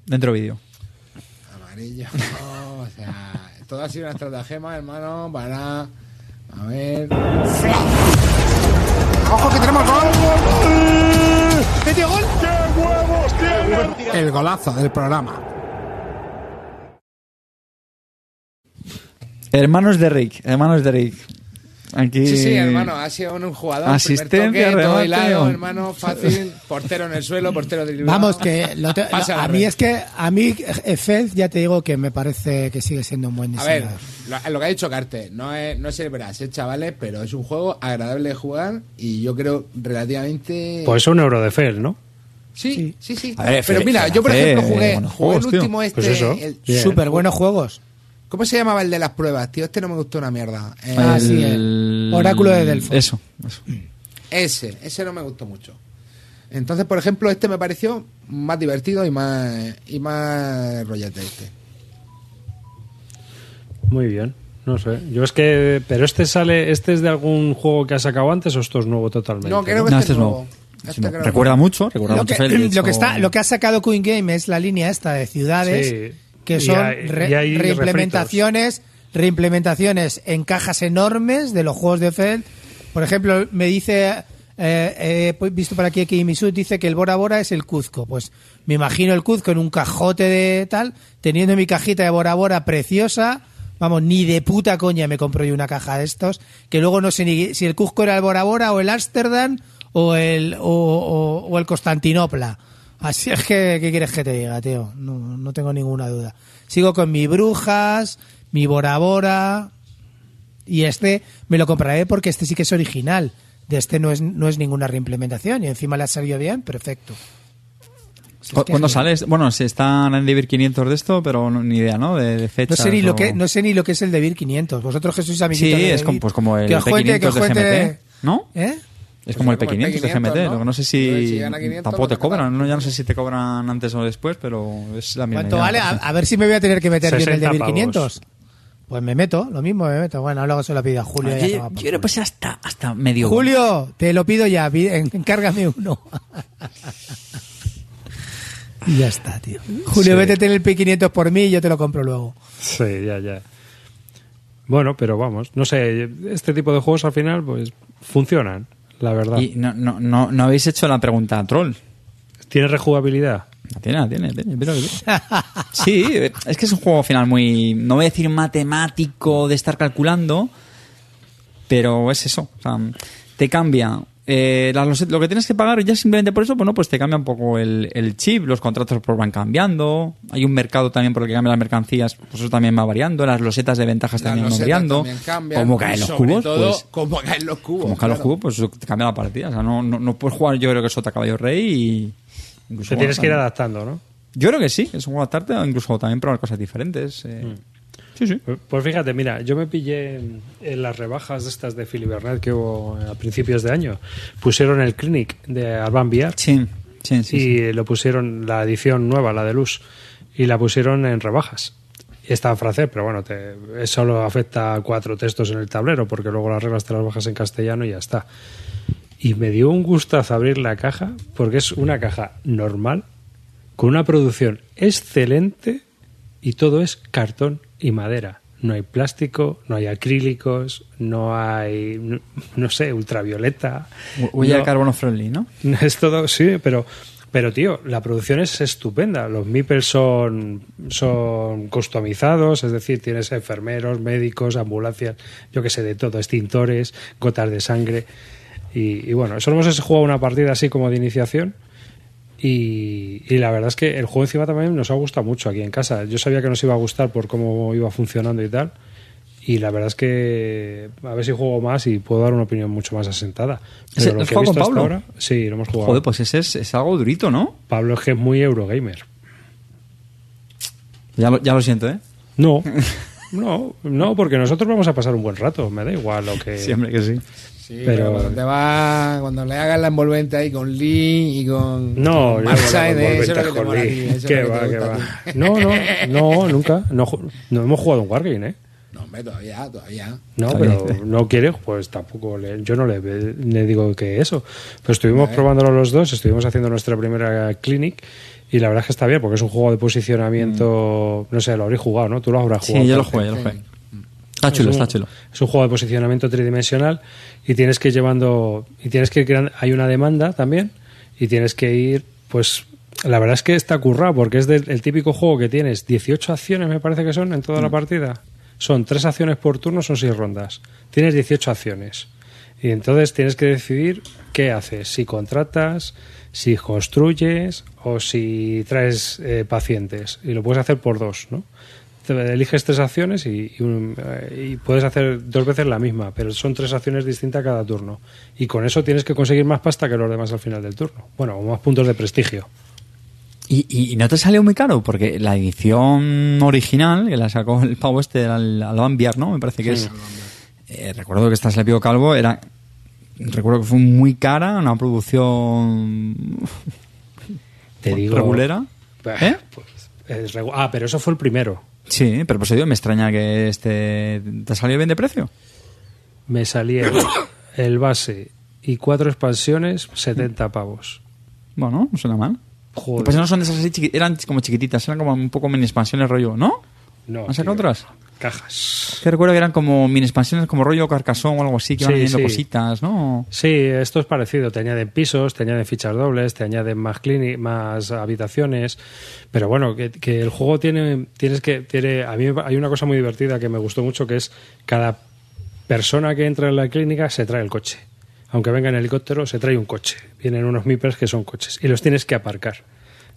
dentro vídeo. Amarillo. o sea, todo ha sido una estratagema, hermano, para. A ver. ¡Ojo que tenemos gol! ¡Metió gol! El golazo del programa. Hermanos de Rick, hermanos de Rick. Aquí... Sí, sí, hermano, ha sido un jugador. Asistencia, toque, todo hilado, hermano, fácil. Portero en el suelo, portero de Vamos, que lo te- a al mí es que, a mí, Fez, ya te digo que me parece que sigue siendo un buen A ver, diseñador. lo, lo que ha dicho Carte, no es, no es el Brass, eh, chavales, pero es un juego agradable de jugar y yo creo relativamente. Pues un euro de fel, ¿no? sí, sí, sí. A ver, pero mira, yo por ejemplo jugué, el último este. Pues eso. el-. Súper buenos juegos. ¿Cómo se llamaba el de las pruebas, tío? Este no me gustó una mierda. Eh, Ah, sí, el Oráculo de Delfos. Eso, eso. Ese, ese no me gustó mucho. Entonces, por ejemplo, este me pareció más divertido y más y más rollete este. Muy bien. No sé. Yo es que. Pero este sale. ¿Este es de algún juego que ha sacado antes o esto es nuevo totalmente? No, creo que No, este este es es nuevo. nuevo. Este no. creo- Recuerda mucho, recuerda Lo mucho. que, lo, está, lo que ha sacado Queen Game es la línea esta de ciudades Sí. Que son hay- re- reimplementaciones, reimplementaciones en cajas enormes de los juegos de Feld. Por ejemplo, me dice, eh, he visto por aquí que Imisud dice que el Bora Bora es el Cuzco. Pues me imagino el Cuzco en un cajote de tal, teniendo mi cajita de Bora Bora preciosa. Vamos, ni de puta coña me compro yo una caja de estos, que luego no sé ni si el Cuzco era el Bora Bora o el Ámsterdam o el, o, o- o el Constantinopla. Así es que, ¿qué quieres que te diga, tío? No, no tengo ninguna duda. Sigo con mi Brujas, mi Bora Bora. Y este me lo compraré porque este sí que es original. De este no es, no es ninguna reimplementación. Y encima le ha salido bien, perfecto. Si es ¿Cu- que ¿Cuándo sales? Bueno, se están en Devir 500 de esto, pero no- ni idea, ¿no? De, de No fechas. sé, ni lo que, no sé ni lo que es el de Vir 500. Vosotros que sois amiguitos Sí, de es como, pues como el Que os cuente, que P500 os de cuente- GMT, ¿no? ¿Eh? Es Pues como el como el P500 de P500, GMT. ¿no? Lo que no sé si si. gana 500, tampoco te pues, cobran, ¿no? Ya no sé si te cobran antes o después, pero es la misma. ¿Cuánto idea, vale? A, a ver si me voy a tener que meter bien el de 60 Vir pavos. 500. Pues me meto, lo mismo me meto. Bueno, luego se lo pido a Julio. Yo, ya yo hasta, hasta medio. Julio, te lo pido ya, encárgame uno. y ya está, tío. Julio, Sí. vete en el P500 por mí y yo te lo compro luego. Sí, ya, ya. Bueno, pero vamos, no sé, este tipo de juegos al final pues funcionan, la verdad. Y no, no, no, no habéis hecho la pregunta a Troll. ¿Tiene rejugabilidad? Tiene, tiene, tiene, pero- Sí, es que es un juego al final muy, no voy a decir matemático de estar calculando, pero es eso. O sea, te cambia. Eh, lo que tienes que pagar ya simplemente por eso, bueno, pues te cambia un poco el, el chip, los contratos pues van cambiando, hay un mercado también por el que cambian las mercancías, pues eso también va variando, las losetas de ventajas Las también van variando, también cambian, cómo y caen los cubos, todo, pues cómo caen los cubos. como caen los cubos, pues eso te cambia la partida, o sea, no, no, no puedes jugar yo creo que sota caballo rey y... incluso, Te bueno, tienes que ir adaptando, ¿no? yo creo que sí, es un juego adaptarte o incluso también probar cosas diferentes. eh. Sí, sí. Pues- Pues fíjate, mira, yo me pillé en, en las rebajas de estas de Philly Burnett que hubo a principios de año. Pusieron el Clinic de Alban Villar Sí, sí, sí. y sí. lo pusieron, la edición nueva, la de Luz, y la pusieron en rebajas. Y Está en francés, pero bueno, te, solo afecta a cuatro textos en el tablero, porque luego las reglas te las bajas en castellano y ya está. Y me dio un gustazo abrir la caja, porque es una caja normal, con una producción excelente y todo es cartón y madera. No hay plástico, no hay acrílicos, no hay, no, no sé, ultravioleta. Huella no- carbono friendly, ¿no? Es todo, sí, pero, pero tío, la producción es estupenda. Los meeples son, son customizados, es decir, tienes enfermeros, médicos, ambulancias, yo que sé, de todo, extintores, gotas de sangre. Y, y bueno, solo hemos jugado una partida así como de iniciación. Y, y la verdad es que el juego encima también nos ha gustado mucho aquí en casa. Yo sabía que nos iba a gustar por cómo iba funcionando y tal. Y la verdad es que a ver si juego más y puedo dar una opinión mucho más asentada. ¿Ese- Pero lo que he jugado visto con hasta Pablo? ahora, sí, lo hemos jugado. Joder, pues ese es, es algo durito, ¿no? Pablo es que es muy Eurogamer. Ya lo, ya lo siento, ¿eh? No, no, no, porque nosotros vamos a pasar un buen rato. Me da igual lo que. Siempre que sí. Sí, Pero- pero, cuando te va, cuando le hagas la envolvente ahí con Lee y con No, con yo eso es lo que te con mola a ti, Lee. eso es ¿Qué lo que va, te gusta va? No, no, no, nunca. No, no hemos jugado un Wargame, ¿eh? No, hombre, todavía, todavía. No, pero no quiere, pues tampoco le, yo no le, le digo que eso. Pero estuvimos probándolo los dos, estuvimos haciendo nuestra primera clinic y la verdad es que está bien porque es un juego de posicionamiento, no sé, lo habréis jugado, ¿no? Tú lo habrás jugado. Sí, yo lo jugué, yo lo jugué. Está chulo, es un, está chulo. Es un juego de posicionamiento tridimensional y tienes que ir llevando y tienes que ir hay una demanda también y tienes que ir pues la verdad es que está currado porque es del, el típico juego que tienes 18 acciones me parece que son en toda la partida. Son tres acciones por turno, son seis rondas. Tienes 18 acciones. Y entonces tienes que decidir qué haces, si contratas, si construyes o si traes eh, pacientes. Y lo puedes hacer por dos, ¿no? Eliges tres acciones y, y un- eh, y puedes hacer dos veces la misma, pero son tres acciones distintas cada turno. Y con eso tienes que conseguir más pasta que los demás al final del turno. Bueno, o más puntos de prestigio. ¿Y, y, no te salió muy caro? Porque la edición original, que la sacó el pavo este al, al Bambiar, ¿no? Me parece que es. Eh, recuerdo que esta Pío Calvo, era. Recuerdo que fue muy cara, una producción. Te digo. regulera. ¿Eh? Pues, es regu- ah, pero eso fue el primero. Sí, pero por eso digo, me extraña que este. ¿Te ha salido bien de precio? Me salía el base y cuatro expansiones, 70 pavos. Bueno, no suena mal. Joder. Pues no son de esas así, eran como chiquititas, eran como un poco mini expansiones rollo, ¿no? No, ¿Han sacado tío. otras? Cajas. Que recuerdo que eran como mini expansiones como rollo carcasón o algo así, que iban Sí, añadiendo sí. cositas, ¿no? Sí, esto es parecido. Te añaden pisos, te añaden fichas dobles, te añaden más clini- más habitaciones. Pero bueno, que, que el juego tiene, tienes que, tiene, a mí hay una cosa muy divertida que me gustó mucho que es cada persona que entra en la clínica se trae el coche. Aunque venga en helicóptero, se trae un coche. Vienen unos meeples que son coches y los tienes que aparcar.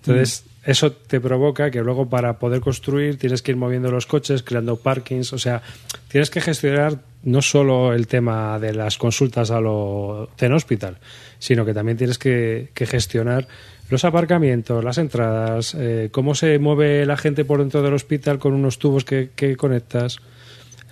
Entonces, eso te provoca que luego para poder construir tienes que ir moviendo los coches, creando parkings, o sea, tienes que gestionar no solo el tema de las consultas a lo Zen Hospital, sino que también tienes que, que gestionar los aparcamientos, las entradas, eh, cómo se mueve la gente por dentro del hospital con unos tubos que, que conectas.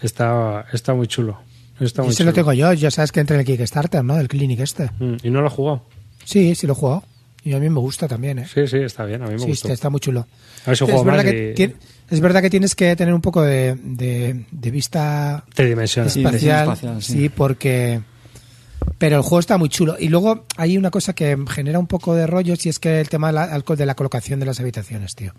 Está, está muy chulo. Está muy Ese lo chulo. tengo yo, ya sabes que entra en el Kickstarter, ¿no? Del Clinic este. Mm, ¿Y no lo has jugado? Sí, sí lo he jugado. Y a mí me gusta también, ¿eh? Sí, sí, está bien, a mí me Sí, gustó. está, muy chulo. A ver si es, juego verdad más que y- es verdad que tienes que tener un poco de, de- de vista Tridimensional. Sí, espacial, sí. sí, porque... Pero el juego está muy chulo. Y luego hay una cosa que genera un poco de rollo, si es que el tema de la, de la colocación de las habitaciones, tío.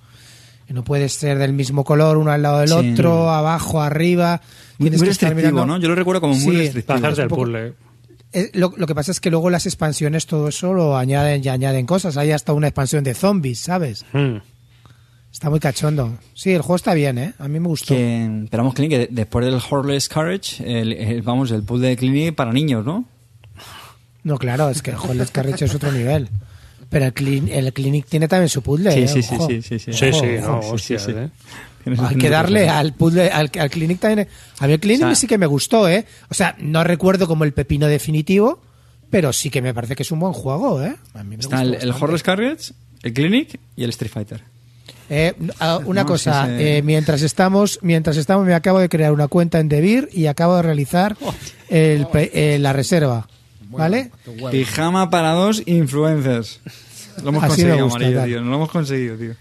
Que no puede ser del mismo color uno al lado del Sí. otro, abajo, arriba. Muy, Tienes muy que estar restrictivo, mirando- ¿no? Yo lo recuerdo como muy Sí, restrictivo. Para hacerte el un poco- puzzle. Eh, lo, lo que pasa es que luego las expansiones, todo eso lo añaden y añaden cosas. Hay hasta una expansión de zombies, ¿sabes? Mm. Está muy cachondo. Sí, el juego está bien, ¿eh? A mí me gustó. Que, pero vamos, Clinic, que de- después del Horless Courage, el, el- vamos, el pool de Clinic para niños, ¿no? No, claro, es que el Hollis Carriage es otro nivel. Pero el, clin- el Clinic tiene también su puzzle. Sí, ¿eh? sí, sí, sí, sí, sí. Sí, sí, no, ojo. hostias, sí, sí. ¿eh? Hay que darle al puzzle, al, al Clinic también. A mí el Clinic O sea- sí que me gustó, ¿eh? O sea, no recuerdo como el pepino definitivo, pero sí que me parece que es un buen juego, ¿eh? A mí me Está el, el. Horless Courage, el Clinic y el Street Fighter. Eh, ah, una No, cosa, sí, sí. eh, mientras estamos, mientras estamos, me acabo de crear una cuenta en Devir y acabo de realizar el eh, la reserva, ¿vale? Pijama para dos influencers. Lo hemos Así conseguido, gusta, amarillo, tío. No lo hemos conseguido, tío.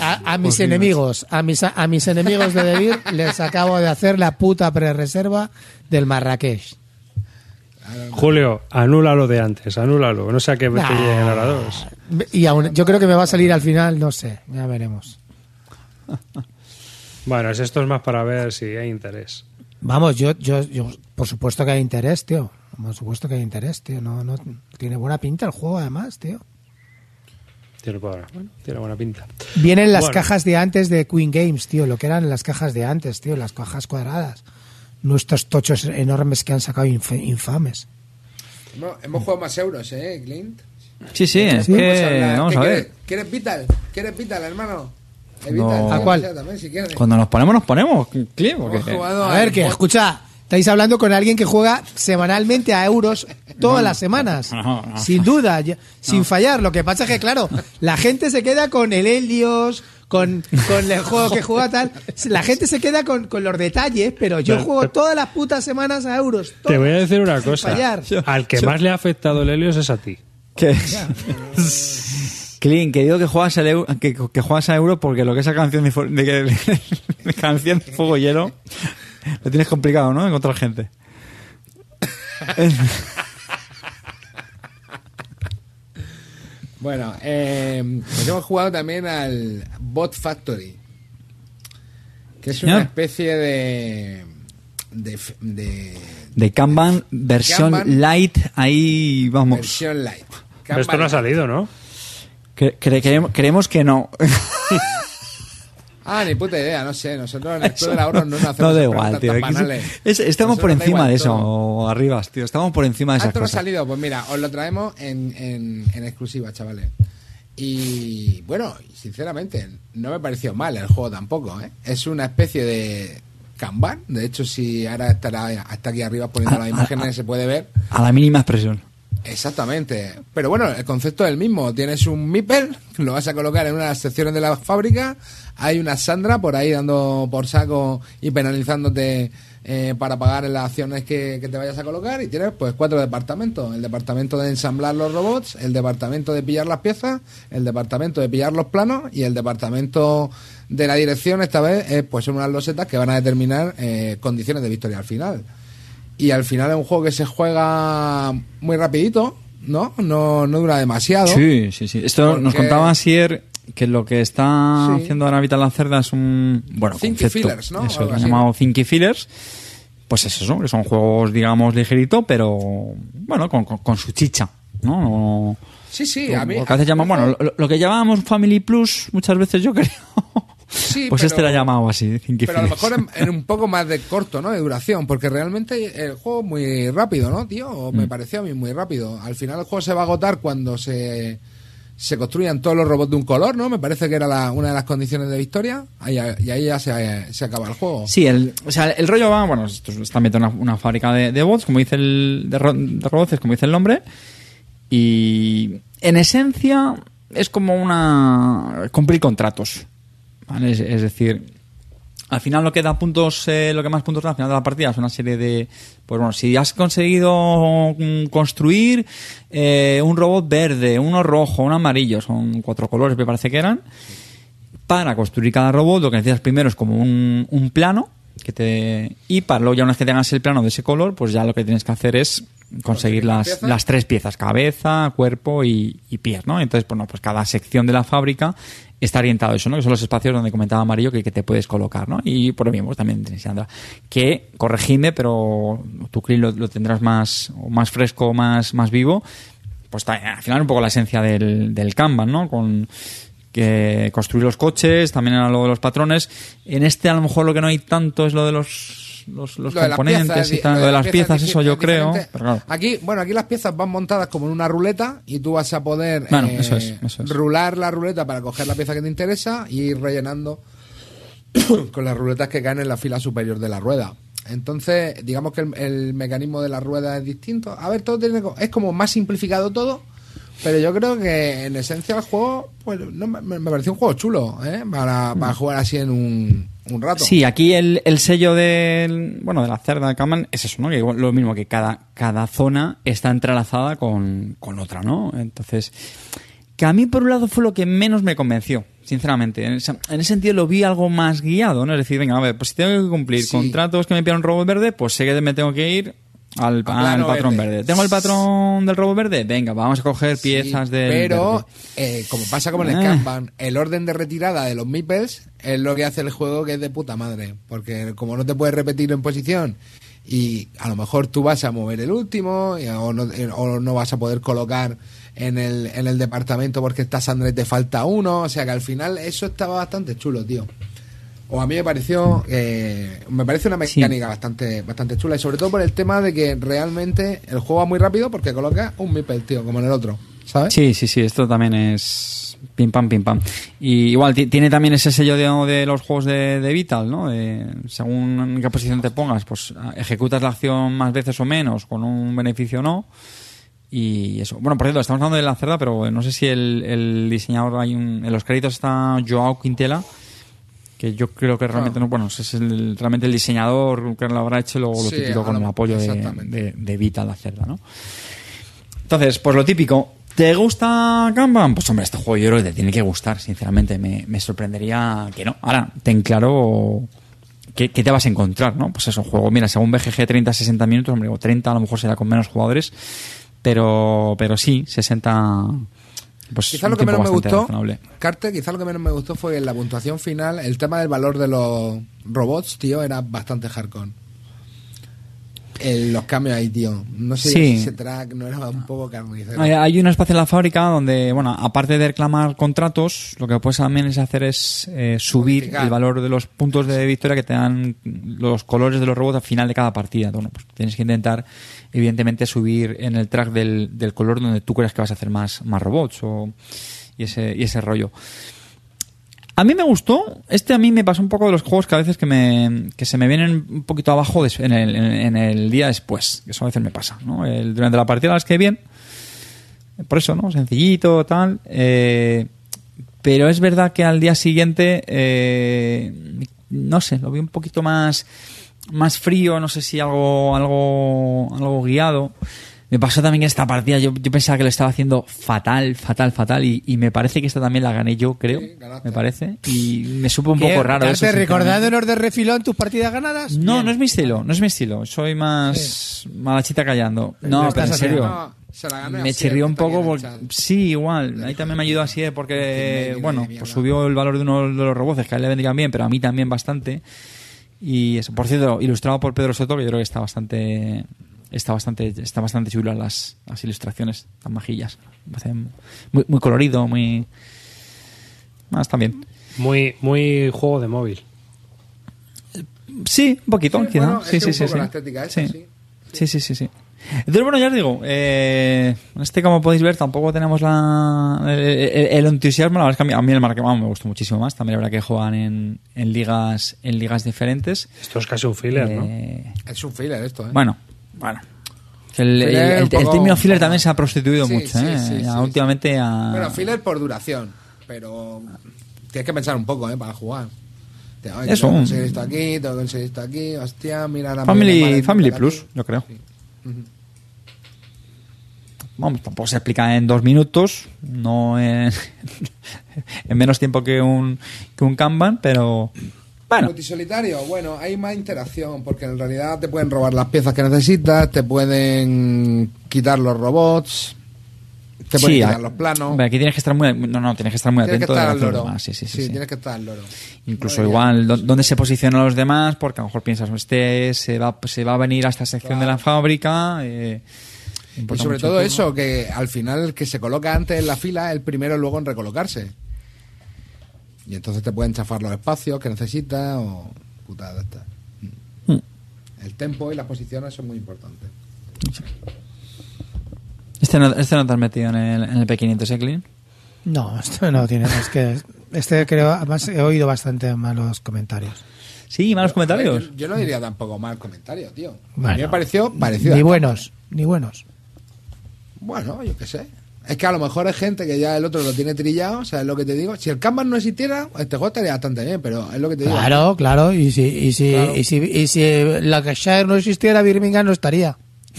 A, a mis enemigos, a mis, a mis enemigos de Devir les acabo de hacer la puta pre-reserva del Marrakech. Julio, anula lo de antes, anúlalo. No sea que te Nah. lleguen a las dos. Y aún, yo creo que me va a salir al final, no sé, ya veremos. Bueno, es- esto es más para ver si hay interés. Vamos, yo, yo, yo, por supuesto que hay interés, tío. Por supuesto que hay interés, tío. No, no, tiene buena pinta el juego, además, tío. Tiene bueno, tiene buena pinta. Vienen las Bueno. cajas de antes de Queen Games, tío. Lo que eran las cajas de antes, tío. Las cajas cuadradas. Nuestros tochos enormes que han sacado inf- infames. Hemos, hemos jugado más euros, ¿eh, Clint? Sí, sí, es que vamos ¿Qué a quieres? ver. ¿Quieres Vital? ¿Quieres Vital, hermano? No. ¿A cuál? también, si quieres. Cuando nos ponemos, nos ponemos. Clip, porque- A ver, que escucha, estáis hablando con alguien que juega semanalmente a euros todas las semanas. No, no. Sin duda, ya- sin fallar. Lo que pasa es que, claro, la gente se queda con el Helios, con, con el juego que juega tal. La gente se queda con, con los detalles, pero yo Pero- juego pero- todas las putas semanas a euros. Te voy a decir una cosa. fallar. Al que más le ha afectado el Helios es a ti. Que... Clint, que digo que juegas, al euro, que, que juegas a euro porque lo que es esa canción de, de, que- de canción de fuego y hielo lo tienes complicado, ¿no? Encontrar gente. Bueno, eh, pues hemos jugado también al Bot Factory. Que es una especie de. de, de De Kanban, versión Kanban. light, ahí vamos. versión light. Pero esto no ha salido, ¿no? Cre- cre- creemos, creemos que no. Ah, ni puta idea, no sé. Nosotros en el Club del Ahorro no nos hacemos No da igual, tío. tan banales. es- estamos Nosotros por encima de eso, todo. arribas, tío. Estamos por encima de Ah, esas no ha cosas. salido, pues mira, os lo traemos en, en, en exclusiva, chavales. Y bueno, sinceramente, no me pareció mal el juego tampoco, ¿eh? Es una especie de Kanban. De hecho, si ahora estará hasta aquí arriba poniendo las imágenes, se puede ver. A la mínima expresión. Exactamente. Pero bueno, el concepto es el mismo. Tienes un Mipel, lo vas a colocar en una de las secciones de la fábrica. Hay una Sandra por ahí dando por saco y penalizándote eh, para pagar las acciones que, que te vayas a colocar. Y tienes pues cuatro departamentos. El departamento de ensamblar los robots, el departamento de pillar las piezas, el departamento de pillar los planos y el departamento de la dirección, esta vez, es pues son unas losetas que van a determinar eh, condiciones de victoria al final. Y al final es un juego que se juega muy rapidito, ¿no? No, no dura demasiado. Sí, sí, sí. Esto Porque- nos contaba Asier que lo que está Sí. haciendo ahora Vital Lacerda es un bueno Thinky concepto. Fillers, ¿no? Eso, llamado. Thinky Fillers. Pues es eso, que son juegos, digamos, ligerito, pero bueno, con, con- con su chicha, ¿no? Sí, sí, a mí. lo que a veces llaman, bueno, lo, lo que llamábamos Family Plus, muchas veces yo creo. Sí, pues pero- este lo ha llamado así, Thinky Pero a lo mejor en, en un poco más de corto, ¿no? De duración, porque realmente el juego es muy rápido, ¿no, tío? Mm. Me pareció a mí muy rápido. Al final el juego se va a agotar cuando se, se construyan todos los robots de un color, ¿no? Me parece que era la- una de las condiciones de victoria. Ahí- y ahí ya se, acaba el juego. Sí, el, o sea, el rollo va, bueno, esto está metido una, fábrica de, de bots, como dice el, de, de robots, como dice el nombre, y en esencia es como una cumplir contratos, ¿vale? Es, es decir, al final lo que da puntos, eh, lo que más puntos da al final de la partida es una serie de, pues bueno, si has conseguido mm, construir eh, un robot verde, uno rojo, un amarillo, son cuatro colores me parece que eran, para construir cada robot lo que necesitas primero es como un, un plano que te y para luego ya una vez que tengas el plano de ese color pues ya lo que tienes que hacer es conseguir las, las tres piezas cabeza cuerpo y, y pies no entonces bueno pues cada sección de la fábrica está orientado a eso no que son los espacios donde comentaba amarillo que, que te puedes colocar no y por lo mismo pues, también Sandra que corregidme pero tu Krill lo, tendrás más más fresco más más vivo pues al final un poco la esencia del, del Kanban, ¿no? Con que construir los coches, también era lo de los patrones. En este a lo mejor lo que no hay tanto es lo de los, los, los Lo componentes piezas, y tal, lo de las piezas, es eso yo creo. diferente. Pero claro, Aquí, bueno, aquí las piezas van montadas como en una ruleta y tú vas a poder Bueno, eh, eso es, eso es. rular la ruleta para coger la pieza que te interesa y ir rellenando con las ruletas que caen en la fila superior de la rueda. Entonces, digamos que el, el mecanismo de la rueda es distinto. A ver, todo tiene, es como más simplificado todo, pero yo creo que en esencia el juego, pues no, me, me pareció un juego chulo, ¿eh? Para, para jugar así en un, un rato. Sí, aquí el, el sello del, bueno, de la cerda de Kanban es eso, ¿no? Que igual- lo mismo que cada, cada zona está entrelazada con, con otra, ¿no? Entonces, que a mí por un lado fue lo que menos me convenció, sinceramente. En ese, en ese sentido lo vi algo más guiado, ¿no? Es decir, venga, a ver, pues si tengo que cumplir Sí. contratos que me pida un robot verde, pues sé que me tengo que ir Al, patrón verde. verde. ¿Tengo el patrón del robot verde? Venga, vamos a coger Sí, piezas del Pero, eh, como pasa como en el Ah. Kanban, el orden de retirada de los meeples es lo que hace el juego que es de puta madre. Porque como no te puedes repetir en posición y a lo mejor tú vas a mover el último y- o, no, eh, o no vas a poder colocar en el, en el departamento porque está Sandra y te falta uno. O sea que al final eso estaba bastante chulo, tío. O a mí me pareció, eh, me parece una Sí. mecánica bastante, bastante chula y sobre todo por el tema de que realmente el juego va muy rápido porque coloca un meeple, tío, como en el otro, ¿sabes? Sí, sí, sí, esto también es pim pam, pim pam. Y igual ti- tiene también ese sello de, de los juegos de, de Vital, ¿no? De, según en qué posición te pongas, pues ejecutas la acción más veces o menos, con un beneficio o no. Y eso. Bueno, por cierto, estamos hablando de la cerda, pero no sé si el, el diseñador, hay un, en los créditos está Joao Quintela, que yo creo que realmente, no, bueno, es el- realmente el diseñador que lo habrá hecho lo Sí, típico con lo- el apoyo de, de, de Vital, la cerda, ¿no? Entonces, pues lo típico. ¿Te gusta Kanban? Pues hombre, este juego yo creo que te tiene que gustar, sinceramente. Me, me sorprendería que no. Ahora, ten claro qué, qué te vas a encontrar, ¿no? Pues eso, juego, mira, según BGG 30-60 minutos, hombre, o 30 a lo mejor será con menos jugadores, pero, pero sí, 60... Pues Quizá lo que menos me gustó, razonable. Carte, quizá lo que menos me gustó fue en la puntuación final, el tema del valor de los robots, tío, era bastante hardcore. El- los cambios ahí, tío. No sé Sí. si ese track no era un poco carnicero. Hay, hay un espacio en la fábrica donde, bueno, aparte de reclamar contratos, lo que puedes también es hacer es eh, subir Modificar. el valor de los puntos de victoria que te dan los colores de los robots al final de cada partida. Bueno, pues tienes que intentar, evidentemente, subir en el track del, del color donde tú creas que vas a hacer más, más robots o, y, ese, y ese rollo. A mí me gustó. Este a mí me pasó un poco de los juegos que a veces que, me, que se me vienen un poquito abajo en, el, en el día después. Que Eso a veces me pasa. ¿no? El- durante la partida las que bien. Por eso, ¿no? Sencillito, tal. eh, pero es verdad que al día siguiente, eh, no sé, lo vi un poquito más, más frío. No sé si algo, algo, algo guiado. Me pasó también esta partida, yo, yo pensaba que lo estaba haciendo fatal, fatal, fatal. Y, y me parece que esta también la gané yo, creo. Sí, me parece. Y me supo un ¿Qué? poco raro sinceramente. recordándonos de refilón tus partidas ganadas. No, Bien. no es mi estilo, no es mi estilo. Soy más malachita callando. No, Lo pero en serio. No, se la ganó Me chirrió un está aquí poco porque... Sí, igual. Ahí también me ayudó así eh, porque, bueno, pues subió el valor de uno de los robots que a él le vendrían bien, pero a mí también bastante. Y eso, por cierto, ilustrado por Pedro Soto, que yo creo que está bastante está bastante está bastante chulo las, las ilustraciones, tan majillas. Muy, muy colorido, muy... Más también. Muy, muy juego de móvil. Sí, un poquito, Sí, quizá. bueno, sí, sí, un sí, sí. esa, sí. Sí, sí, sí, sí. Entonces, bueno, ya os digo, eh, este, como podéis ver, tampoco tenemos la, el, el- el entusiasmo. La verdad es que a mí, a mí el Marquemán me gustó muchísimo más. También la verdad que juegan en, en ligas en ligas diferentes. Esto es casi un filler, ¿no? Eh, Es un filler esto, ¿eh? Bueno, bueno. El, el, Filler el- el término filler también se ha prostituido Sí, mucho, sí, ¿eh? sí, Ya últimamente a... Bueno, filler por duración, pero tienes que pensar un poco, ¿eh? Para jugar. Te- oye, Eso, Tengo que conseguir esto aquí, tengo que conseguir esto aquí, hostia, mira la Family, Family Plus, yo creo. Sí. Vamos, tampoco se explica en dos minutos, no en, en menos tiempo que un, que un Kanban, pero bueno, Multisolitario, bueno, hay más interacción porque en realidad te pueden robar las piezas que necesitas, te pueden quitar los robots, te pueden sí, quitar los planos. aquí tienes que estar muy, no, no, tienes que estar muy Tienes que atento de estar al que loro. demás, sí, sí, sí, sí. tienes que estar al loro. Incluso Bueno, igual dó- dónde se posicionan los demás, porque a lo mejor piensas, este se va, se va a venir a esta sección de la fábrica. eh, Y sobre todo eso, que al final el que se coloca antes en la fila es el primero luego en recolocarse. Y entonces te pueden chafar los espacios que necesitas o putada esta. Mm. El tempo y las posiciones son muy importantes. Este no, este no te has metido en el, en el P500 Eclin. No, esto no tiene. Es que este creo. Además, he oído bastante malos comentarios. Sí, malos comentarios. Yo, yo no diría tampoco mal comentario, tío. a mí me pareció parecido. Ni buenos, ni buenos. Bueno, yo qué sé. Es que a lo mejor hay gente que ya el otro lo tiene trillado, ¿sabes lo que te digo? Si el Kanban no existiera, este juego estaría bastante bien, pero es lo que te digo. Claro, claro. Y si, y si, Claro. y si, y si la Shire no existiera, Birmingham no estaría.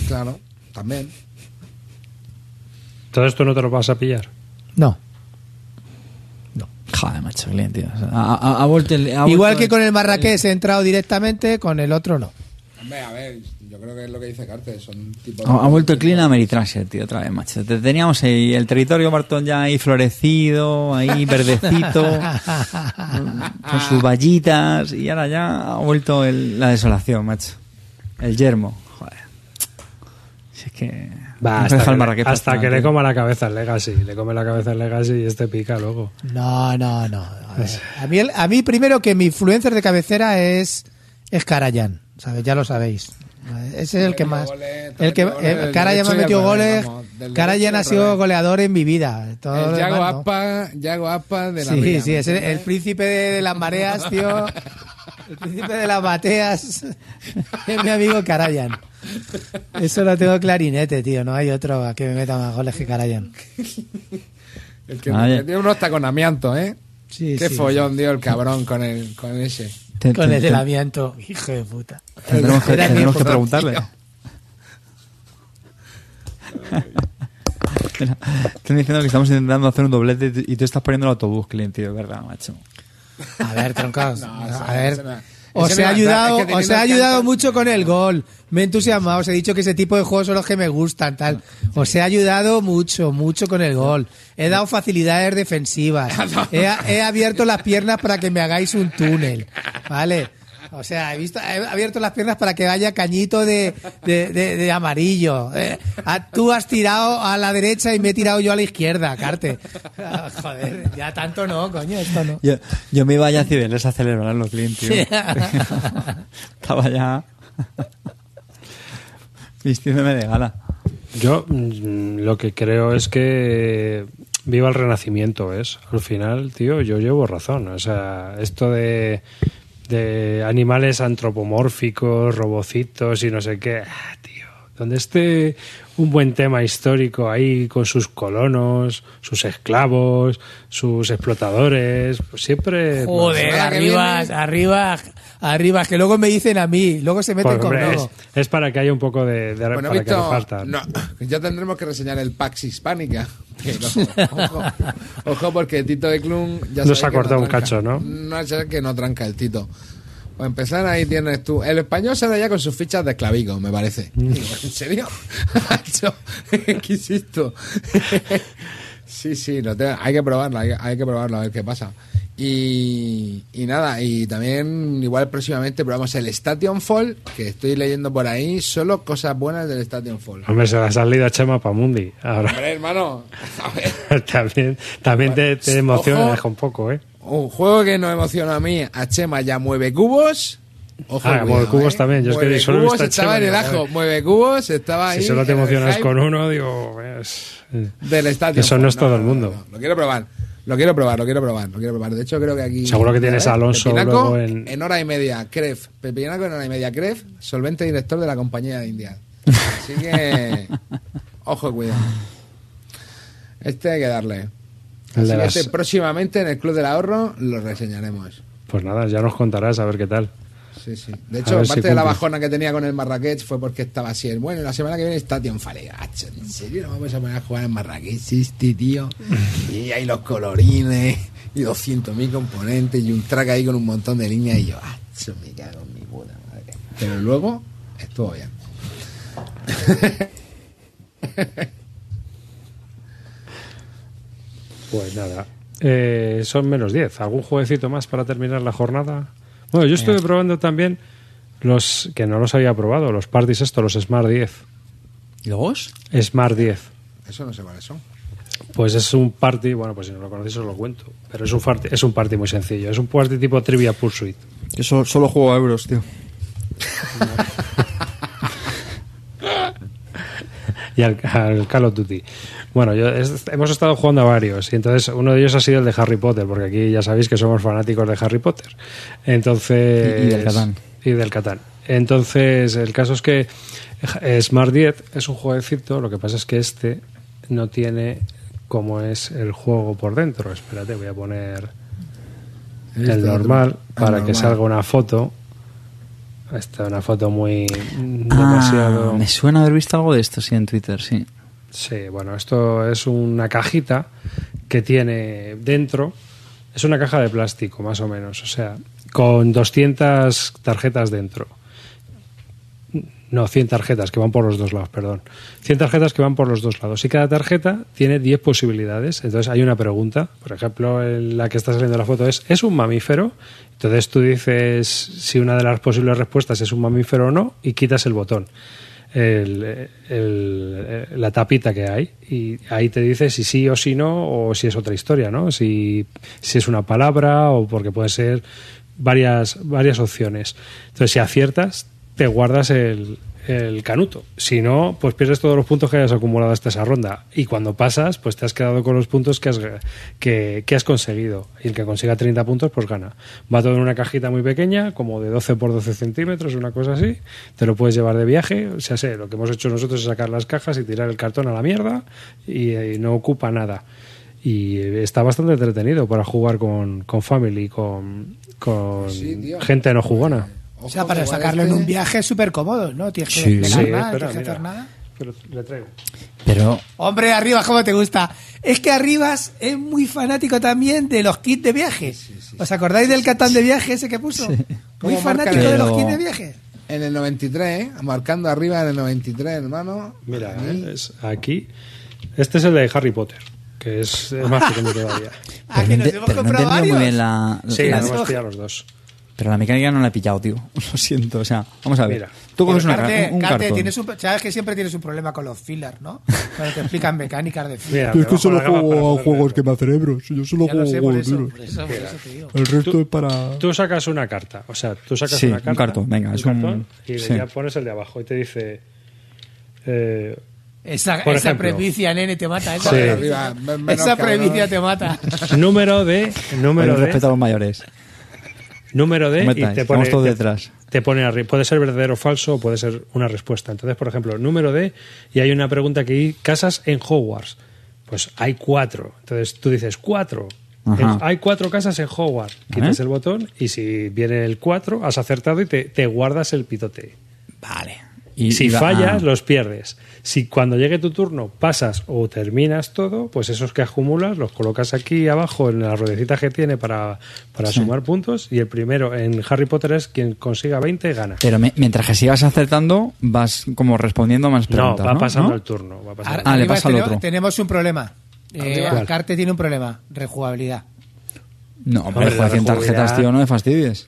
Claro, también. Todo esto no te lo vas a pillar. No. Joder, macho, Eclin, tío. O sea, ha, ha- ha vuelto el- ha Igual vuelto que con el Marrakech he entrado directamente, con el otro no. Hombre, a ver, yo creo que es lo que dice Carter, son tipo... Ha, ha vuelto el clean a Meritrasher, tío, otra vez, macho. Te- Teníamos ahí el territorio Barton ya ahí florecido, ahí verdecito, con sus vallitas, y ahora ya ha vuelto el- la desolación, macho. El yermo, joder. Si es que... Va, hasta, que, Marrakech hasta que le coma la cabeza el Legacy. Le come la cabeza el Legacy y este pica luego. No, no, no. A, ver, a mí, el- a mí primero que mi influencer de cabecera es, es Karayan, ¿sabes? Ya lo sabéis. Ese es el que más. goles, El que, eh, Karayan me del metió derecho y al goles. vamos, del Karayan derecho y ha sido goleador en mi vida. Todo El Yago no. Aspa, Yago Aspa de la Sí, vida, sí, ¿me es el, el príncipe de las mareas, tío. El príncipe de las bateas es mi amigo Karayan. Eso lo tengo clarinete, tío. No hay otro que me meta más goles que Karayan. El que Vaya. tiene unos taconamientos, ¿eh? Sí, Qué sí. follón dio el cabrón con el, con ese. Con te- el del amianto. Hijo de puta. Tendremos que, tendremos preguntarle. Están diciendo que estamos intentando hacer un doblete y tú estás poniendo el autobús, Clint, tío, ¿verdad, macho? A ver, troncos. No, a ver. Os he ayudado, es que os he ayudado mucho con el gol. Me he entusiasmado, os he dicho que ese tipo de juegos son los que me gustan, tal. Os he ayudado mucho, mucho con el gol. He dado facilidades defensivas. He, he abierto las piernas para que me hagáis un túnel, ¿vale? O sea, he, visto, he abierto las piernas para que vaya cañito de, de, de- de amarillo. Eh, ah, tú has tirado a la derecha y me he tirado yo a la izquierda, Carte. Ah, Joder, ya tanto no, coño, esto no. Yo, yo me iba ya a Cibeles a celebrarlo, Clint, tío. Estaba ya vistiéndome de gala. Yo mm, lo que creo es que viva el renacimiento, ¿es? Al final, tío, yo llevo razón. O sea, esto de, de animales antropomórficos, robocitos y no sé qué, ah, donde esté un buen tema histórico ahí con sus colonos, sus esclavos, sus explotadores, pues siempre... Joder, arriba, arriba, arriba, que luego me dicen a mí, luego se meten Pues, hombre, conmigo. es, es para que haya un poco de, de Bueno, para que repartan. no, ya tendremos que reseñar el Pax Hispánica. Pero, ojo, ojo, porque Tito de Clun ya Nos ha cortado un tranca. cacho, ¿no? No sé que no tranca el Tito. Para empezar, ahí tienes tú. El español sale ya con sus fichas de esclavico, me parece. Mm. ¿En serio? ¿Qué hiciste? Sí, sí, lo tengo- hay que probarlo, hay, hay que probarlo a ver qué pasa. Y, y nada, y también igual próximamente probamos el Station Fall, que estoy leyendo por ahí, solo cosas buenas del Station Fall. Hombre, se le ha salido a Chema Pamundi. Ahora Hombre, hermano, a ver, también, también te, te emociona Ojo. deja un poco, ¿eh? Un juego que nos emociona a mí, a Chema ya mueve cubos. Ojo, Ah, mueve cubos ¿eh? también, yo es que solo cubos estaba en Chema, el joder. ajo, mueve cubos, estaba ahí. Si solo te en el emocionas con uno, digo, es- del estadio. Eso no es todo el mundo. Lo quiero probar. Lo quiero probar, lo quiero probar, lo quiero probar. De hecho, creo que aquí. Seguro que tienes a Alonso en- hora y media, Cref. Pepinaco en hora y media, Cref, solvente director de la compañía de India. Así que. ojo, cuidado. Este hay que darle. Así que próximamente en el Club del Ahorro lo reseñaremos. Pues nada, ya nos contarás a ver qué tal. Sí, sí. De hecho, si parte de la bajona que tenía con el Marrakech fue porque estaba así. el, Bueno, la semana que viene está Fale. Gacho, ¿En serio no vamos a poner a jugar en Marrakech? Este tío. Y hay los colorines y 200.000 componentes y un track ahí con un montón de líneas. Y yo, ¡acho, me cago en mi puta madre! Pero luego estuvo bien. Pues nada. Eh, son menos 10. ¿Algún jueguecito más para terminar la jornada? Bueno, yo estuve probando también los que no los había probado, los parties estos, los Smart 10. ¿Y los? Smart 10. Eso no sé cuáles son. Pues es un party, bueno, pues si no lo conocéis os lo cuento. Pero es un party, es un party muy sencillo. Es un party tipo Trivia Pursuit. Yo solo, solo juego a euros, tío. y al, al Call of Duty. Bueno, yo es- hemos estado jugando a varios y entonces uno de ellos ha sido el de Harry Potter, porque aquí ya sabéis que somos fanáticos de Harry Potter. Entonces Y- y del Catán. Y del Catán. Entonces, el caso es que eh, Smart 10 es un jueguecito, lo que pasa es que este no tiene como es el juego por dentro. Espérate, voy a poner Este el normal para que salga una foto. Esta es una foto muy Ah, demasiado. me suena haber visto algo de esto, sí, en Twitter, sí. Sí, bueno, esto es una cajita que tiene dentro, es una caja de plástico más o menos, o sea, con 200 tarjetas dentro. No, 100 tarjetas que van por los dos lados, perdón. 100 tarjetas que van por los dos lados. Y cada tarjeta tiene 10 posibilidades. Entonces hay una pregunta. Por ejemplo, en la que está saliendo la foto es, ¿es un mamífero? Entonces tú dices si una de las posibles respuestas es un mamífero o no y quitas el botón. el- el- la tapita que hay y ahí te dice si sí o si no o si es otra historia, ¿no? Si, si es una palabra o porque puede ser varias, varias opciones. Entonces, si aciertas, te guardas el, el canuto. Si no, pues pierdes todos los puntos que hayas acumulado hasta esa ronda. Y cuando pasas, pues te has quedado con los puntos que has, que, que has conseguido. Y el que consiga 30 puntos, pues gana. Va todo en una cajita muy pequeña, como de 12 por 12 centímetros, una cosa así. Te lo puedes llevar de viaje. O sea, sé, lo que hemos hecho nosotros es sacar las cajas y tirar el cartón a la mierda y, y no ocupa nada. Y está bastante entretenido para jugar con, con family, con, con Sí, gente no jugona. O sea, para sacarlo en un viaje es súper cómodo, ¿no? Tienes que Sí. Sí, nada, espera, tienes que mira. hacer nada. Pero le traigo. Pero Hombre, Arribas, ¿cómo te gusta? Es que Arribas es muy fanático también de los kits de viaje. ¿Os acordáis del Catán de viaje ese que puso? Muy ¿Cómo fanático de los kits de viaje. En el 93, ¿eh? marcando arriba en el 93, hermano. Mira. ¿eh? es aquí. Este es el de Harry Potter, que es más pequeño todavía. Ah, que no nos hemos pero no he comprado muy varios. bien la, Sí, la- nos hemos pillado los dos. Pero la mecánica no la he pillado, tío. Lo siento, o sea, vamos a ver. Mira. Tú coges una, Carte, un Carte, cartón. tienes un, sabes que siempre tienes un problema con los fillers, ¿no? Cuando te explican mecánicas de filler. Mira, me bajo la gama para poder verlo. me cerebros. Yo solo eso te digo. El resto es para. Tú sacas una carta, o sea, tú sacas Sí, una un carta. cartón, venga, es un- cartón, y sí. ya pones el de abajo y te dice. eh, Esa, Por esa ejemplo. previcia, nene, te mata. Esa, Sí. Arriba, menos esa cabrón. previcia te mata. número de. Número Pero de. respeto a los mayores. Número de y te pone, te- detrás. te pone arri- puede ser verdadero o falso o puede ser una respuesta. Entonces, por ejemplo, número de y hay una pregunta que casas en Hogwarts. Pues hay cuatro. Entonces tú dices cuatro. Ajá. Hay cuatro casas en Hogwarts. Quitas ¿Eh? el botón y si viene el cuatro, has acertado y te, te guardas el pitote. Vale. Y si fallas, ah, los pierdes. Si cuando llegue tu turno pasas o terminas todo, pues esos que acumulas los colocas aquí abajo en la ruedecita que tiene para, para sumar puntos. Y el primero en Harry Potter es quien consiga 20 gana. Pero me- mientras que sigas acertando, vas como respondiendo más No, preguntas. va ¿no? pasando ¿No? el turno. Va pasando. Ah, le Arriba pasa al tenemos, otro. tenemos un problema. Eh. Carte tiene un problema. Rejugabilidad. No, hombre, Hombre, la 100 tarjetas, tío, no me fastidies.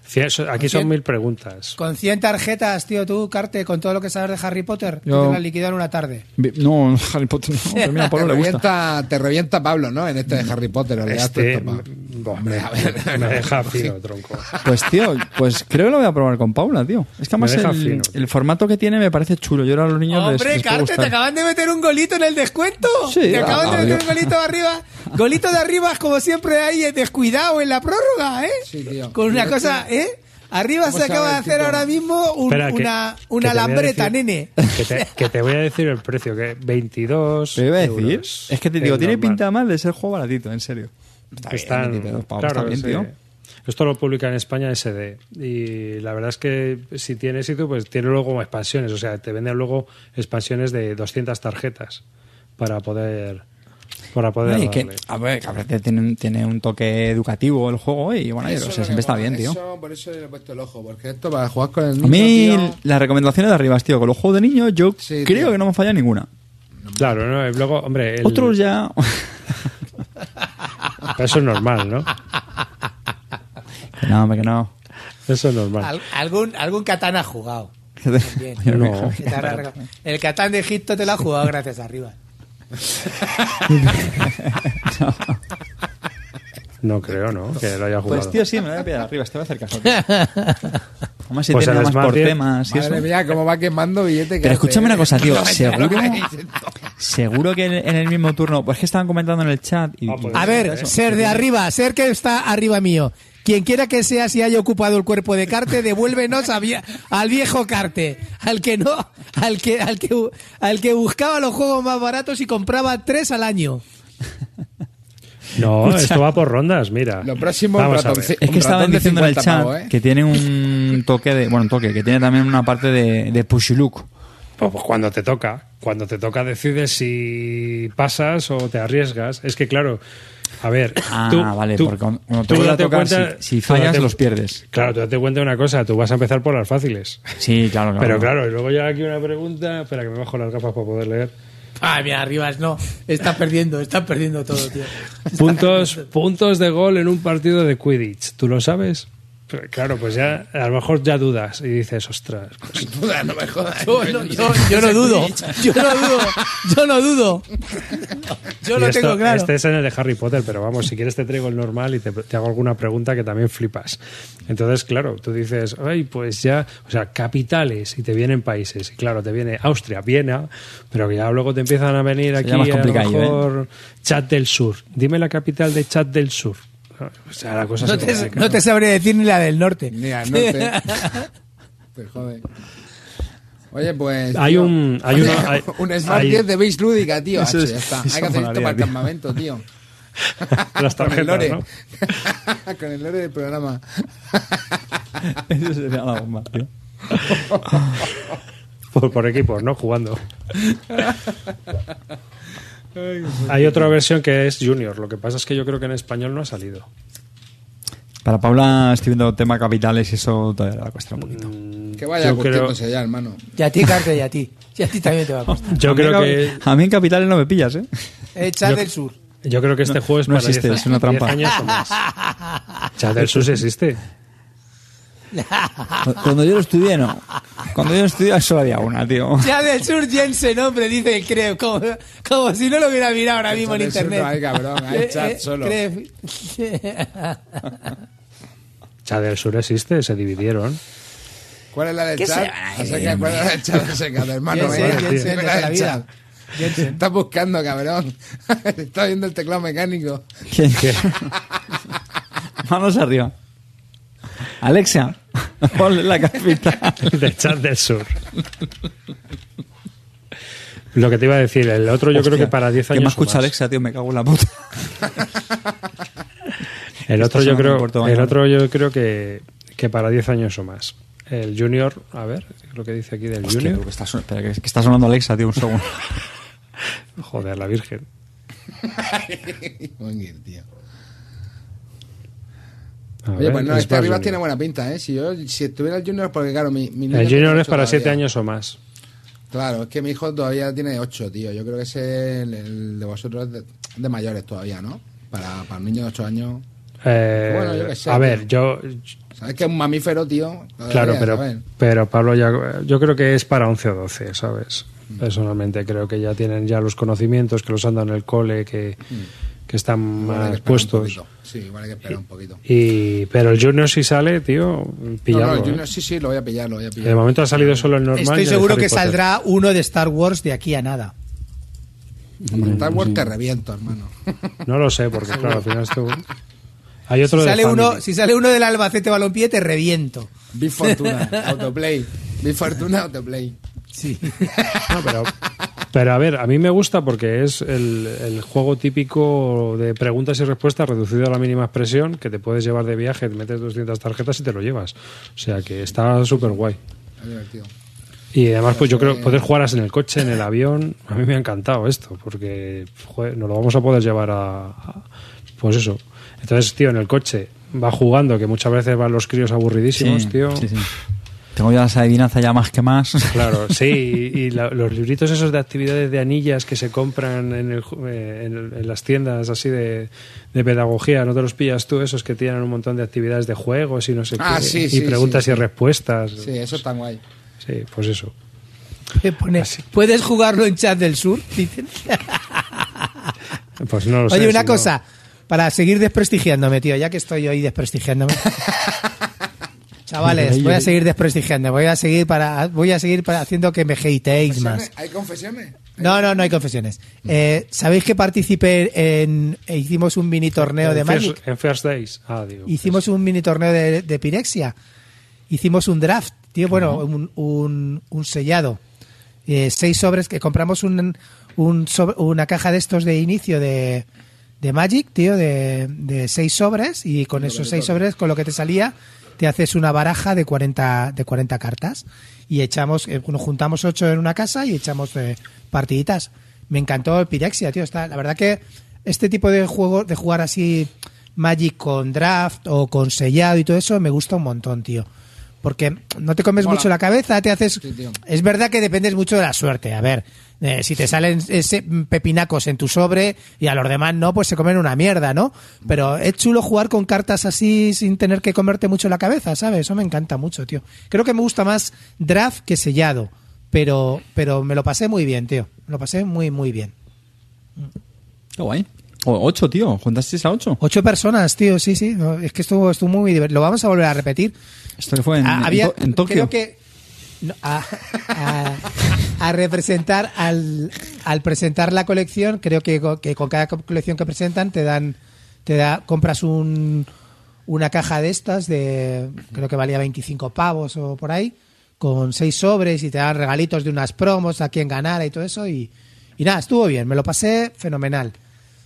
Aquí son mil preguntas. Con 100 tarjetas, tío, tú, Carte, con todo lo que sabes de Harry Potter, Yo- te las liquidas en una tarde. No, Harry Potter no, pero mira, Pablo le gusta. revienta, te revienta Pablo, ¿no? En este de Harry Potter. ¿le Este, esto, Pablo? mm, hombre, me deja fino, tronco. Pues tío, pues creo que lo voy a probar con Paula, tío. Es que además el, fino. el formato que tiene me parece chulo. Yo ahora a los niños les, Hombre, les Carte, te acaban de meter un golito en el descuento. Sí, te ah, acaban de meter un golito arriba. Golito de arriba, como siempre, ahí descuidado en la prórroga, ¿eh? Sí, tío. Con una cosa, ¿eh? Arriba ¿Cómo se acaba de hacer ahora mismo un- Espera, que- una, que una a lambreta, decir- nene. Que te, que te voy a decir el precio, que 22 Te iba a decir, euros. es que te digo, tiene normal. pinta mal de ser juego baratito, en serio. Está bien, Están, 22 pavos, claro, está bien, sí. tío. Esto lo publica en España SD y la verdad es que si tiene éxito pues tiene luego expansiones, o sea, te venden luego expansiones de 200 tarjetas para poder para poder Oye, que, a ver, que aparte tiene, un- tiene un toque educativo el juego y bueno, Eso o sea, siempre está bien, tío. eso- por eso le he puesto el ojo, porque esto para jugar con el niño. A mí, tío, las recomendaciones de arriba, tío, con los juegos de niños, yo Sí, creo tío. que no me falla ninguna. Claro, ¿no? Luego, hombre, el- Otros ya. eso es normal, ¿no? que no, hombre, que no. Eso es normal. Al- algún, algún Catán ha jugado. Bien. No. El Catán de Egipto te lo ha jugado gracias a arriba. No creo, ¿no? Que lo haya jugado. Pues tío, sí, me voy a pillar arriba, te voy Además, si Pues tiene más por temas y eso. Madre mía, cómo va quemando billete. que Pero escúchame ¿eh? una cosa, tío, seguro, seguro que en, el mismo turno, pues que estaban comentando en el chat y, Ah, pues A ver, ser de arriba, ser que está arriba mío. Quien quiera que sea, si haya ocupado el cuerpo de Carte, devuélvenos a vie- al viejo Carte. Al que no, al que, al que, al que buscaba los juegos más baratos y compraba tres al año. No, esto va por rondas, mira. Lo próximo, Vamos a ratón- ver. sí. Es que estaban diciendo en el 50 chat pavos, ¿eh? que tiene un toque de. Bueno, un toque, que tiene también una parte de, de push look. Pues, pues cuando te toca. Cuando te toca decides si pasas o te arriesgas. Es que claro, A ver, Ah, tú, vale, tú- porque cuando te vuelve a tocar, cuenta- si, si fallas, date- los pierdes. Claro, tú date cuenta de una cosa, tú vas a empezar por las fáciles. Sí, claro, claro. Pero claro, y luego ya aquí una pregunta, espera que me bajo las gafas para poder leer. Ay, mira, Arribas, no. Estás perdiendo, estás perdiendo todo, tío. Puntos, puntos de gol en un partido de Quidditch, ¿tú lo sabes? Pero claro, pues ya a lo mejor ya dudas y dices, ostras, pues, Duda, no me jodas. Yo no, yo- yo no dudo. Yo no dudo. Yo no dudo. Yo Y lo esto- tengo claro. Este es en el de Harry Potter, pero vamos, si quieres te traigo el normal y te, te hago alguna pregunta que también flipas. Entonces, claro, tú dices, ay, pues ya, o sea, capitales y te vienen países. Y claro, te viene Austria, Viena, pero que ya luego te empiezan a venir aquí a lo complicadillo, mejor Chad del Sur. Dime la capital de Chad del Sur. O sea, la cosa No se te, no te sabría decir ni la del norte. Ni al norte. Te jode. Oye, pues. Hay tío, un- hay oye, uno- hay- un Smart hay- 10 de base lúdica, tío. Eso es- ya está. eso Hay que hacer esto para el campamento, tío. Las Con el tarjetas, lore. ¿no? Con el lore del programa. Eso sería la bomba, tío. Por, por equipos, ¿no? Jugando. Hay otra versión que es Junior. Lo que pasa es que yo creo que en español no ha salido. Para Paula estoy viendo tema capitales y eso todavía le va a costar un poquito. Que vaya Yo creo- ya, hermano. Y a ti, Carte, y a ti. Y a ti también te va a costar. Yo A creo en que A mí en capitales no me pillas, ¿eh? Eh, Chad Yo- del Sur. yo creo que este No, juego es no para existe, 10 es una 10 trampa. años o más. Chat del Sus existe. Cuando yo lo estudié, no. Cuando yo lo estudié solo había una, tío. Chad del Sur, Jensen, hombre, dice el Creo. Como, como si no lo hubiera mirado ahora mismo en Chad del Sur internet. no hay, cabrón, hay Eh, chat eh, solo. Creo- Chat del Sur existe, se dividieron. ¿Cuál es la del ¿Qué chat? se va a Acerca, ¿Cuál es la del chat? Acerca, hermano. Jensen, Jensen, la vida. chat. Estás buscando, cabrón. Estás viendo el teclado mecánico. ¿Quién? Manos arriba. Alexia, ponle la capital. De Chat del Sur. Lo que te iba a decir, el otro yo creo Hostia, que para 10 Que años. me o escucha más. Alexa, tío, me cago en la puta. El otro yo creo, el otro yo creo que, que para 10 años o más. El Junior, a ver, lo que dice aquí del Hostia, Junior. tú, que está, espera, que, que está sonando Alexa, tío, un segundo. Joder, la Virgen. Tío. Oye, pues no, es este más arriba Junior. tiene buena pinta, ¿eh? Si yo si estuviera el Junior, porque claro, mi, mi niño El Junior es para todavía. 7 años o más. Claro, es que mi hijo todavía tiene 8, tío. Yo creo que ese, el, el de vosotros es de, de mayores todavía, ¿no? Para, para un niño de 8 años. Eh, Bueno, yo qué sé, a tío. ver, yo. ¿Sabes que es un mamífero, tío? Lo Claro, pero, saber. pero Pablo ya. Yo creo que es para 11 o 12, ¿sabes? Mm. Personalmente creo que ya tienen ya los conocimientos, que los han dado en el cole, que, que están más esperar un puestos. poquito. Sí, igual hay que esperar un poquito. Y, pero el Junior si sale, tío, No, no, pillarlo. el ¿eh? Junior sí, sí, lo voy a pillar, lo voy a pillar. De momento ha salido solo el normal. Estoy seguro que Potter. saldrá uno de Star Wars de aquí a nada. Star Wars te reviento, hermano. No lo sé, porque claro, al final esto. Hay otro Si de sale, uno, si sale uno del Albacete Balompié, te reviento. Big Fortuna, Autoplay. Big Fortuna, Autoplay. Sí. No, pero, pero a ver, a mí me gusta porque es el, el juego típico de preguntas y respuestas reducido a la mínima expresión que te puedes llevar de viaje, te metes 200 tarjetas y te lo llevas. O sea que está súper guay. Divertido. Y además, pues yo creo poder jugarlas en el coche, en el avión. A mí me ha encantado esto, porque joder, nos lo vamos a poder llevar a, a- Pues eso. Entonces, tío, en el coche va jugando, que muchas veces van los críos aburridísimos, Sí, tío. sí, sí. Tengo ya las adivinanzas ya más que más. Claro, sí, y, y la- los libritos esos de actividades de anillas que se compran en, el ju- eh, en, el- en las tiendas así de, de pedagogía, ¿no te los pillas tú? Esos que tienen un montón de actividades de juegos y no sé Ah, qué, sí, y sí, preguntas sí, y sí. respuestas. Sí, eso está guay. Sí, pues eso. Pone, ¿Puedes jugarlo en chat del sur? Dicen. Pues no lo sé. Oye, una si no- cosa, para seguir desprestigiándome, tío, ya que estoy hoy desprestigiándome. Chavales, voy a seguir desprestigiando, voy a seguir para, voy a seguir para haciendo que me hateéis más. ¿Hay confesiones? No, no, no hay confesiones. Eh, ¿Sabéis que participé en, e hicimos un mini torneo de First- Magic? En First Days. Ah, digo. Hicimos un mini torneo de, de Pirexia. Hicimos un draft, tío, bueno, un, un, un sellado. Eh, seis sobres que compramos un, un sobre- una caja de estos de inicio de, de Magic, tío, de, de seis sobres y con esos seis sobres, con lo que te salía, te haces una baraja de 40, de 40 cartas y echamos, eh, nos juntamos ocho en una casa y echamos eh, partiditas. Me encantó el Pirexia, tío. Está, la verdad que este tipo de juego, de jugar así Magic con draft o con sellado y todo eso, me gusta un montón, tío. Porque no te comes Mola. mucho la cabeza, te haces... Sí. Es verdad que dependes mucho de la suerte. A ver, eh, si te salen ese pepinacos en tu sobre y a los demás no, pues se comen una mierda, ¿no? Pero es chulo jugar con cartas así sin tener que comerte mucho la cabeza, ¿sabes? Eso me encanta mucho, tío. Creo que me gusta más draft que sellado. Pero, pero me lo pasé muy bien, tío. Me lo pasé muy, muy bien. Qué guay. O- ocho, tío. ¿Juntasteis a ocho? Ocho personas, tío, sí, sí. No, es que estuvo, estuvo muy divertido. Lo vamos a volver a repetir. Esto que fue en, Ah, en había, To- en Tokio. Creo que no, a, a- a representar al, al presentar la colección, creo que, que con cada co- colección que presentan te dan, te da, compras un, una caja de estas de, creo que valía 25 pavos o por ahí, con seis sobres y te dan regalitos de unas promos a quien ganara y todo eso y, y nada, estuvo bien, me lo pasé fenomenal.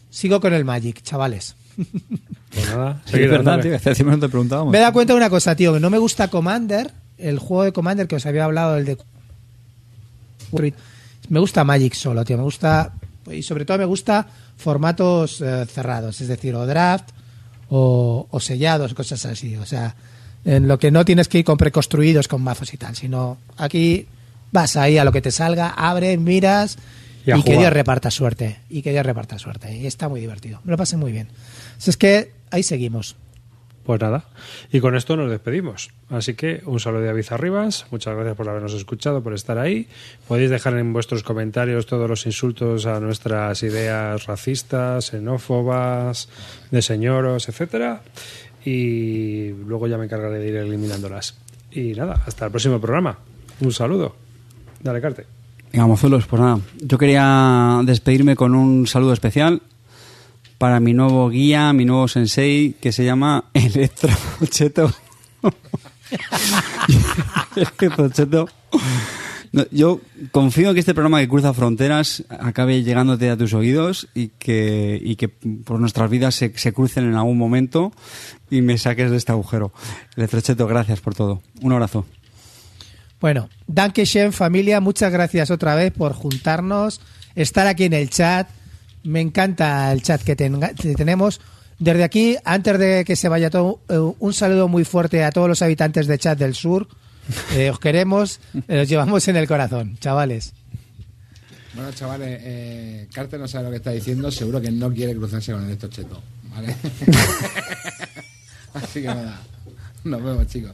Sigo con el Magic, chavales. Pues nada, Sí, seguid es verdad, tío. Hace te preguntábamos. Me he dado cuenta de una cosa, tío, que no me gusta Commander, el juego de Commander que os había hablado, el de... Me gusta Magic solo, tío, me gusta... Y sobre todo me gusta formatos eh, cerrados, es decir, o draft o, o sellados, cosas así. O sea, en lo que no tienes que ir con preconstruidos con mazos y tal, sino aquí vas ahí a lo que te salga, abres, miras Y que. Dios reparta suerte. Y que Dios reparta suerte. Y está muy divertido. Me lo pasé muy bien. Así es que ahí seguimos. Pues nada, y con esto nos despedimos. Así que un saludo de Aviza Rivas, muchas gracias por habernos escuchado, por estar ahí. Podéis dejar en vuestros comentarios todos los insultos a nuestras ideas racistas, xenófobas, de señoros, etcétera, y luego ya me encargaré de ir eliminándolas. Y nada, hasta el próximo programa. Un saludo. Dale, Carte. Venga, mozuelos, pues nada. Yo quería despedirme con un saludo especial para mi nuevo guía, mi nuevo sensei, que se llama. Electrocheto. No, yo confío en que este programa que cruza fronteras acabe llegándote a tus oídos y que, y que por nuestras vidas se, se crucen en algún momento y me saques de este agujero. Electrocheto, gracias por todo. Un abrazo. Bueno, Danke schön, familia. Muchas gracias otra vez por juntarnos, estar aquí en el chat. Me encanta el chat que, tenga- que tenemos. Desde aquí, antes de que se vaya todo, eh, un saludo muy fuerte a todos los habitantes de chat del sur. Eh, os queremos, eh, os llevamos en el corazón, chavales. Bueno, chavales, eh, Carter no sabe lo que está diciendo, seguro que no quiere cruzarse con el esto cheto, ¿vale? Así que nada, nos vemos, chicos.